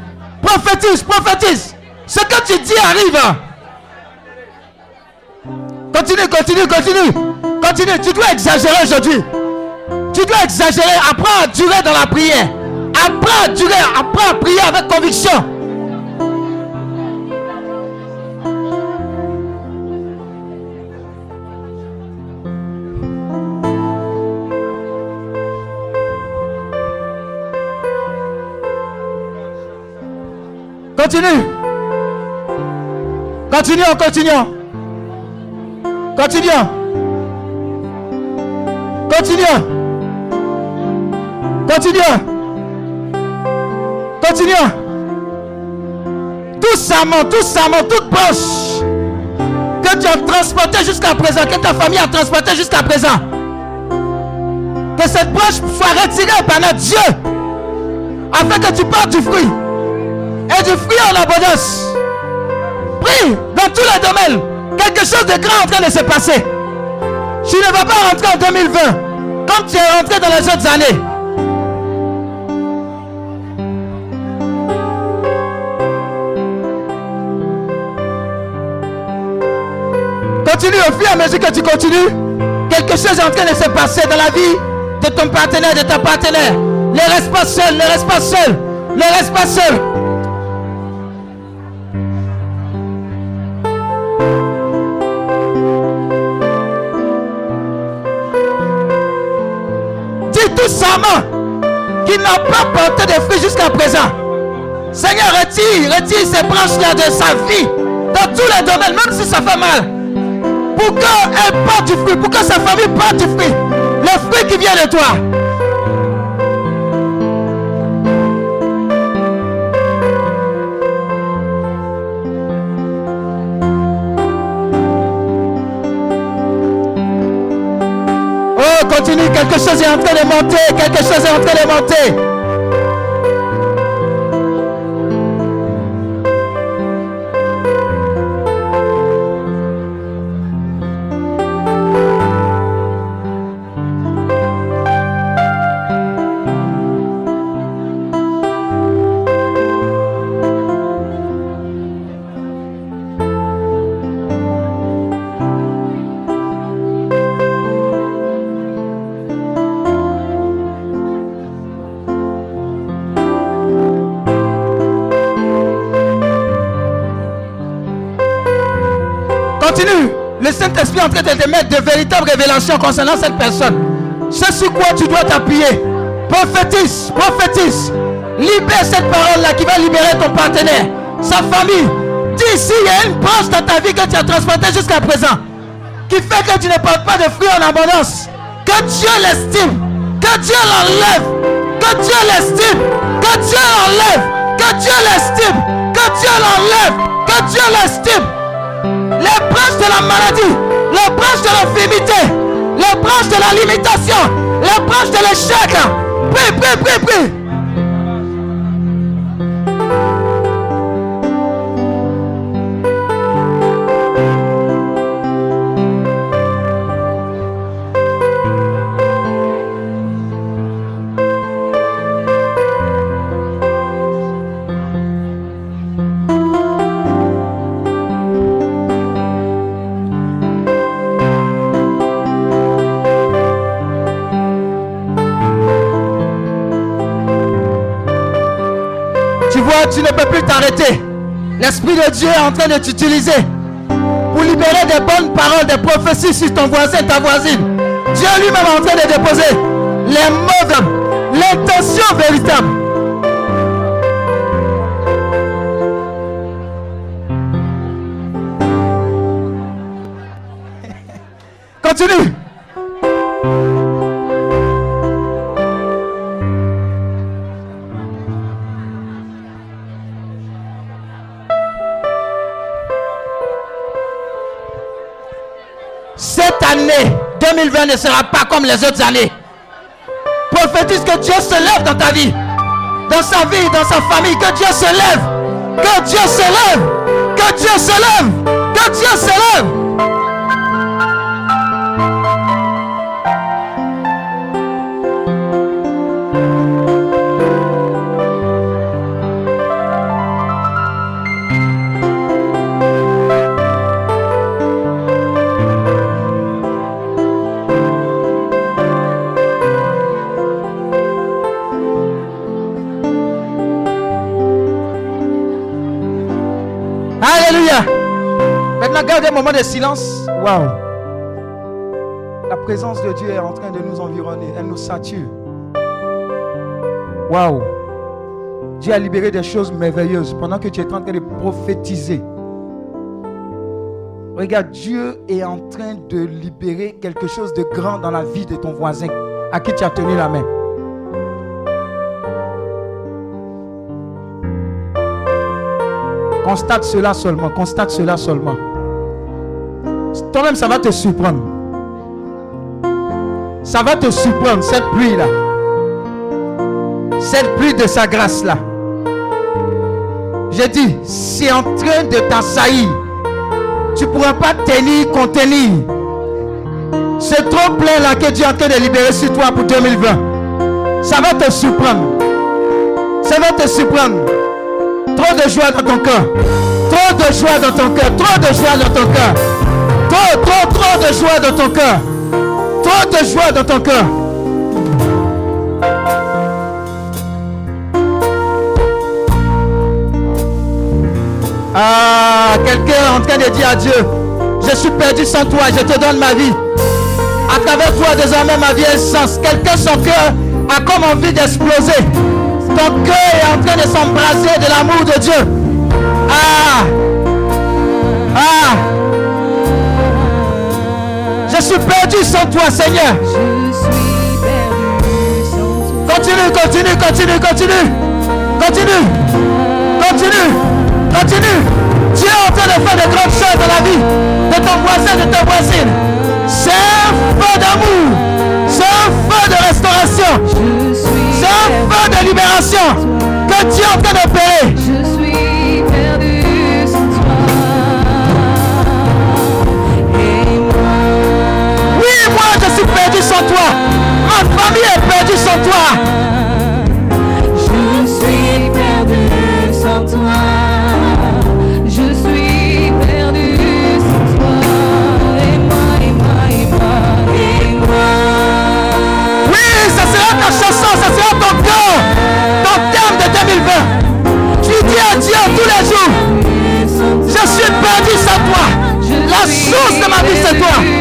Prophétise, prophétise. Ce que tu dis arrive. Continue, continue, continue. Continue. Tu dois exagérer aujourd'hui. Tu dois exagérer. Apprends à durer dans la prière. Apprends à durer. Apprends à prier avec conviction. Continue. Continuons, continuons. Continuons. Continuons. Continuons. Continuons. Tout serment, tout serment, toute branche que tu as transporté jusqu'à présent, que ta famille a transporté jusqu'à présent. Que cette branche soit retirée par notre Dieu. Afin que tu portes du fruit et du fruit en abondance. Prie dans tous les domaines. Quelque chose de grand est en train de se passer. Tu ne vas pas rentrer en 2020 comme tu es rentré dans les autres années. Continue au fur et à mesure que tu continues. Quelque chose est en train de se passer dans la vie de ton partenaire, de ta partenaire. Ne reste pas seul, ne reste pas seul, ne reste pas seul. Qui n'a pas porté de fruits jusqu'à présent. Seigneur, retire, retire ces branches-là de sa vie, dans tous les domaines, même si ça fait mal. Pour qu'elle porte du fruit, pour que sa famille porte du fruit. Le fruit qui vient de toi. Quelque chose est en train de monter, quelque chose est en train de monter. Est en train de te mettre de véritables révélations concernant cette personne. C'est sur quoi tu dois t'appuyer. Prophétise, prophétise. Libère cette parole-là qui va libérer ton partenaire, sa famille. Dis s'il y a une branche dans ta vie que tu as transplantée jusqu'à présent, qui fait que tu ne portes pas de fruits en abondance. Que Dieu l'estime. Que Dieu l'enlève. Que Dieu l'estime. Que Dieu l'enlève. Que Dieu l'estime. Que Dieu l'enlève. Que Dieu l'estime. De la maladie, les branches de l'infimité, les branches de la limitation, les branches de l'échec. Prie, prie, prie, prie. L'Esprit de Dieu est en train de t'utiliser pour libérer des bonnes paroles, des prophéties sur ton voisin, ta voisine. Dieu lui-même est en train de déposer les mots, l'intention véritable. (laughs) Continue. 2020 ne sera pas comme les autres années. Prophétise que Dieu se lève dans ta vie, dans sa vie, dans sa famille, que Dieu se lève, que Dieu se lève, que Dieu se lève, que Dieu se lève. Moment de silence. Waouh. La présence de Dieu est en train de nous environner. Elle nous sature. Waouh. Dieu a libéré des choses merveilleuses pendant que tu es en train de prophétiser. Regarde, Dieu est en train de libérer quelque chose de grand dans la vie de ton voisin à qui tu as tenu la main. Constate cela seulement, constate cela seulement. Toi-même, ça va te surprendre. Ça va te surprendre, cette pluie-là. Cette pluie de sa grâce-là. J'ai dit, c'est en train de t'assaillir. Tu ne pourras pas tenir, contenir. C'est trop plein là que Dieu est en train de libérer sur toi pour 2020. Ça va te surprendre. Ça va te surprendre. Trop de joie dans ton cœur. Trop de joie dans ton cœur. Trop de joie dans ton cœur. Trop, trop, trop de joie dans ton cœur. Trop de joie dans ton cœur. Ah, quelqu'un est en train de dire à Dieu, je suis perdu sans toi, je te donne ma vie. À travers toi, désormais, ma vie un sens. Quelqu'un, son cœur a comme envie d'exploser. Ton cœur est en train de s'embraser de l'amour de Dieu. Ah! Ah! Je suis perdu sans toi, Seigneur. Continue, continue, continue, continue. Continue. Continue. Continue. Dieu est en train de faire de grandes choses dans la vie de ton voisin, de ta voisine. C'est un feu d'amour. C'est un feu de restauration. C'est un feu de libération que Dieu est en train d'opérer. Moi je suis perdu sans toi. Ma famille est perdue sans toi. je suis perdu sans toi. Je suis perdu sans toi. Et moi, et moi, et moi, et moi. Oui, ça sera ta chanson, ça sera ton cœur, ton thème de 2020. Tu dis à Dieu tous les jours, je suis perdu sans toi. La source de ma vie, c'est toi.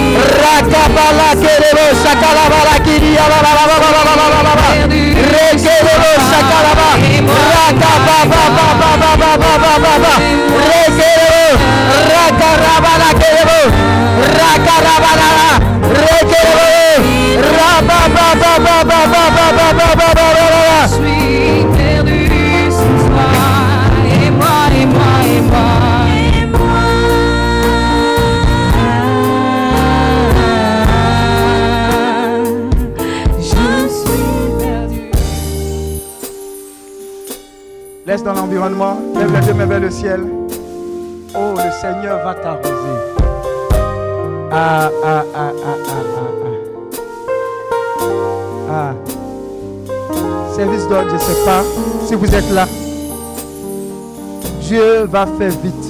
Rakabala Kerebosa Calabala Kiria Rekerebosa Calaba Rakababa Rekerebo Rakarabala Kerebo Rakarabala Rekerebo Rababa Dans l'environnement, lève les deux mains vers le ciel. Oh, le Seigneur va t'arroser. Ah, ah, ah, ah, ah, ah, ah. Ah. Service d'ordre, je ne sais pas si vous êtes là. Dieu va faire vite.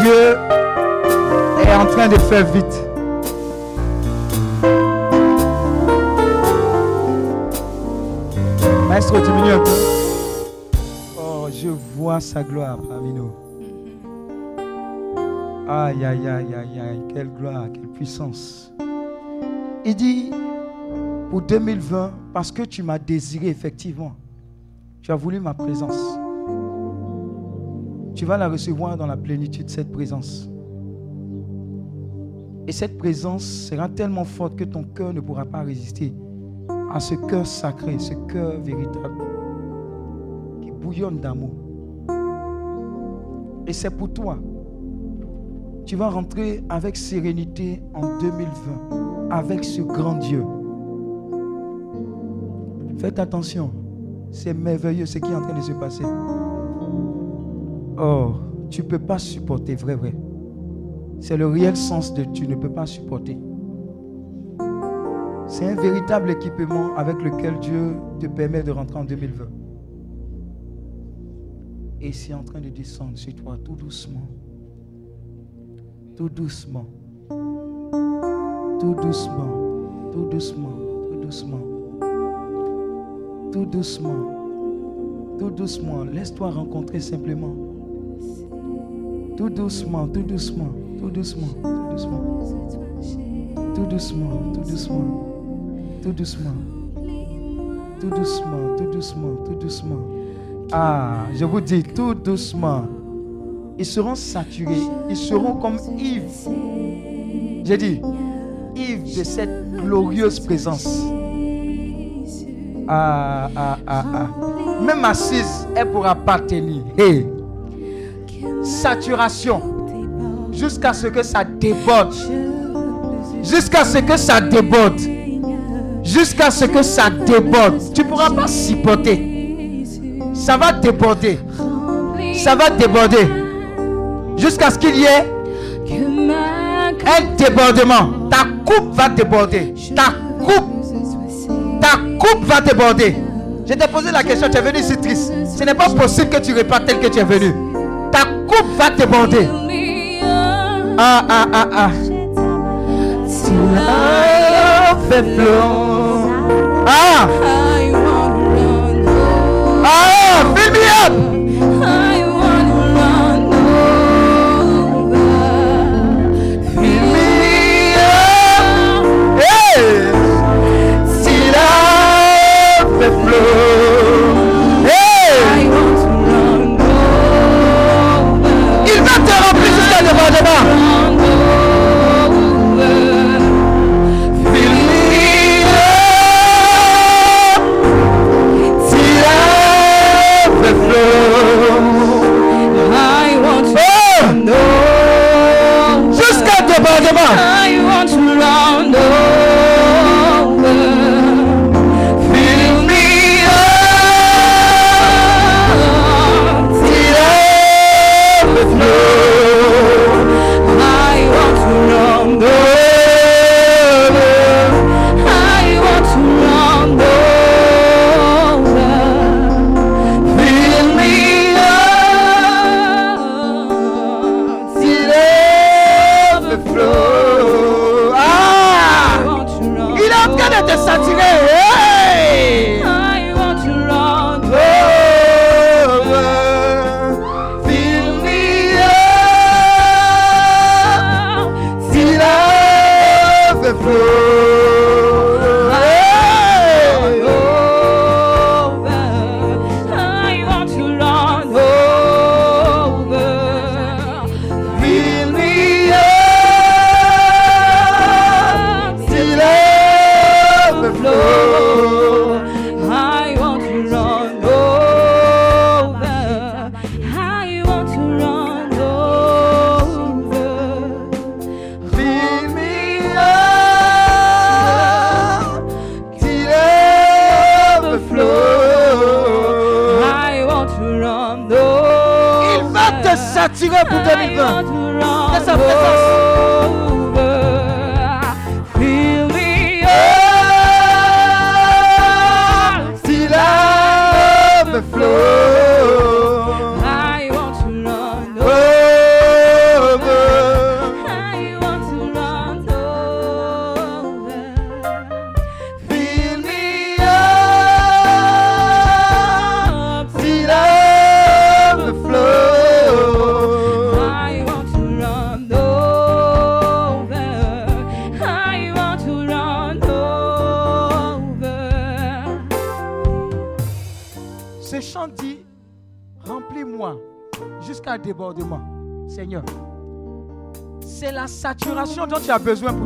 Dieu est en train de faire vite. Sa gloire parmi nous. Aïe, aïe, aïe, aïe, aïe, quelle gloire, quelle puissance. Il dit, pour 2020, parce que tu m'as désiré effectivement, tu as voulu ma présence. Tu vas la recevoir dans la plénitude, cette présence. Et cette présence sera tellement forte que ton cœur ne pourra pas résister à ce cœur sacré, ce cœur véritable qui bouillonne d'amour. Et c'est pour toi. Tu vas rentrer avec sérénité en 2020 avec ce grand Dieu. Faites attention, c'est merveilleux ce qui est en train de se passer. Oh, tu ne peux pas supporter, vrai, vrai. C'est le réel sens de tu ne peux pas supporter. C'est un véritable équipement avec lequel Dieu te permet de rentrer en 2020. Et c'est en train de descendre sur toi tout doucement. Tout doucement. Tout doucement. Tout doucement. Tout doucement. Tout doucement. Tout doucement. Laisse-toi rencontrer simplement. Tout doucement. Tout doucement. Tout doucement. Tout doucement. Tout doucement. Tout doucement. Tout doucement. Tout doucement, tout doucement, tout doucement. Ah, je vous dis, tout doucement. Ils seront saturés. Ils seront comme Yves. J'ai dit, Yves de cette glorieuse présence. Ah, ah, ah, ah. Même assise, elle pourra pas tenir. Hey. Saturation. Jusqu'à ce que ça déborde. Jusqu'à ce que ça déborde jusqu'à ce que ça déborde. Tu ne pourras pas supporter. Ça va déborder. Ça va déborder. Jusqu'à ce qu'il y ait un débordement. Ta coupe va déborder. Ta coupe. Ta coupe va déborder. Je t'ai posé la question, tu es venu ici triste. Ce n'est pas possible que tu repartes tel que tu es venu. Ta coupe va déborder. Ah, ah, ah, ah. Ah! Ah! Fill me up!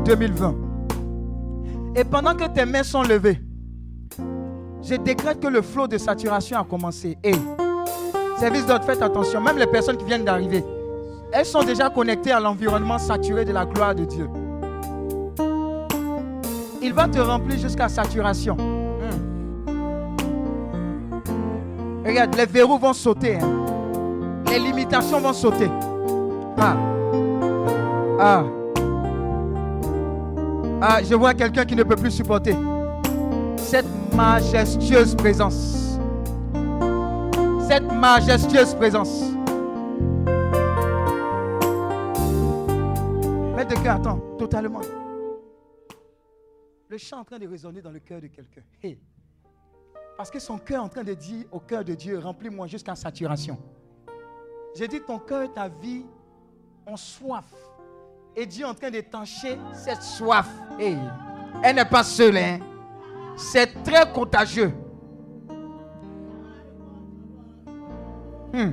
2020. Et pendant que tes mains sont levées, je décrète que le flot de saturation a commencé. Et, service d'ordre, faites attention, même les personnes qui viennent d'arriver, elles sont déjà connectées à l'environnement saturé de la gloire de Dieu. Il va te remplir jusqu'à saturation. Hmm. Regarde, les verrous vont sauter. hein. Les limitations vont sauter. Ah. Ah. Ah, je vois quelqu'un qui ne peut plus supporter cette majestueuse présence. Cette majestueuse présence. Maître de cœur, attends, totalement. Le chant est en train de résonner dans le cœur de quelqu'un. Hey. Parce que son cœur est en train de dire au cœur de Dieu, remplis-moi jusqu'à saturation. J'ai dit, ton cœur et ta vie ont soif. Et Dieu est en train d'étancher cette soif. Elle n'est pas seule. hein. C'est très contagieux. Hmm.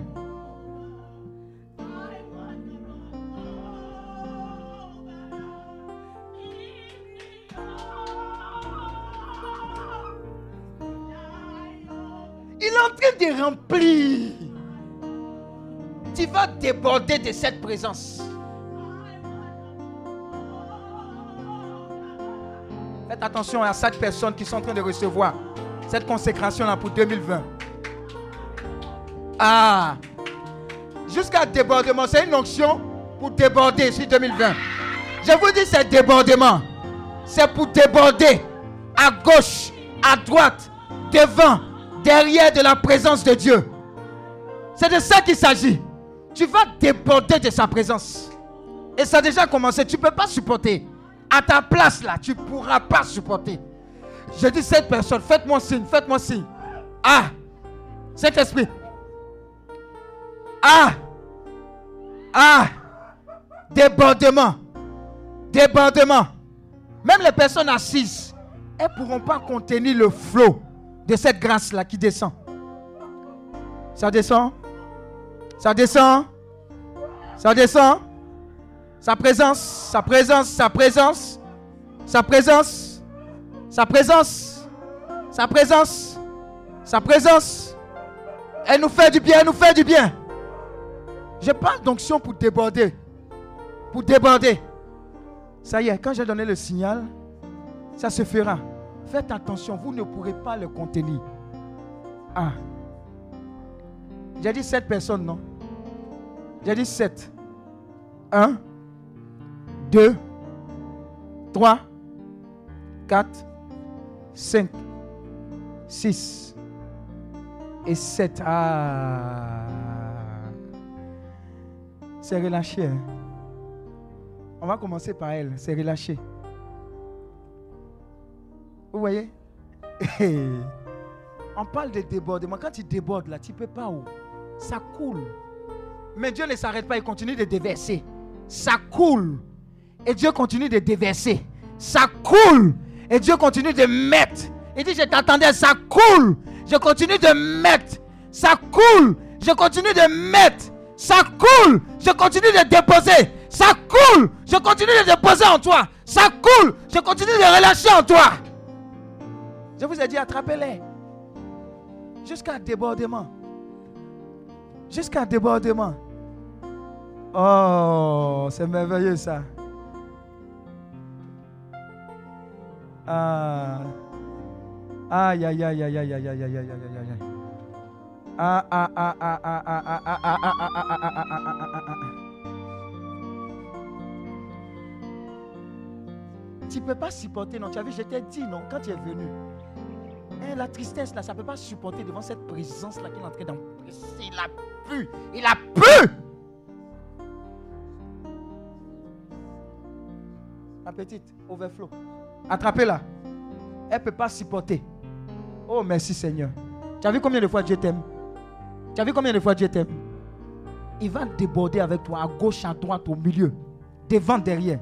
Il est en train de remplir. Tu vas déborder de cette présence. Attention à cette personne qui sont en train de recevoir cette consécration-là pour 2020. Ah, jusqu'à débordement, c'est une onction pour déborder sur 2020. Je vous dis, c'est débordement. C'est pour déborder à gauche, à droite, devant, derrière de la présence de Dieu. C'est de ça qu'il s'agit. Tu vas déborder de sa présence. Et ça a déjà commencé. Tu ne peux pas supporter. À ta place là, tu ne pourras pas supporter. Je dis cette personne, faites-moi signe, faites-moi signe. Ah, cet esprit. Ah, ah, débordement, débordement. Même les personnes assises, elles ne pourront pas contenir le flot de cette grâce-là qui descend. Ça descend? Ça descend? Ça descend? Sa présence, sa présence, sa présence, sa présence, sa présence, sa présence, sa présence. Elle nous fait du bien, elle nous fait du bien. Je parle d'onction pour déborder. Pour déborder. Ça y est, quand j'ai donné le signal, ça se fera. Faites attention, vous ne pourrez pas le contenir. Ah. J'ai dit sept personnes, non? J'ai dit sept. Un, deux, trois, quatre, cinq, six et sept. Ah. C'est relâché. hein. On va commencer par elle. C'est relâché. Vous voyez? (laughs) On parle de débordement. Quand tu débordes là, tu ne peux pas où Ça coule. Mais Dieu ne s'arrête pas, il continue de déverser. Ça coule. Et Dieu continue de déverser. Ça coule. Et Dieu continue de mettre. Il dit, je t'attendais, ça coule. Je continue de mettre. Ça coule. Je continue de mettre. Ça coule. Je continue de déposer. Ça coule. Je continue de déposer en toi. Ça coule. Je continue de relâcher en toi. Je vous ai dit, attrapez-les. Jusqu'à débordement. Jusqu'à débordement. Oh, c'est merveilleux ça. Ah. Aïe, aïe, aïe, aïe, aïe, aïe, aïe, aïe, aïe, aïe, aïe. Ah, ah, ah, ah, ah, ah, ah, ah, ah, ah, ah, ah, ah, ah, ah, ah, ah, ah. Tu ne peux pas supporter, non. Tu as vu, je t'ai dit, non, quand tu es venu. Hein, la tristesse, là, ça ne peut pas supporter devant cette présence-là qui est en train d'empresser. Il a pu. Il a pu. Ma petite, overflow. Attrapez-la. Elle ne peut pas supporter. Oh, merci Seigneur. Tu as vu combien de fois Dieu t'aime? Tu as vu combien de fois Dieu t'aime? Il va déborder avec toi à gauche, à droite, au milieu, devant, derrière.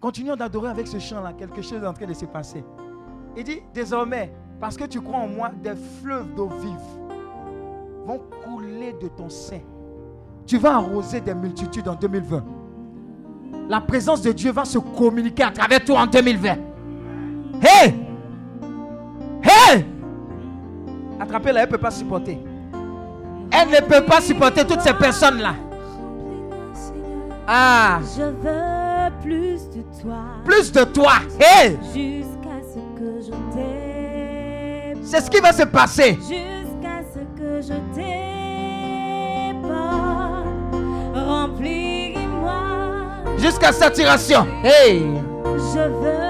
Continuons d'adorer avec ce chant-là. Quelque chose est en train de se passer. Il dit, désormais, parce que tu crois en moi, des fleuves d'eau vive vont couler de ton sein. Tu vas arroser des multitudes en 2020. La présence de Dieu va se communiquer à travers toi en 2020. Hey! Hey! Attrapez-la, elle ne peut pas supporter. Elle ne peut pas supporter toutes ces personnes-là. Ah! Je veux plus de toi. Plus de toi. Hey! Jusqu'à ce que je t'aime. C'est ce qui va se passer. Jusqu'à saturation. Hey! Je veux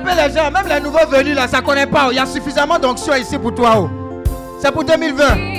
les gens, même les nouveaux venus là, ça connaît pas. Il y a suffisamment d'onction ici pour toi. oh. C'est pour 2020.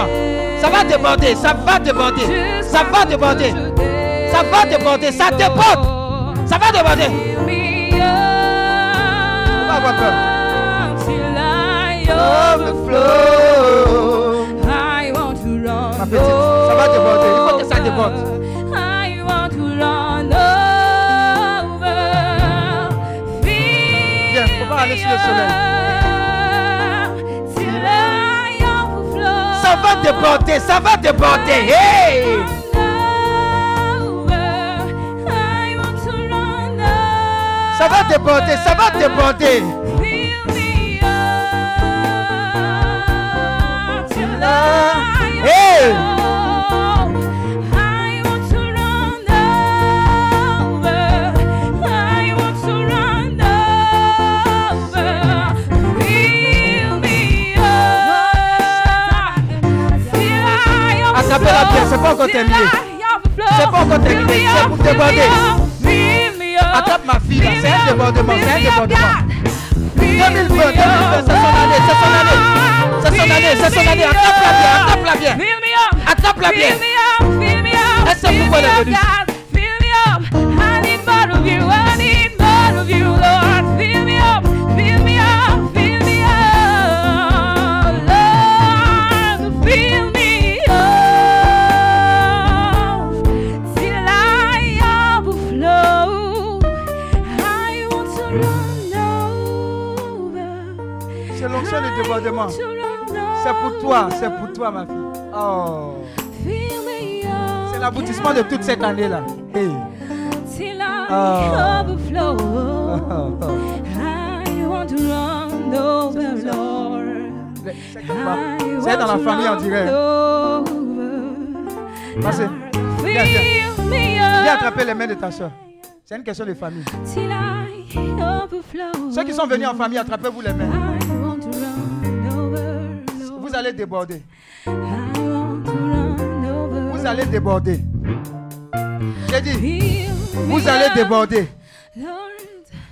Amusement. Ça va déborder, ça va déborder, ça va déborder, ça va déborder, ça déborde, ça va déborder. Pas avoir peur. Ma petite, ça va déborder, il faut que ça déborde. Viens, faut pas aller sur le soleil. Ça va te porter, ça va te porter. Hey! Ça va te porter, ça va te porter. Hey! Attrapez-la bien, c'est pas encore terminé. C'est pas encore terminé, c'est pour déborder. Attrape ma fille là, c'est un débordement, c'est un débordement. 2020, 2020, c'est son année, c'est son année. C'est son année, c'est son année. Attrape-la bien, attrape-la bien. Attrape-la bien. Elle sait pourquoi elle est venue. Fill me débordement. C'est pour toi, c'est pour toi, ma fille. Oh, c'est l'aboutissement de toute cette année-là. Hey. Lord. C'est dans la famille, on dirait. Passez. Viens, viens. Attraper les mains de ta soeur. C'est une question de famille. Ceux qui sont venus en famille, attrapez-vous les mains. Allez déborder. Vous allez déborder. J'ai dit, vous allez déborder.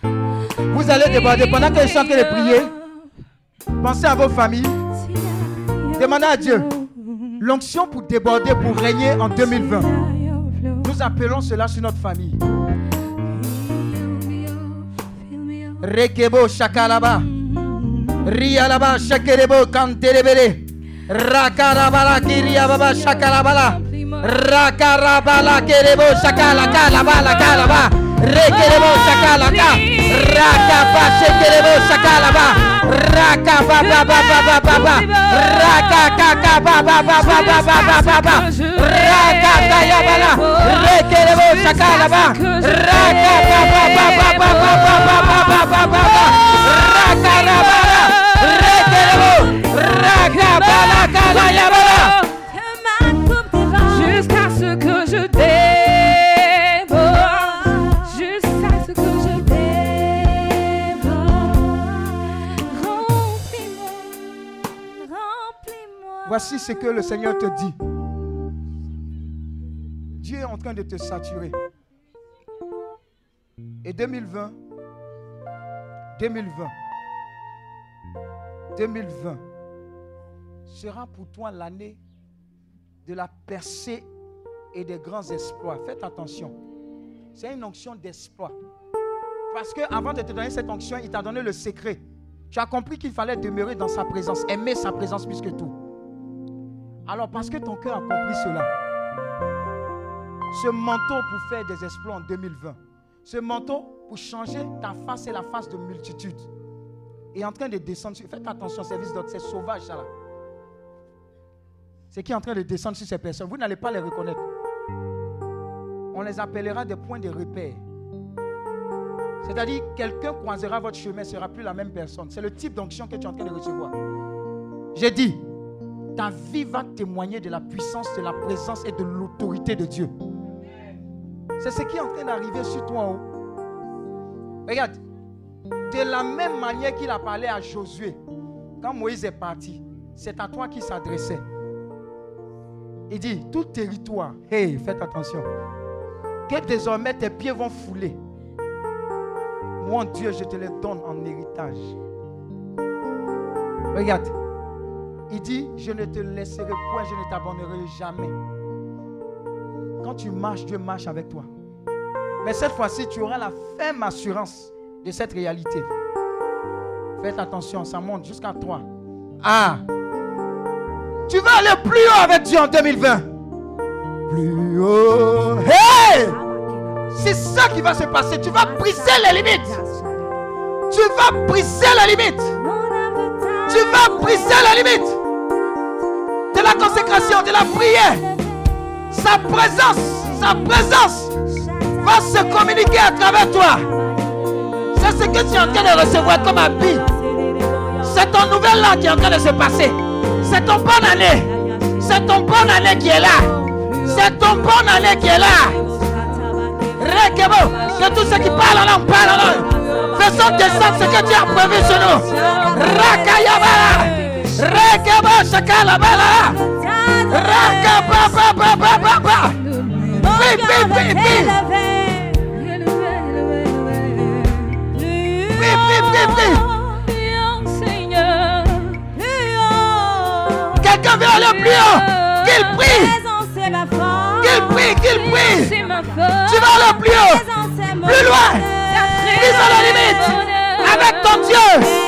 Vous allez déborder. Pendant que je suis en train de prier, pensez à vos familles. Demandez à Dieu l'onction pour déborder, pour régner en 2020. Nous appelons cela sur notre famille. Rekebo shakalaba. Ria la basha que debo canterebere. Rakarabala kiria baba shakarabala. Rakarabala que debo shakala kala bala kala ba. Re que shakala kala. Raka bala kala yabala Voici ce que le Seigneur te dit. Dieu est en train de te saturer. Et 2020, 2020, 2020 sera pour toi l'année de la percée et des grands exploits. Faites attention. C'est une onction d'espoir. Parce que avant de te donner cette onction, il t'a donné le secret. Tu as compris qu'il fallait demeurer dans sa présence, aimer sa présence plus que tout. Alors, parce que ton cœur a compris cela, ce manteau pour faire des exploits en 2020, ce manteau pour changer ta face et la face de multitude, est en train de descendre. sur- Faites attention, service d'autres, c'est sauvage ça là. C'est qui est en train de descendre sur ces personnes? Vous n'allez pas les reconnaître. On les appellera des points de repère. C'est-à-dire, quelqu'un croisera votre chemin, ne sera plus la même personne. C'est le type d'onction que tu es en train de recevoir. J'ai dit, ta vie va témoigner de la puissance, de la présence et de l'autorité de Dieu. C'est ce qui est en train d'arriver sur toi. oh. Regarde, de la même manière qu'il a parlé à Josué, quand Moïse est parti, c'est à toi qu'il s'adressait. Il dit, tout territoire, hey, faites attention, que désormais tes pieds vont fouler. Mon Dieu, je te les donne en héritage. Regarde, il dit, je ne te laisserai point, je ne t'abandonnerai jamais. Quand tu marches, Dieu marche avec toi. Mais cette fois-ci, tu auras la ferme assurance de cette réalité. Faites attention, ça monte jusqu'à toi. Ah! Tu vas aller plus haut avec Dieu en 2020. Plus haut. Hey! C'est ça qui va se passer. Tu vas briser les limites. Tu vas briser les limites. Tu vas briser les limites. La consécration, de la prière. Sa présence, sa présence va se communiquer à travers toi. C'est ce que tu es en train de recevoir comme habit. C'est ton nouvel an qui est en train de se passer. C'est ton bonne année. C'est ton bonne année qui est là. C'est ton bonne année qui est là. Rekebo, que tous ceux qui parlent en langue parlent en langue. Faisons descendre ce que tu as prévu sur nous. Rekeba shakala bala. Quelqu'un vers le plus haut. Qu'il prie. Qu'il prie, qu'il prie. Tu vas le plus haut. Plus loin. Plus à la limite. Avec ton Dieu.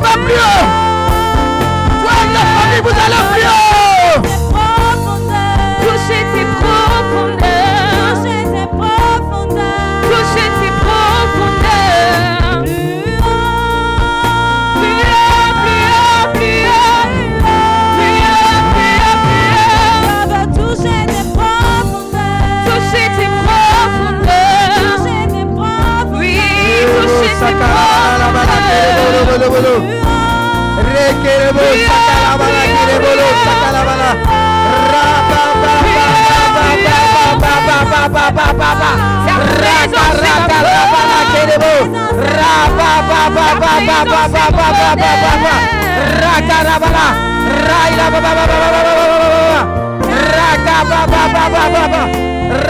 vous plus haut. Toi et ta famille, vous allez plus haut. Touchez tes profondeurs. Touchez tes profondeurs. Touchez tes profondeurs. Touchez profondeurs. bolo. Rekere bolo, sakala bala, kere bolo, sakala bala. Ra ba ba ba ba ba ba ba ba ba ba ba. Ra ka ra ka ra bala, kere bolo. Ra ba ba ba ba ba ba ba ba ba ba ba ba. Ra ka ra bala, ra ila ba ba ba ba ba ba ba ba ba ba. Ra ka ba ba ba ba ba ba.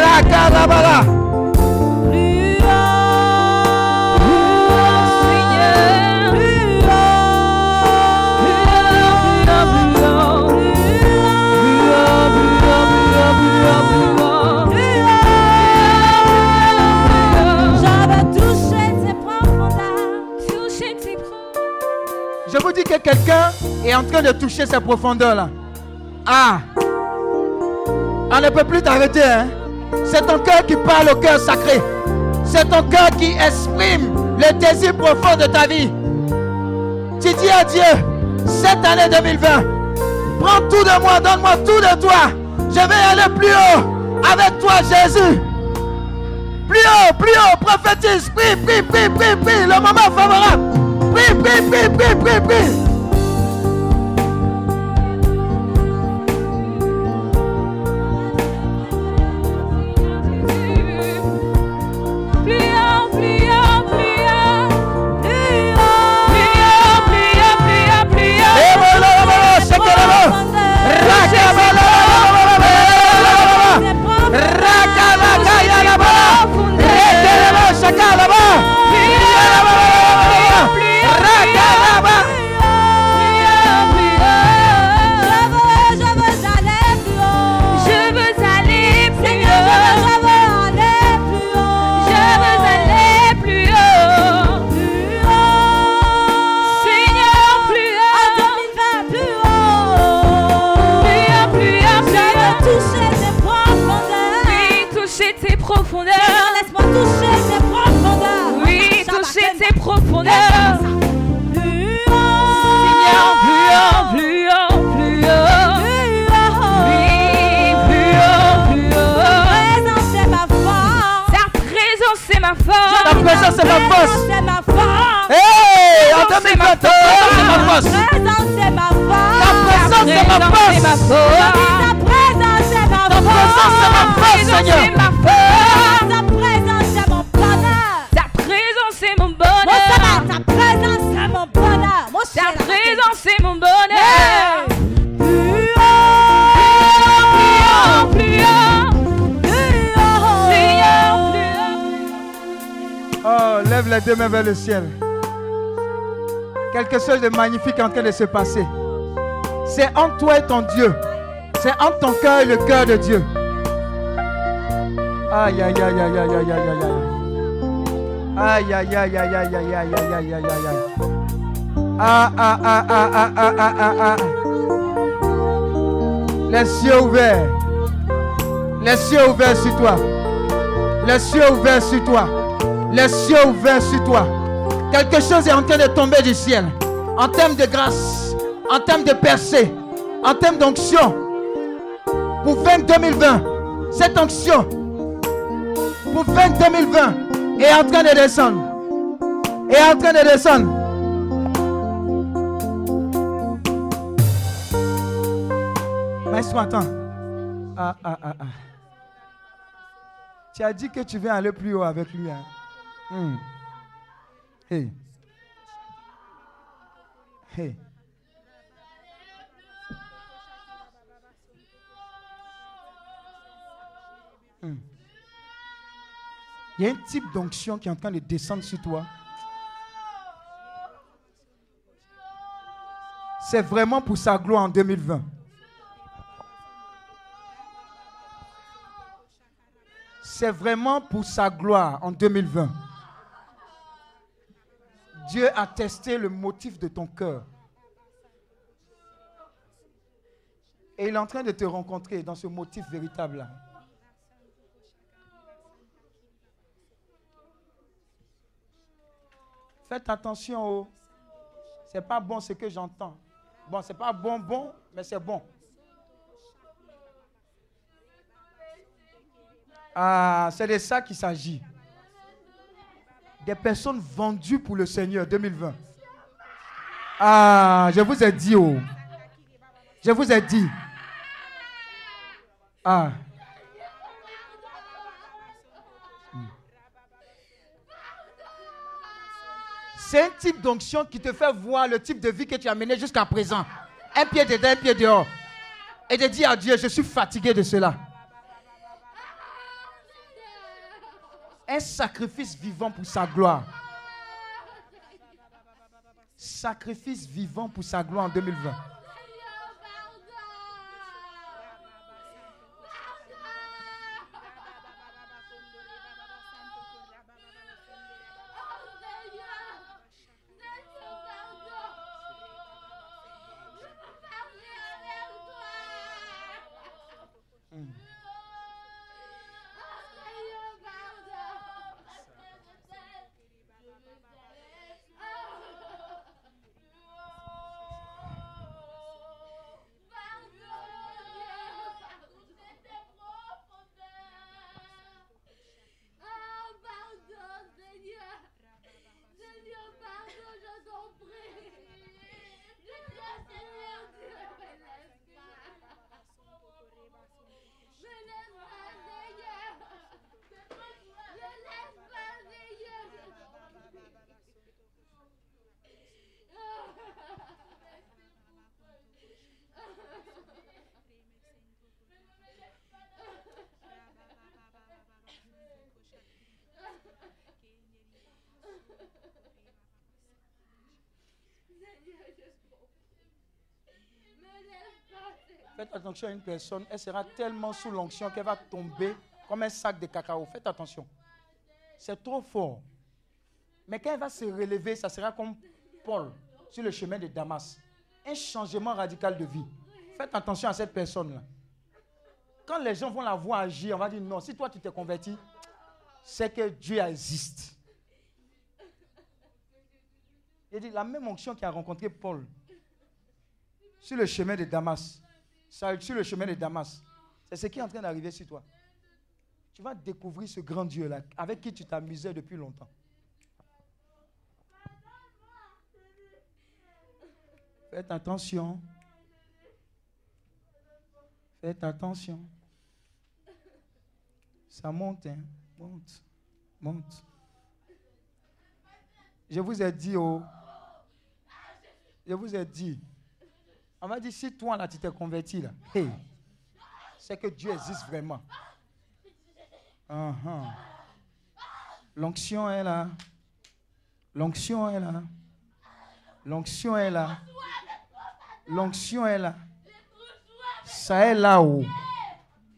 Ra ka ba ba ba. Vous dis que quelqu'un est en train de toucher ces profondeurs là. Ah! On ne peut plus t'arrêter. Hein? C'est ton cœur qui parle au cœur sacré. C'est ton cœur qui exprime le désir profond de ta vie. Tu dis à Dieu, cette année 2020, prends tout de moi, donne-moi tout de toi. Je vais aller plus haut avec toi, Jésus. Plus haut, plus haut, prophétise, prie, prie, prie, prie, prie, le moment favorable. Prie, prie, prie, prie, prie, prie. Magnifique en train de se passer. C'est entre toi et ton Dieu. C'est entre ton cœur et le cœur de Dieu. Aïe, aïe, aïe, aïe, aïe, aïe, aïe. Aïe, aïe, aïe, aïe, aïe, aïe, aïe, aïe, aïe, aïe, aïe, aïe. Ah, ah, ah, ah, ah, ah, ah, ah, ah. Les cieux ouverts. Les cieux ouverts sur toi. Les cieux ouverts sur toi. Les cieux ouverts sur toi. Quelque chose est en train de tomber du ciel. En termes de grâce, en termes de percée, en termes d'onction. Pour 20 2020, cette onction, pour 20 2020, est en train de descendre. Est en train de descendre. Maestro, attends. Ah, ah, ah, ah. Tu as dit que tu veux aller plus haut avec lui. Hein? Hmm. Hey. Hey. Hmm. Il y a un type d'onction qui est en train de descendre sur toi. C'est vraiment pour sa gloire en 2020. C'est vraiment pour sa gloire en 2020. Dieu a testé le motif de ton cœur. Et il est en train de te rencontrer dans ce motif véritable-là. Faites attention au. C'est pas bon ce que j'entends. Bon, c'est pas bon, bon, mais c'est bon. Ah, c'est de ça qu'il s'agit. Des personnes vendues pour le Seigneur 2020. Ah, je vous ai dit, oh. Je vous ai dit. Ah. C'est un type d'onction qui te fait voir le type de vie que tu as mené jusqu'à présent. Un pied dedans, un pied dehors. Et de dire à Dieu, je suis fatigué de cela. Un sacrifice vivant pour sa gloire. Sacrifice vivant pour sa gloire en 2020. Faites attention à une personne, elle sera tellement sous l'onction qu'elle va tomber comme un sac de cacao. Faites attention. C'est trop fort. Mais quand elle va se relever, ça sera comme Paul sur le chemin de Damas. Un changement radical de vie. Faites attention à cette personne-là. Quand les gens vont la voir agir, on va dire non, si toi tu t'es converti, c'est que Dieu existe. Il dit la même onction qui a rencontré Paul sur le chemin de Damas, sur le chemin de Damas, c'est ce qui est en train d'arriver sur toi. Tu vas découvrir ce grand Dieu-là avec qui tu t'amusais depuis longtemps. Faites attention. Faites attention. Ça monte, hein? Monte. Monte. Je vous ai dit, oh, je vous ai dit, on m'a dit, si toi là tu t'es converti là, c'est que Dieu existe vraiment. Uh-huh. L'onction est là. L'onction est là. L'onction est là. L'onction est là. Ça est là-haut.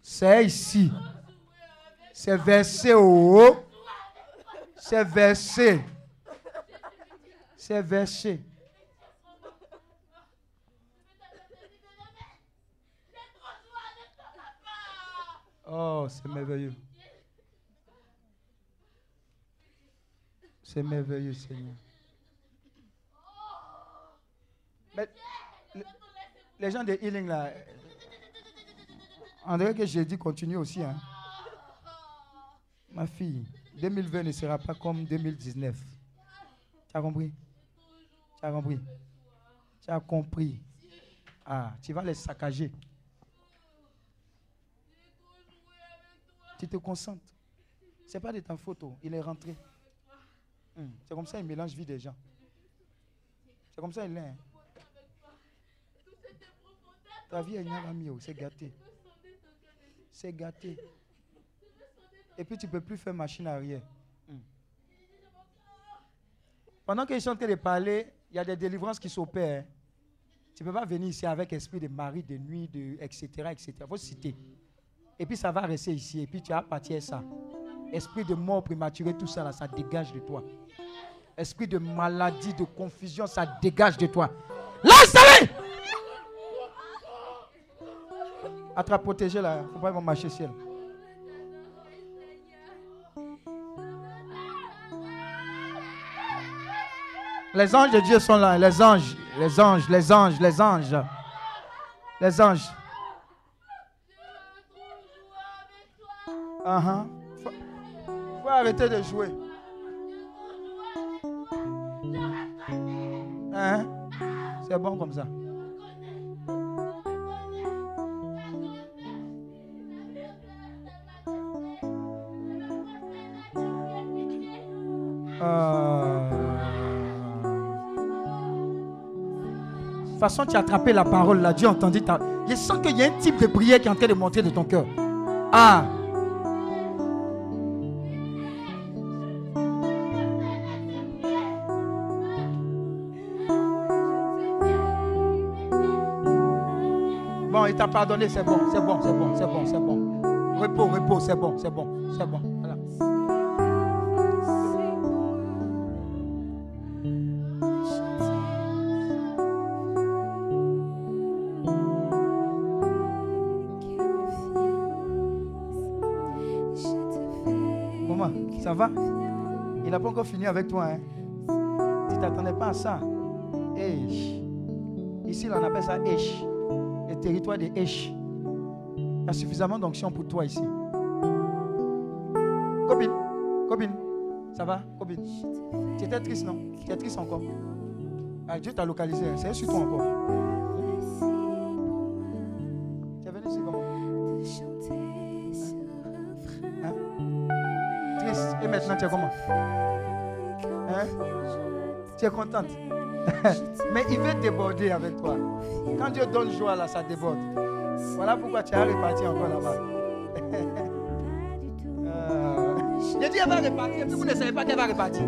C'est ici. C'est versé au haut. C'est versé. C'est versé. Oh, c'est merveilleux. C'est merveilleux, Seigneur. Mais, les gens de healing là, André que j'ai dit continue aussi. Hein. Ma fille, 2020 ne sera pas comme 2019. Tu as compris? Tu as compris? Tu as compris? Ah, tu vas les saccager. Tu te concentres. Ce n'est pas de ta photo. Il est rentré. Hmm. C'est comme ça il mélange vie des gens. C'est comme ça il est. Hein. Ta vie est une c'est gâté. C'est gâté. Et puis tu ne peux plus faire machine arrière. Hmm. Pendant qu'ils sont en train de parler, il y a des délivrances qui s'opèrent. Tu ne peux pas venir ici avec esprit de mari, de nuit, de, etc. etc. Il faut citer. Et puis ça va rester ici. Et puis tu as partir ça. Esprit de mort prématuré, tout ça là, ça dégage de toi. Esprit de maladie, de confusion, ça dégage de toi. Lance-le! Attrape, protéger là. Faut pas marcher ciel. Les anges de Dieu sont là. Les anges, les anges, les anges, les anges. Les anges. Uh -huh. faut, arrêter de jouer. Hein? C'est bon comme ça. Uh... façon tu as attrapé la parole, là, Dieu a entendu ta... Je sens qu'il y a un type de prière qui est en train de monter de ton cœur. Ah. Pardonné, c'est bon, c'est bon, c'est bon, c'est bon, c'est bon. Repos, repos, c'est bon, c'est bon, c'est bon. Voilà. Maman, ça va? Il n'a pas encore fini avec toi. Hein? Tu t'attendais pas à ça. Ici, là, on appelle ça Esh. Territoire des Esh. Il y a suffisamment d'onction pour toi ici. Copine, copine, ça va, copine Tu étais triste, non? Tu es triste encore? Ah, Dieu t'a localisé, hein. c'est sur toi encore. Tu es venu ici comment? Hein? Triste. Et maintenant, tu es comment? Hein? Tu es contente? Mais il veut déborder avec toi. Quand Dieu donne joie, là, ça déborde. Voilà pourquoi tu as réparti encore là-bas. Euh, J'ai dit, elle va répartir. Vous ne savez pas qu'elle va répartir.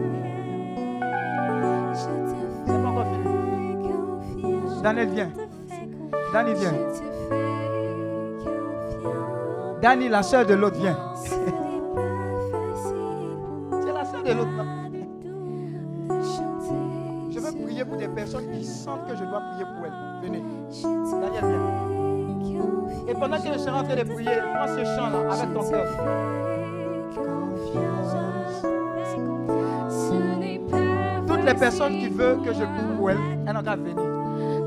C'est pas encore fini. Daniel, viens. Dani, viens. Dani, la soeur de l'autre, viens. Ce chant-là avec ton cœur. Toutes les personnes qui veulent que je prie pour elles, elles n'ont qu'à venir.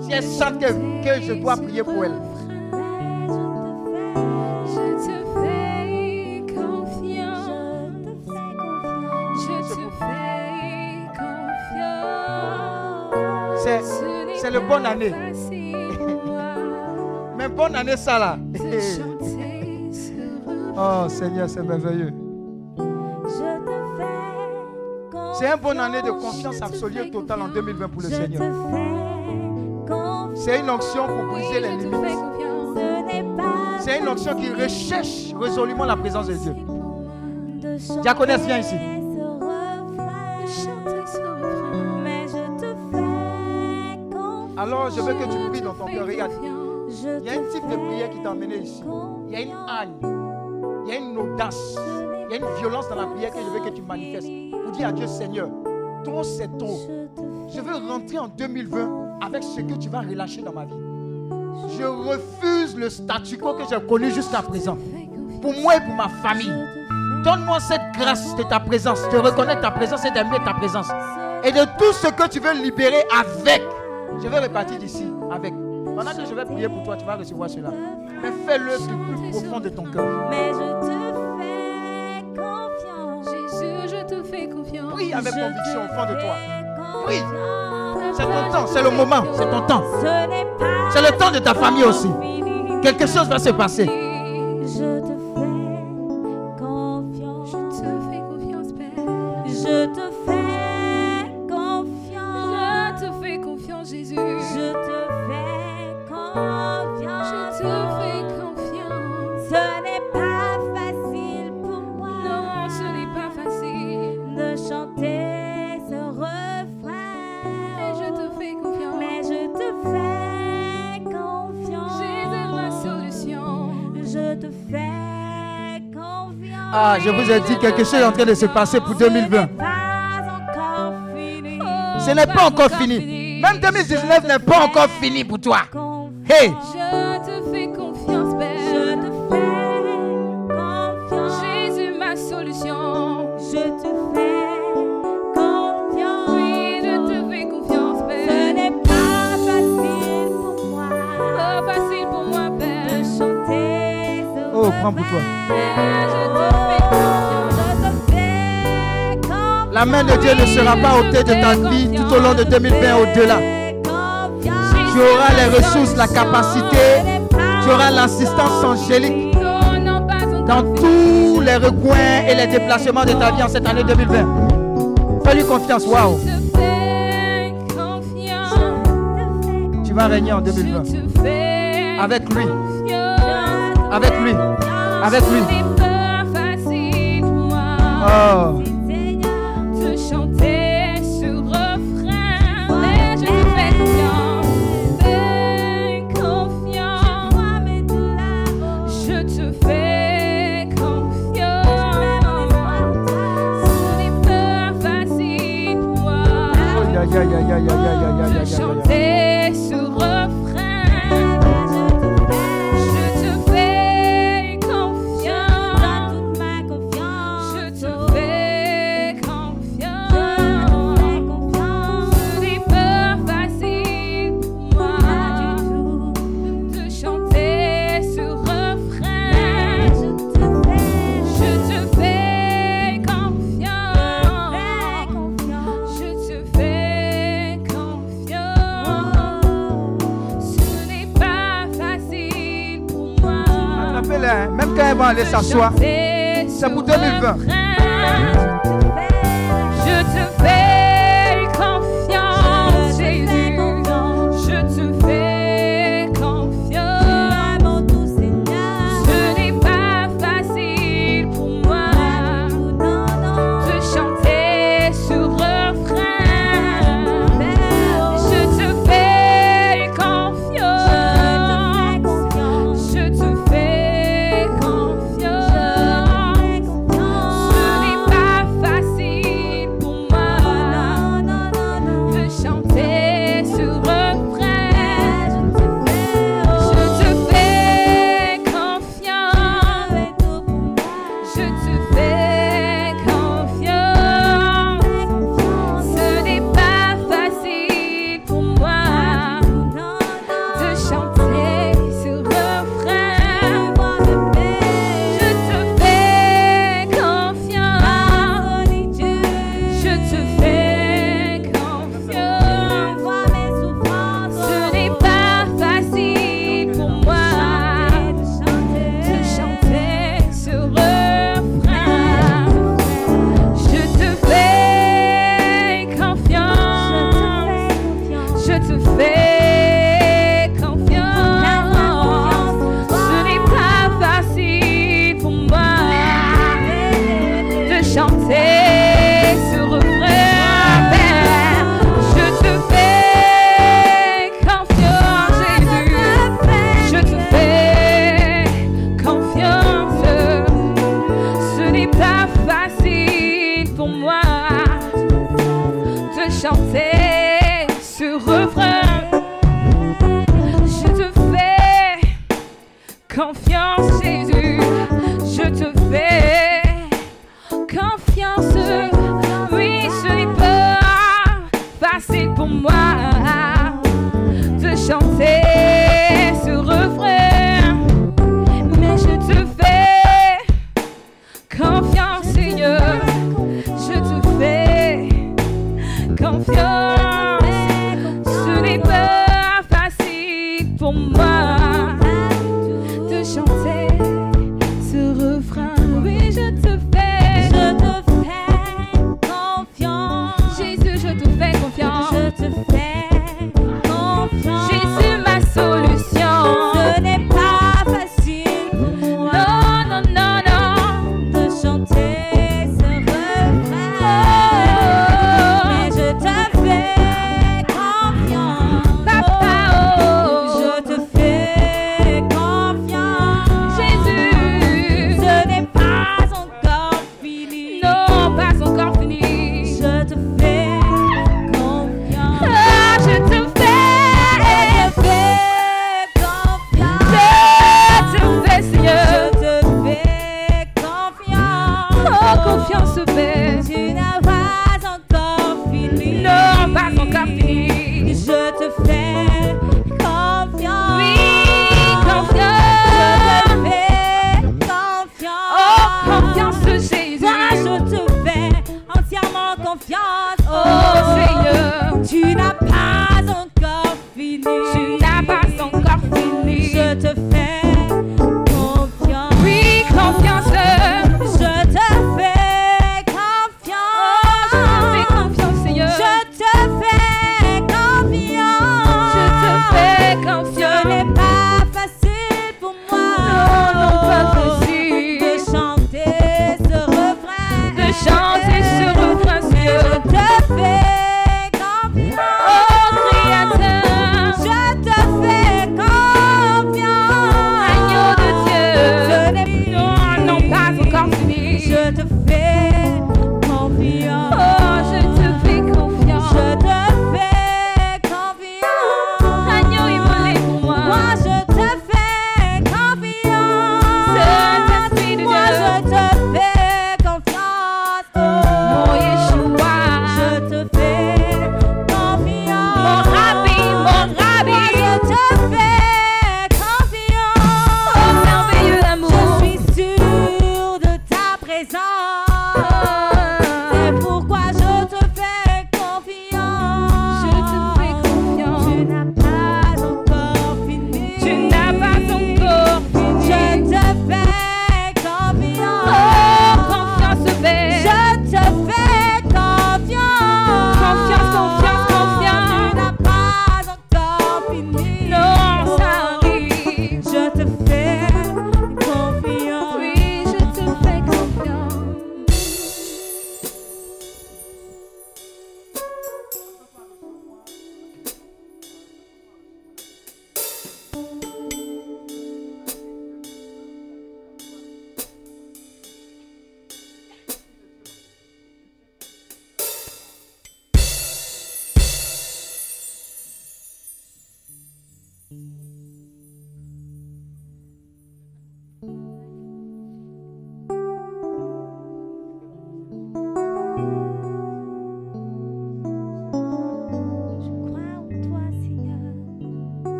Si elles sentent que, que je dois prier pour elles, c'est, le bonne année. (laughs) Mais bonne année, ça là. Oh Seigneur, c'est merveilleux. C'est une bonne année de confiance absolue et totale en 2020 pour le Seigneur. C'est une onction pour briser les limites. C'est une onction qui recherche résolument la présence de Dieu. Diaconesse, viens ici. Chanter ce refrain. Mais je te fais confiance. Alors, je veux que tu pries dans ton cœur. Regarde, il y a un type de prière qui t'a emmené ici. Il y a une âne. Audace. Il y a une violence dans la prière que je veux que tu manifestes. Pour dire à Dieu, Seigneur, trop c'est trop. Je veux rentrer en 2020 avec ce que tu vas relâcher dans ma vie. Je refuse le statu quo que j'ai connu jusqu'à présent. Pour moi et pour ma famille. Donne-moi cette grâce de ta présence, de reconnaître ta présence et d'aimer ta présence. Et de tout ce que tu veux libérer avec. Je vais repartir d'ici avec. Pendant que je vais prier pour toi, tu vas recevoir cela. Mais fais-le du plus profond de ton cœur. Prie avec conviction au fond de toi. Oui. C'est ton temps, c'est le moment, c'est ton temps. C'est le temps de ta famille aussi. Quelque chose va se passer. Vous ai dit quelque chose est en train de se passer pour 2020. Pas encore fini. Ce n'est pas encore fini. Même 2019 n'est pas encore fini pour toi. Hey, Je te fais confiance, Je Père. te fais confiance. Jésus, ma solution. Je te fais confiance. Oui, je te fais confiance, Ce Père. n'est pas facile pour moi Pas facile pour moi, de Père. chanter ce Oh, prends pour toi. La main de Dieu ne sera pas ôtée de ta vie tout au long de 2020 au-delà. Tu auras les ressources, la capacité, tu auras l'assistance angélique dans tous les recoins et les déplacements de ta vie en cette année 2020. Fais-lui confiance, waouh. Tu vas régner en 2020. Avec lui. Avec lui. Avec lui. Oh. 呀呀呀呀呀呀呀呀呀。aller s'asseoir. C'est pour 2020.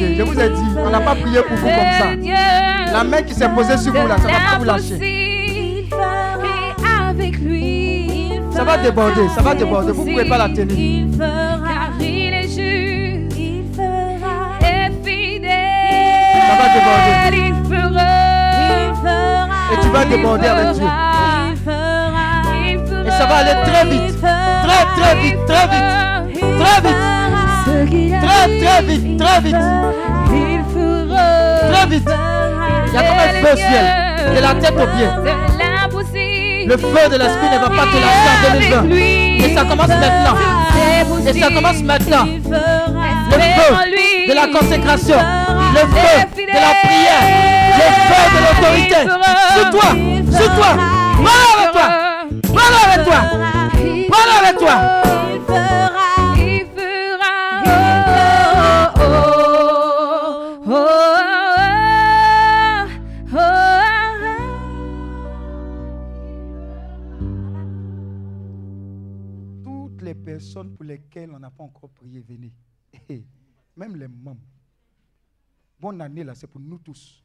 Je vous ai dit, on n'a pas prié pour vous comme ça. La main qui s'est posée sur vous là, ça ne va pas vous lâcher. Ça va déborder, ça va déborder. Vous ne pouvez pas la tenir. Il fera. car il est juste Il fera. et fidèle. Ça va déborder. Il fera. Il fera. Et tu vas déborder avec Dieu. Il fera. Il fera. Et ça va aller très vite. Très, très vite, très vite. Très vite. Très, très vite, très vite. il fera. Très vite. Il y a comme un feu au ciel. De la tête aux pieds. Le feu de l'esprit ne va pas te lâcher en 2020. Et ça commence maintenant. Et ça commence maintenant. Le feu de la consécration. Le feu de la prière. Le feu de l'autorité. Sur toi. Sur toi. Voilà avec toi. Voilà avec toi. Voilà avec toi. Lesquelles on n'a pas encore prié, venez. Eh, Même les membres. Bonne année là, c'est pour nous tous.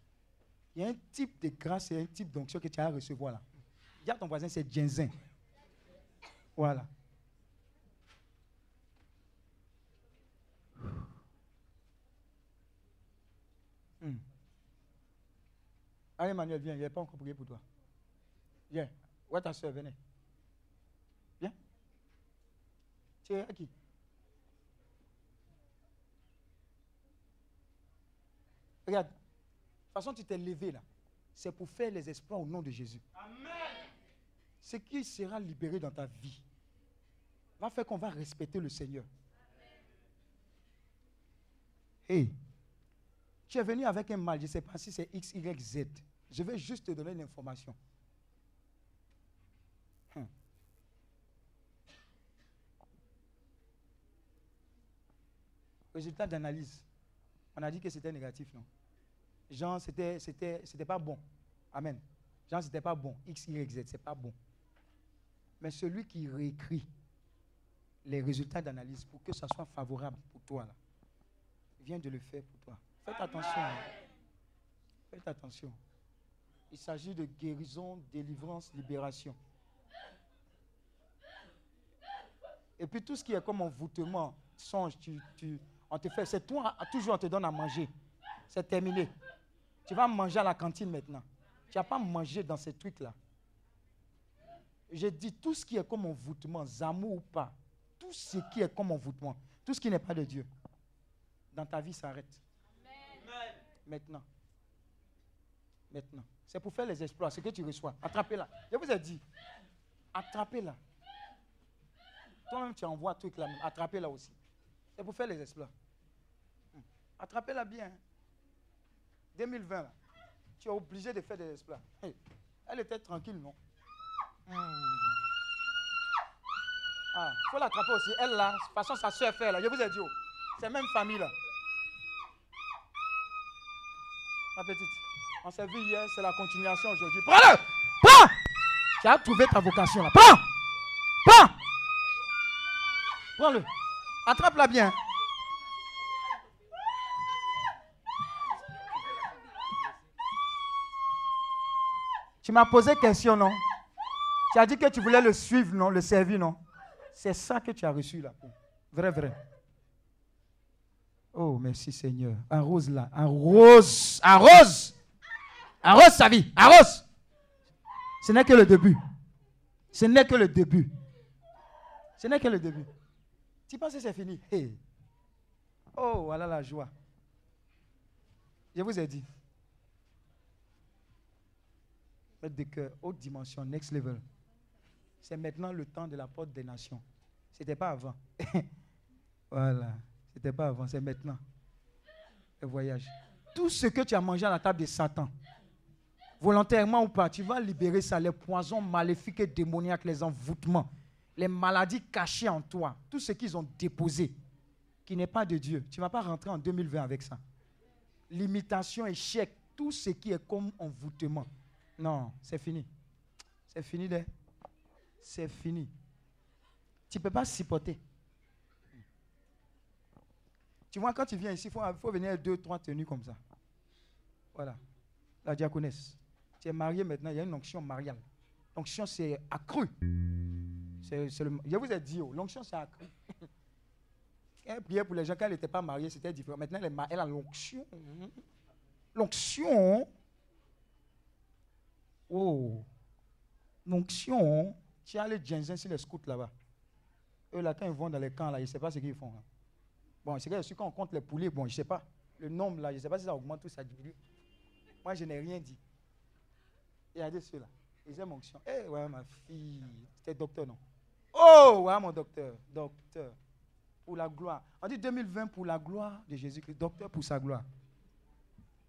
Il y a un type de grâce et un type d'onction que tu as à recevoir là. Dis ton voisin, c'est ginseng. Voilà. Hmm. Allez, Emmanuel, viens, il n'a pas encore prié pour toi. Viens. Est ta soeur? Venez. Viens. Tu es à qui? Regarde. façon, tu t'es levé là. C'est pour faire les exploits au nom de Jésus. Ce qui sera libéré dans ta vie va faire qu'on va respecter le Seigneur. Hey, tu es venu avec un mal, je ne sais pas si c'est X, Y, Z. Je vais juste te donner une information. Hum. Résultat d'analyse. On a dit que c'était négatif, non? Jean, c'était, c'était, pas bon. Amen. Jean, c'était pas bon. X, Y, Z, c'est pas bon. Mais celui qui réécrit les résultats d'analyse pour que ça soit favorable pour toi, là, vient de le faire pour toi. Faites attention. hein. Faites attention. Il s'agit de guérison, délivrance, libération. Et puis tout ce qui est comme envoûtement, songe, tu, tu, on te fait, c'est toi, toujours on te donne à manger. C'est terminé. Tu vas manger à la cantine maintenant. Tu n'as pas mangé dans ces trucs-là. J'ai dit tout ce qui est comme envoûtement, zamour ou pas, tout ce qui est comme envoûtement, tout ce qui n'est pas de Dieu, dans ta vie s'arrête. Maintenant. Maintenant. C'est pour faire les exploits, ce que tu reçois. Attrapez-la. Je vous ai dit. Attrapez-la. Toi-même, tu envoies un truc là, attrapez-la aussi. C'est pour faire les exploits. Hmm. Attrapez-la bien. hein. 2020, là, tu es obligé de faire des exploits. Elle était tranquille, non? Hmm. Ah, faut l'attraper aussi. Elle, là, de toute façon, sa soeur fait, là. Je vous ai dit, oh, c'est même famille, là. Ma petite, on s'est vu hier, c'est la continuation aujourd'hui. Prends-le Prends Tu as trouvé ta vocation, là. Prends Prends Prends-le. Attrape-la bien. Tu m'as posé question, non? Tu as dit que tu voulais le suivre, non? Le servir, non? C'est ça que tu as reçu là. Vrai, vrai. Oh, merci Seigneur. Arrose là. Arrose. Arrose. Arrose sa vie. Arrose. Ce n'est que le début. Ce n'est que le début. Ce n'est que le début. Tu penses que c'est fini? Hey. Oh, voilà la joie. Je vous ai dit. Faites de cœur, haute dimension, next level. C'est maintenant le temps de la porte des nations. Ce n'était pas avant. (laughs) voilà. Ce n'était pas avant, c'est maintenant. Le voyage. Tout ce que tu as mangé à la table de Satan, volontairement ou pas, tu vas libérer ça, les poisons maléfiques et démoniaques, les envoûtements, les maladies cachées en toi, tout ce qu'ils ont déposé, qui n'est pas de Dieu. Tu ne vas pas rentrer en 2020 avec ça. Limitation, échec, tout ce qui est comme envoûtement. Non, c'est fini. C'est fini, de. C'est fini. Tu ne peux pas supporter. Tu vois, quand tu viens ici, il faut, faut venir deux, trois tenues comme ça. Voilà. La diaconesse. Tu es marié maintenant, il y a une onction mariale. L'onction, c'est accru. Je vous ai dit, oh, l'onction, accru. Elle priait pour les gens quand elle n'était pas mariée, c'était différent. Maintenant, elle, est a l'onction. L'onction. Oh. L'onction. Tu as les ginseng sur les scouts là-bas. Eux, là, quand ils vont dans les camps, là, je ne sais pas ce qu'ils font. hein. Bon, c'est suis quand on compte les poulets, bon, je ne sais pas. Le nombre, là, je ne sais pas si ça augmente ou ça diminue. Moi, je n'ai rien dit. Regardez ceux-là. Ils aiment onction. Eh, ouais, ma fille. C'était docteur, non? Oh, ouais, mon docteur. Docteur. Pour la gloire. On dit 2020 pour la gloire de Jésus-Christ. Docteur pour sa gloire.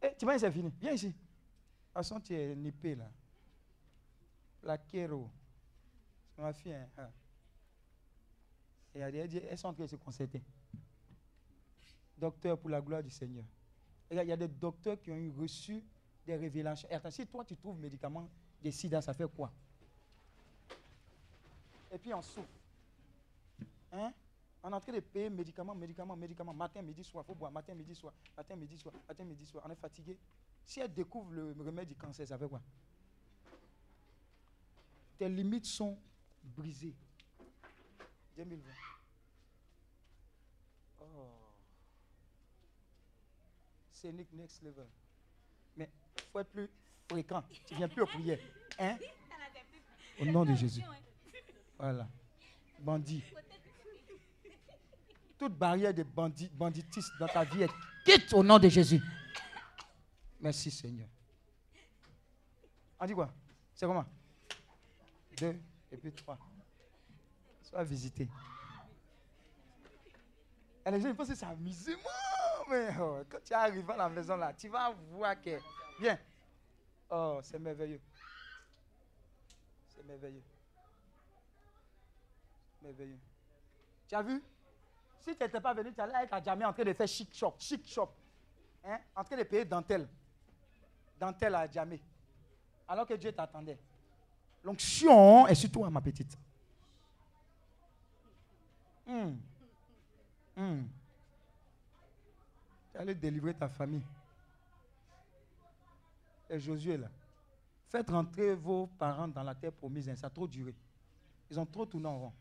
Eh, tu vois, c'est fini. Viens ici. Toute façon, tu es nippé, là. La kéro. C'est ma fille, hein. hein. Et elle, dit, elles sont en train de se concerter. Docteur pour la gloire du Seigneur. Il y a- des docteurs qui ont eu reçu des révélations. Si toi tu trouves médicaments des sida, ça fait quoi? Et puis on souffre. Hein? On est en train de payer médicaments, médicaments, médicaments, matin, midi, soir. Il faut boire matin, midi, soir. Matin, midi, soir. Matin, midi, soir. On est fatigué. Si elle découvre le remède du cancer, ça fait quoi? Tes limites sont brisées. 2020. Oh. C'est Nick Next Level. Mais il faut être plus fréquent. Tu viens plus aux prières. Hein? (laughs) Au nom de Jésus. Voilà. Bandit. Toute barrière de bandit, banditisme dans ta vie est quitte au nom de Jésus. Merci Seigneur. On dit quoi? C'est comment? Deux et puis trois. Sois visité. Et les gens pensent que c'est amusement. Mais oh, quand tu arrives à la maison là, tu vas voir que. Viens. Oh, c'est merveilleux. C'est merveilleux. Tu as vu? Si tu n'étais pas venu, tu allais être à Djamé en train de faire chic shop, chic shop. Hein? En train de payer dentelle. Dentelle à Djamé. Alors que Dieu t'attendait. L'onction est sur toi, ma petite. Hum. Hum. Tu allais délivrer ta famille. Et Josué là. Faites rentrer vos parents dans la terre promise. hein, Ça a trop duré. Ils ont trop tourné en rond.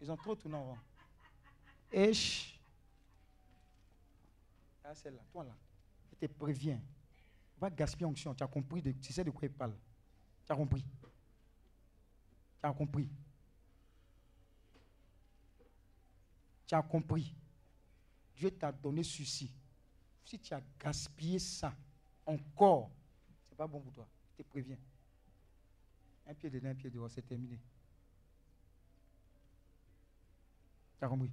Ils ont trop tourné en rond. Chut. Ah, celle-là, toi là. Je te préviens. Va gaspiller onction. Tu as compris, de- tu sais de quoi il parle. Tu as compris. Tu as compris. Tu as compris. Dieu t'a donné ceci. Si tu as gaspillé ça encore, c'est pas bon pour toi. Je te préviens. Un pied dedans, un pied dehors, c'est terminé. Tu as compris?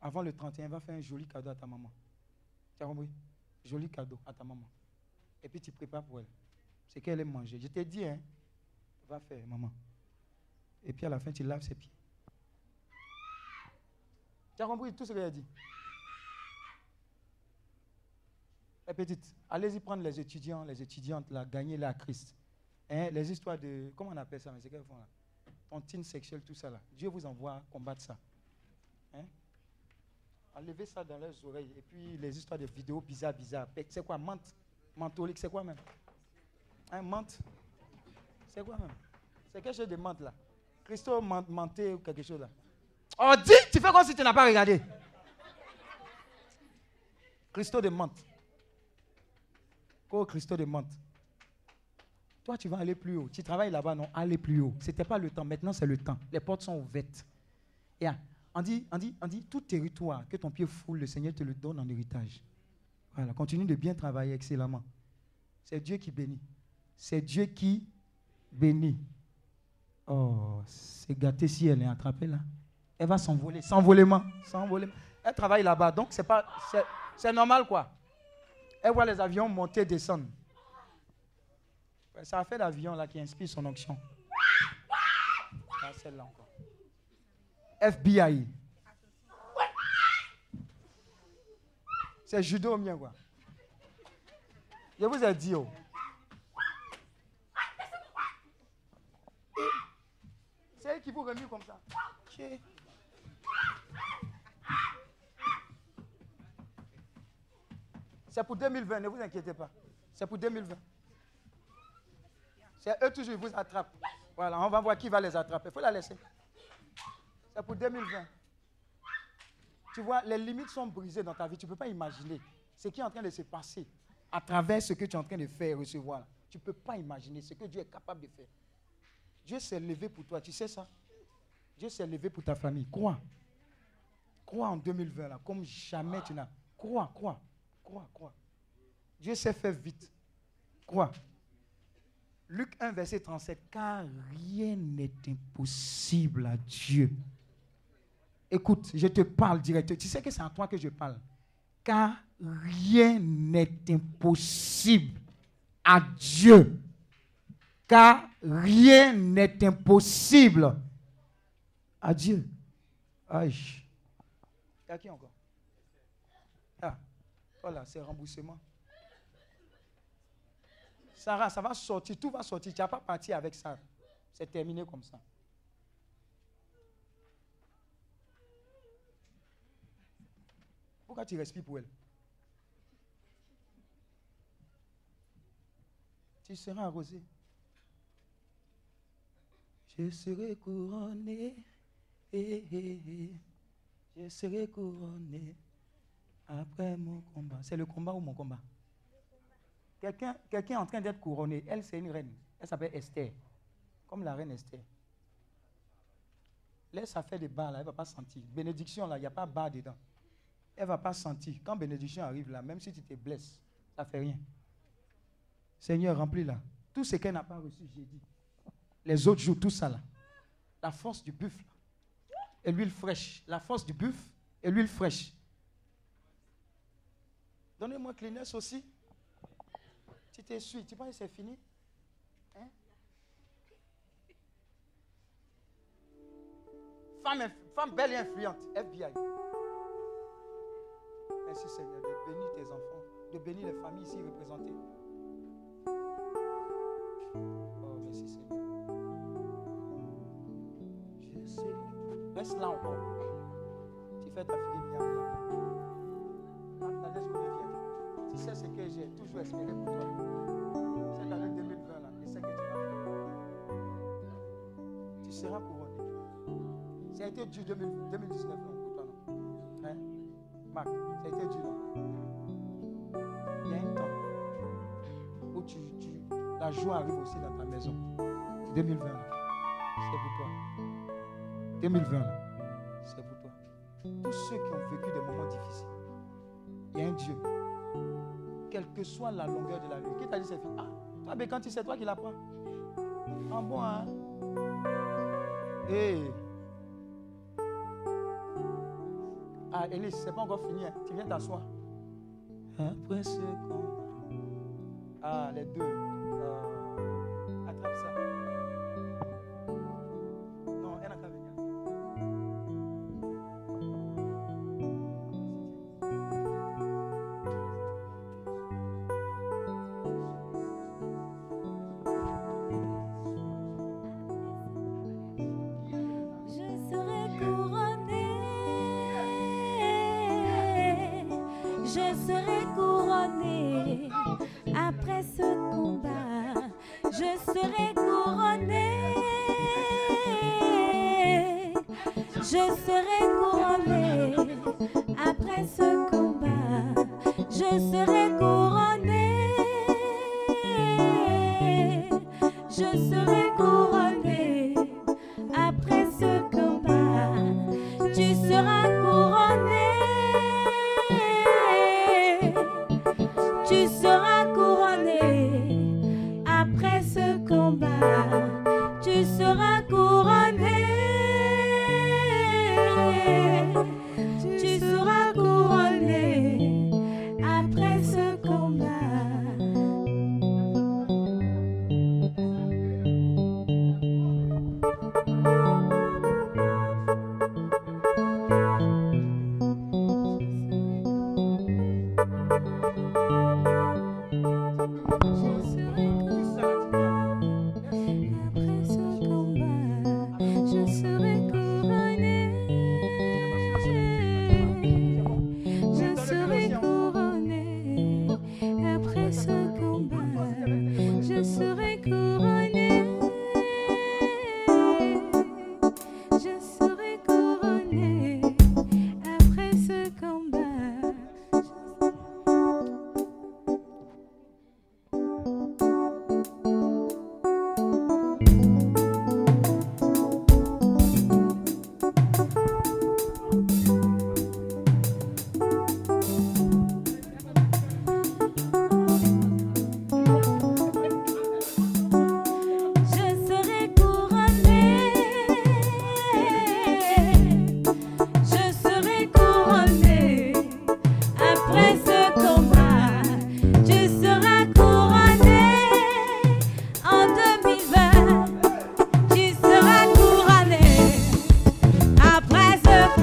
Avant le 31, va faire un joli cadeau à ta maman. Tu as compris? Joli cadeau à ta maman. Et puis tu prépares pour elle. C'est qu'elle aime manger. Je t'ai dit, hein, va faire, maman. Et puis à la fin, tu laves ses pieds. Tu as compris tout ce qu'elle a dit? Eh, petite, allez-y prendre les étudiants, les étudiantes, là, gagner la Christ. Hein, les histoires de. Comment on appelle ça Mais c'est qu'elles font là? Tontine sexuelle, tout ça là. Dieu vous envoie combattre ça. Hein? Enlevez ça dans leurs oreilles. Et puis les histoires de vidéos bizarres, bizarres. C'est quoi Menthe? Mentholique, c'est quoi même? Hein, menthe? C'est quoi même? C'est quelque chose de menthe là. Christo ment- menté ou quelque chose là. Oh, dis Tu fais comme si tu n'as pas regardé. Christo de menthe. Oh, Christo de menthe. Tu vas aller plus haut. Tu travailles là-bas, non Aller plus haut. Ce n'était pas le temps. Maintenant, c'est le temps. Les portes sont ouvertes. Et ah, on dit, on dit, on dit, tout territoire que ton pied foule, le Seigneur te le donne en héritage. Voilà, continue de bien travailler excellemment. C'est Dieu qui bénit. C'est Dieu qui bénit. Oh, c'est gâté si elle est attrapée là. Elle va s'envoler, s'envolement, s'envoler. Elle travaille là-bas, donc c'est pas, c'est normal quoi. Elle voit les avions monter, descendre. Ça a fait l'avion là qui inspire son onction. Ah, celle-là encore. FBI. C'est judo mien quoi. Je vous ai dit, oh. C'est elle qui vous remue comme ça. C'est pour 2020, ne vous inquiétez pas. C'est pour 2020. C'est eux toujours, ils vous attrapent. Voilà, on va voir qui va les attraper. Il faut la laisser. C'est pour 2020. Tu vois, les limites sont brisées dans ta vie. Tu ne peux pas imaginer ce qui est en train de se passer à travers ce que tu es en train de faire et recevoir. Tu ne peux pas imaginer ce que Dieu est capable de faire. Dieu s'est levé pour toi, tu sais ça? Dieu s'est levé pour ta famille. Crois. Crois en 2020, là, comme jamais tu n'as. Crois, crois, crois, crois. Dieu s'est fait vite. Crois. Luc 1, verset 37. Car rien n'est impossible à Dieu. Écoute, je te parle direct. Tu sais que c'est à toi que je parle. Car rien n'est impossible à Dieu. Car rien n'est impossible à Dieu. Aïe. Il y a qui encore? Ah, voilà, c'est remboursement. Sarah, ça va sortir, tout va sortir. Tu n'as pas parti avec ça. C'est terminé comme ça. Pourquoi tu respires pour elle? Tu seras arrosé. Je serai couronné. Je serai couronné après mon combat. C'est le combat ou mon combat? Quelqu'un est en train d'être couronné. Elle, c'est une reine. Elle s'appelle Esther. Comme la reine Esther. Laisse ça fait des bas là, elle ne va pas sentir. Bénédiction là, il n'y a pas bas dedans. elle ne va pas sentir. Quand bénédiction arrive là, même si tu te blesses, ça ne fait rien. Seigneur, remplis-la. Tout ce qu'elle n'a pas reçu, j'ai dit. Les autres jours, tout ça là. La force du buffle. Et l'huile fraîche. La force du buffle et l'huile fraîche. Donnez-moi Kleenex aussi. Tu t'essuies. Tu penses que c'est fini? Hein? Femme, femme belle et influente. FBI. Merci Seigneur de bénir tes enfants, de bénir les familles ici représentées. Oh, merci Seigneur. Je sais. Reste là encore. Tu fais ta figure bien, bien. Sais ce que j'ai toujours espéré pour toi. Cette année 2020 là, et ce que tu vas faire. Tu seras couronné. Ça a été dur 2000 2019 non, pour toi, non? Hein? Marc, ça a été dur, non? Il y a un temps où tu, tu- la joie arrive aussi dans ta maison. 2020, là, c'est pour toi. 2020, là, c'est pour toi. Tous ceux qui ont vécu des moments difficiles, il y a un Dieu. Quelle que soit la longueur de la nuit. Qui t'a dit c'est fini? Ah, toi, mais quand tu sais, toi qui l'apprends. En bon, hein? Hey. Ah, Élise, c'est pas encore fini. hein. Tu viens t'asseoir. Après ce combat. Ah, les deux.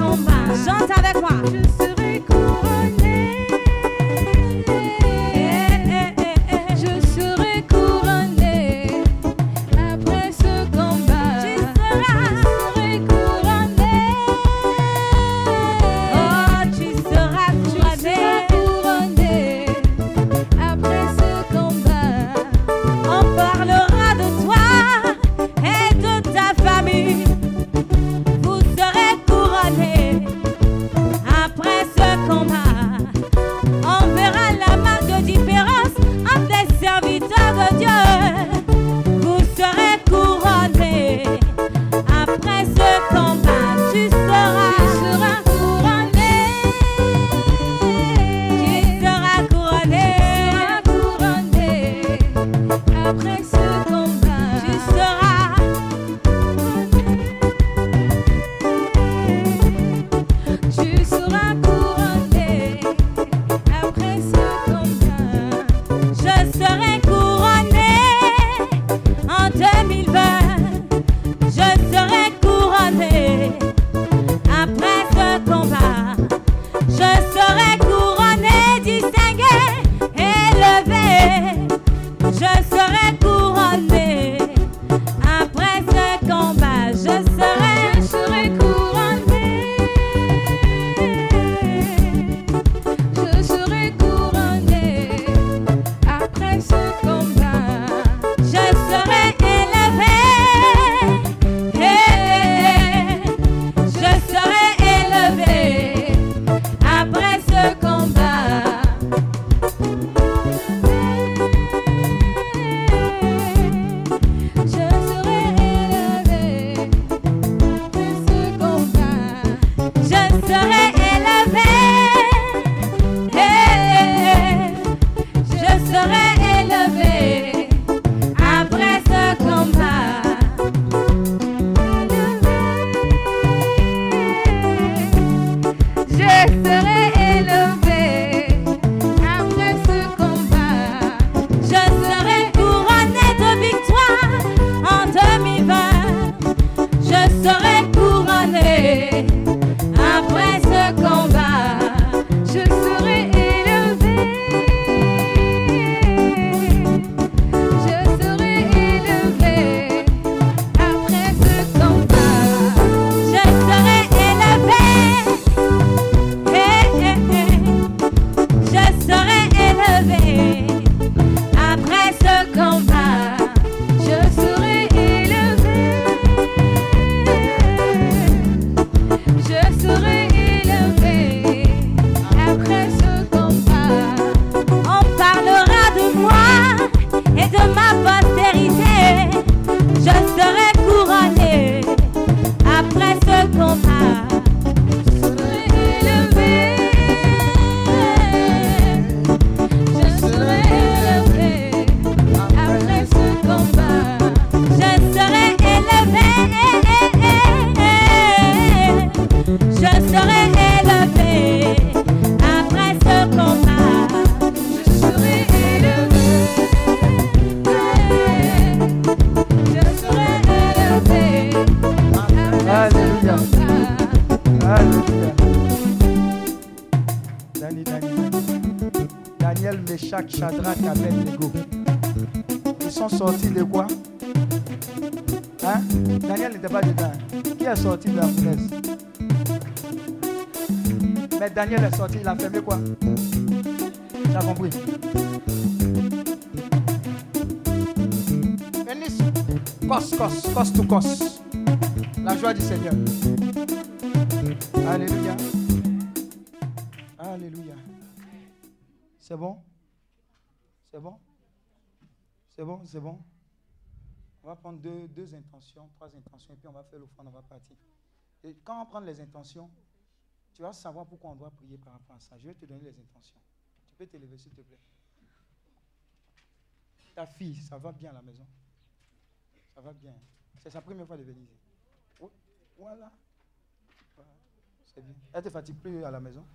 combat. Avec moi. Meshach, Shadrach, Abednego. Ils sont sortis de quoi? Hein? Daniel n'était pas dedans. Qui est sorti de la fournaise Mais Daniel est sorti, il a fermé quoi? Tu compris? Vénis, cos, cos, cos to cos. La joie du Seigneur. C'est bon? On va prendre deux, deux intentions, trois intentions, et puis on va faire l'offrande, on va partir. Et quand on prend les intentions, tu vas savoir pourquoi on doit prier par rapport à ça. Je vais te donner les intentions. Tu peux t'élever, s'il te plaît. Ta fille, ça va bien à la maison? Ça va bien. C'est sa première fois de venir Voilà. C'est bien. Elle te fatigue plus à la maison?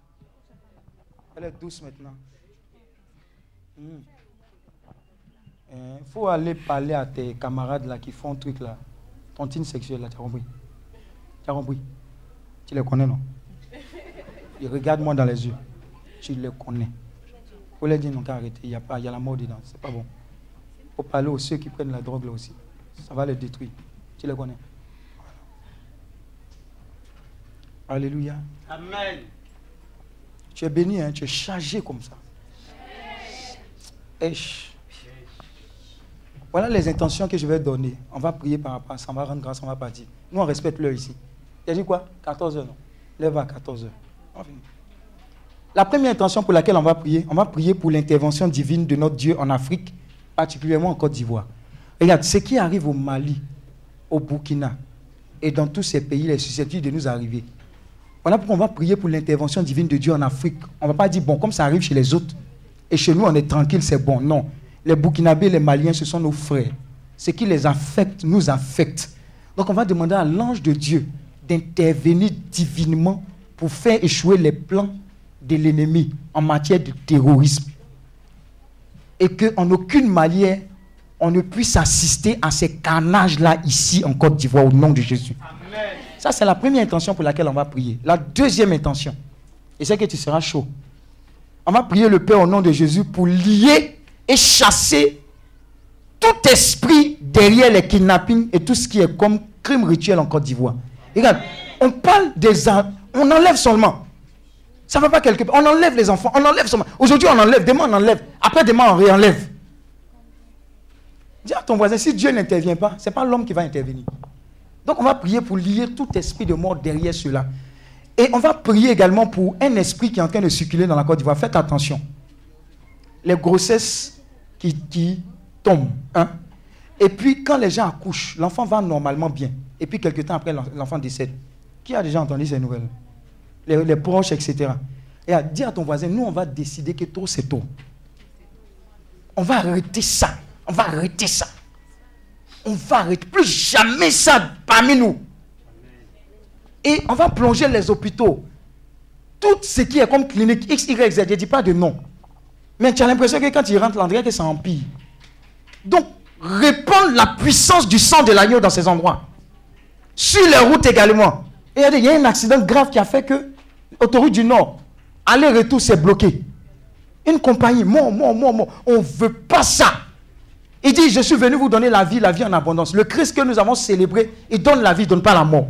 Elle est douce maintenant. Il faut aller parler à tes camarades là qui font un truc là. Tontine sexuelle là, tu as compris? Tu as compris? Tu les connais, non? Ils regardent moi dans les yeux. Tu les connais. Il faut leur dire non, arrêter. Il y a pas, y a la mort dedans. C'est pas bon. Il faut parler aux ceux qui prennent la drogue là aussi. Ça va les détruire. Tu les connais? Alléluia. Amen. Tu es béni, hein? tu es chargé comme ça. Esh. Voilà les intentions que je vais donner. On va prier par rapport à ça, on va rendre grâce, on va partir. Nous, on respecte l'heure ici. Il a dit quoi? 14 heures, non? Lève à 14 heures. On finit. La première intention pour laquelle on va prier, on va prier pour l'intervention divine de notre Dieu en Afrique, particulièrement en Côte d'Ivoire. Regarde, ce qui arrive au Mali, au Burkina et dans tous ces pays, il est de nous arriver. Voilà pourquoi on va prier pour l'intervention divine de Dieu en Afrique. On ne va pas dire, bon, comme ça arrive chez les autres, et chez nous, on est tranquille, c'est bon. Non. Les Burkinabés, les Maliens, ce sont nos frères. Ce qui les affecte, nous affecte. Donc on va demander à l'ange de Dieu d'intervenir divinement pour faire échouer les plans de l'ennemi en matière de terrorisme. et qu'en aucune manière, on ne puisse assister à ces carnages-là ici en Côte d'Ivoire au nom de Jésus. Ça, c'est la première intention pour laquelle on va prier. La deuxième intention, et c'est que tu seras chaud. On va prier le Père au nom de Jésus pour lier et chasser tout esprit derrière les kidnappings et tout ce qui est comme crime rituel en Côte d'Ivoire. Regarde, on parle des... en- On enlève seulement. Ça ne va pas quelque part. On enlève les enfants. On enlève seulement. Aujourd'hui, on enlève. Demain, on enlève. Après, demain, on réenlève. Dis à ton voisin, si Dieu n'intervient pas, ce n'est pas l'homme qui va intervenir. Donc, on va prier pour lier tout esprit de mort derrière cela. Et on va prier également pour un esprit qui est en train de circuler dans la Côte d'Ivoire. Faites attention. Les grossesses qui, tombent. hein. Et puis, quand les gens accouchent, l'enfant va normalement bien. Et puis, quelques temps après, l'en- l'enfant décède. Qui a déjà entendu ces nouvelles? Les, les proches, etc. Et à dire à ton voisin, nous, on va décider que trop, c'est trop. On va arrêter ça. On va arrêter ça. On va arrêter. Plus jamais ça parmi nous. Et on va plonger les hôpitaux. Tout ce qui est comme clinique X, Y, Z, je ne dis pas de nom. Mais tu as l'impression que quand il rentre, dirait que ça empire. Donc, répandre la puissance du sang de l'agneau dans ces endroits. Sur les routes également. Et il y a un accident grave qui a fait que l'autoroute du Nord, aller-retour, s'est bloqué. Une compagnie, mort, mort, mort, mort. On ne veut pas ça. Il dit, je suis venu vous donner la vie, la vie en abondance. Le Christ que nous avons célébré, il donne la vie, il ne donne pas la mort.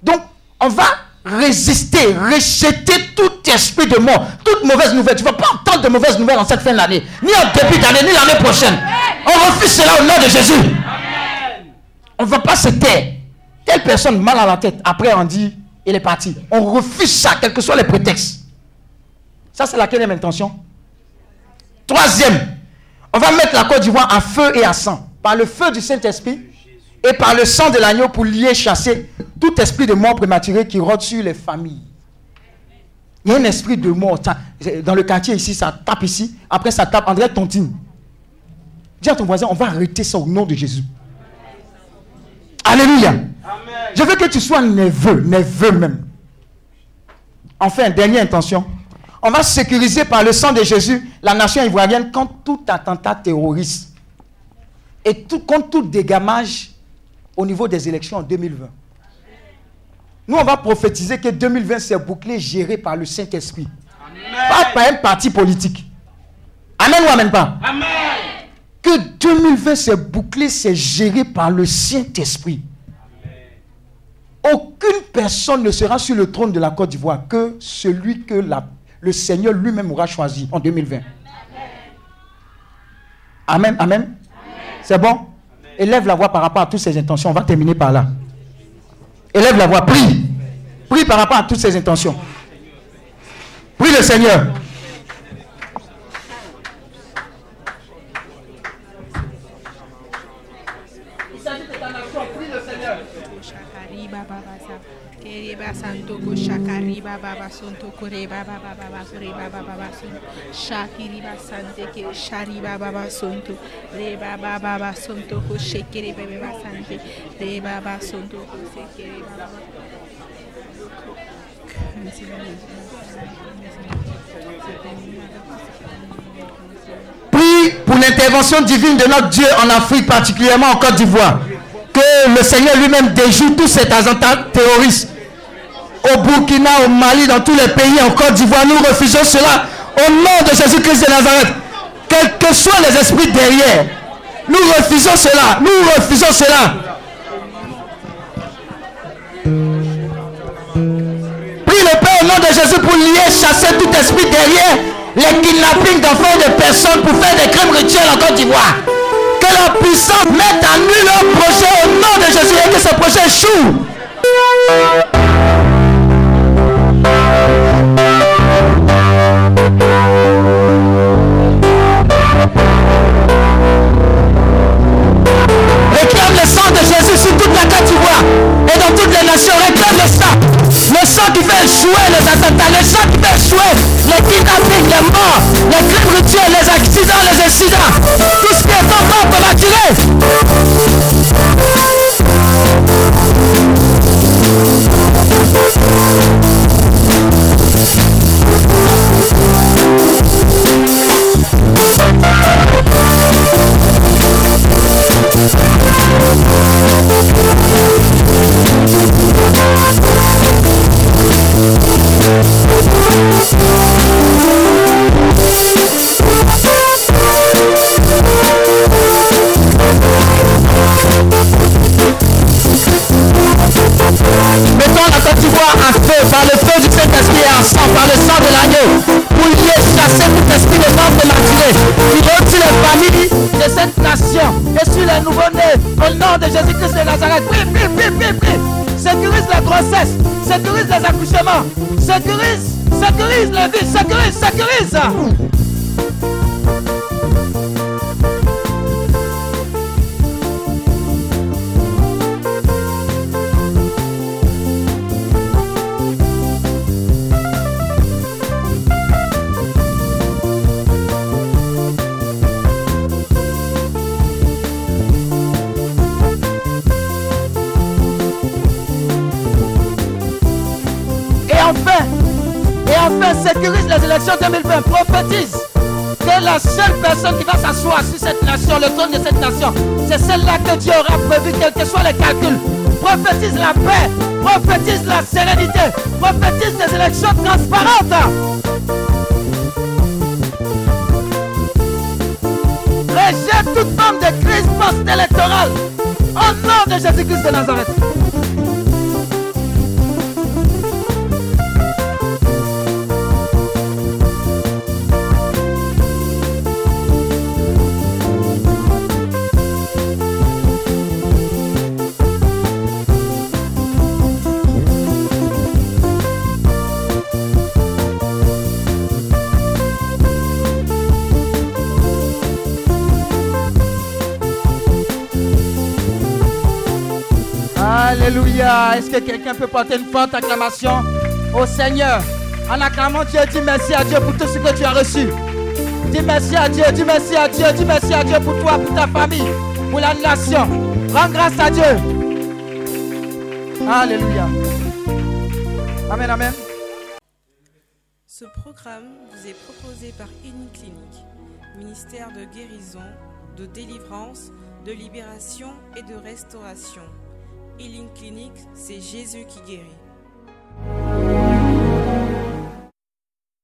Donc, on va résister, rejeter tout esprit de mort, toute mauvaise nouvelle. Tu ne vas pas entendre de mauvaises nouvelles en cette fin d'année, ni en début d'année, ni l'année prochaine. On refuse cela au nom de Jésus. On ne va pas se taire. Telle personne mal à la tête, après on dit, il est parti. On refuse ça, quels que soient les prétextes. Ça, c'est la quatrième intention. Troisième, on va mettre la Côte d'Ivoire à feu et à sang. Par le feu du Saint-Esprit et par le sang de l'agneau pour lier, chasser tout esprit de mort prématuré qui rôde sur les familles. Il y a un esprit de mort. ça- Dans le quartier ici, ça tape ici. Après, ça tape André Tontine. Dis à ton voisin, on va arrêter ça au nom de Jésus. Alléluia. Je veux que tu sois nerveux, nerveux même. Enfin, dernière intention. On va sécuriser par le sang de Jésus la nation ivoirienne contre tout attentat terroriste et tout, contre tout dégamage au niveau des élections en 2020. Nous, on va prophétiser que 2020 c'est bouclé, géré par le Saint-Esprit. Pas par un parti politique. Amen ou amen pas? Que 2020 c'est bouclé, c'est géré par le Saint-Esprit. Aucune personne ne sera sur le trône de la Côte d'Ivoire que celui que la- le Seigneur lui-même aura choisi en 2020. Amen, amen. C'est bon? Élève la voix par rapport à toutes ces intentions. On va terminer par là. Élève la voix, prie. Prie par rapport à toutes ces intentions. Prie le Seigneur. Shakariba baba sa. Kereba santo ko shakariba baba sonto koreba baba baba koreba baba baba sonto. Shakiriba sante ke shariba baba sonto. Reba baba baba sonto ko shekere baba sante. Reba baba sonto ko shekere baba. Prie pour l'intervention divine de notre Dieu en Afrique, particulièrement en Côte d'Ivoire. Que le Seigneur lui-même déjoue tous ces attentats terroristes. Au Burkina, au Mali, dans tous les pays, en Côte d'Ivoire, nous refusons cela au nom de Jésus-Christ de Nazareth. Quels que soient les esprits derrière, nous refusons cela. Nous refusons cela. Prie le Père au nom de Jésus pour lier, chasser tout esprit derrière les kidnappings d'enfants et de personnes pour faire des crimes rituels en Côte d'Ivoire. Que la puissance mette à nu leur projet au nom de Jésus et que ce projet échoue. sang qui fait échouer les attentats, les sang qui fait échouer les kidnappings, les morts, les crimes rituels, les accidents, les incidents. Tout ce qui est en bas peut m'attirer. Mettons la toute voix à feu par le feu du Saint-Esprit et en sang, par le sang de l'agneau, pour y est chasser tout esprit de l'âme de la qui donne sur les familles de cette nation, et sur les nouveautés, au nom de Jésus-Christ de Nazareth, prip, prip, prip, prip. Sécurise la grossesse. Sécurise les accouchements. Sécurise, sécurise la vie. Sécurise, sécurise. Sécurise les élections 2020. Prophétise que la seule personne qui va s'asseoir sur cette nation, le trône de cette nation, c'est celle-là que Dieu aura prévu, quels que soient les calculs. Prophétise la paix, prophétise la sérénité, prophétise des élections transparentes. Rejette toute forme de crise post-électorale. Au nom de Jésus-Christ de Nazareth. Est-ce que quelqu'un peut porter une forte acclamation au Seigneur? En acclamant Dieu, dis merci à Dieu pour tout ce que tu as reçu. Dis merci à Dieu, dis merci à Dieu, dis merci à Dieu pour toi, pour ta famille, pour la nation. Rends grâce à Dieu. Alléluia. Amen, amen. Ce programme vous est proposé par Clinic, ministère de guérison, de délivrance, de libération et de restauration. C'est Jésus qui guérit.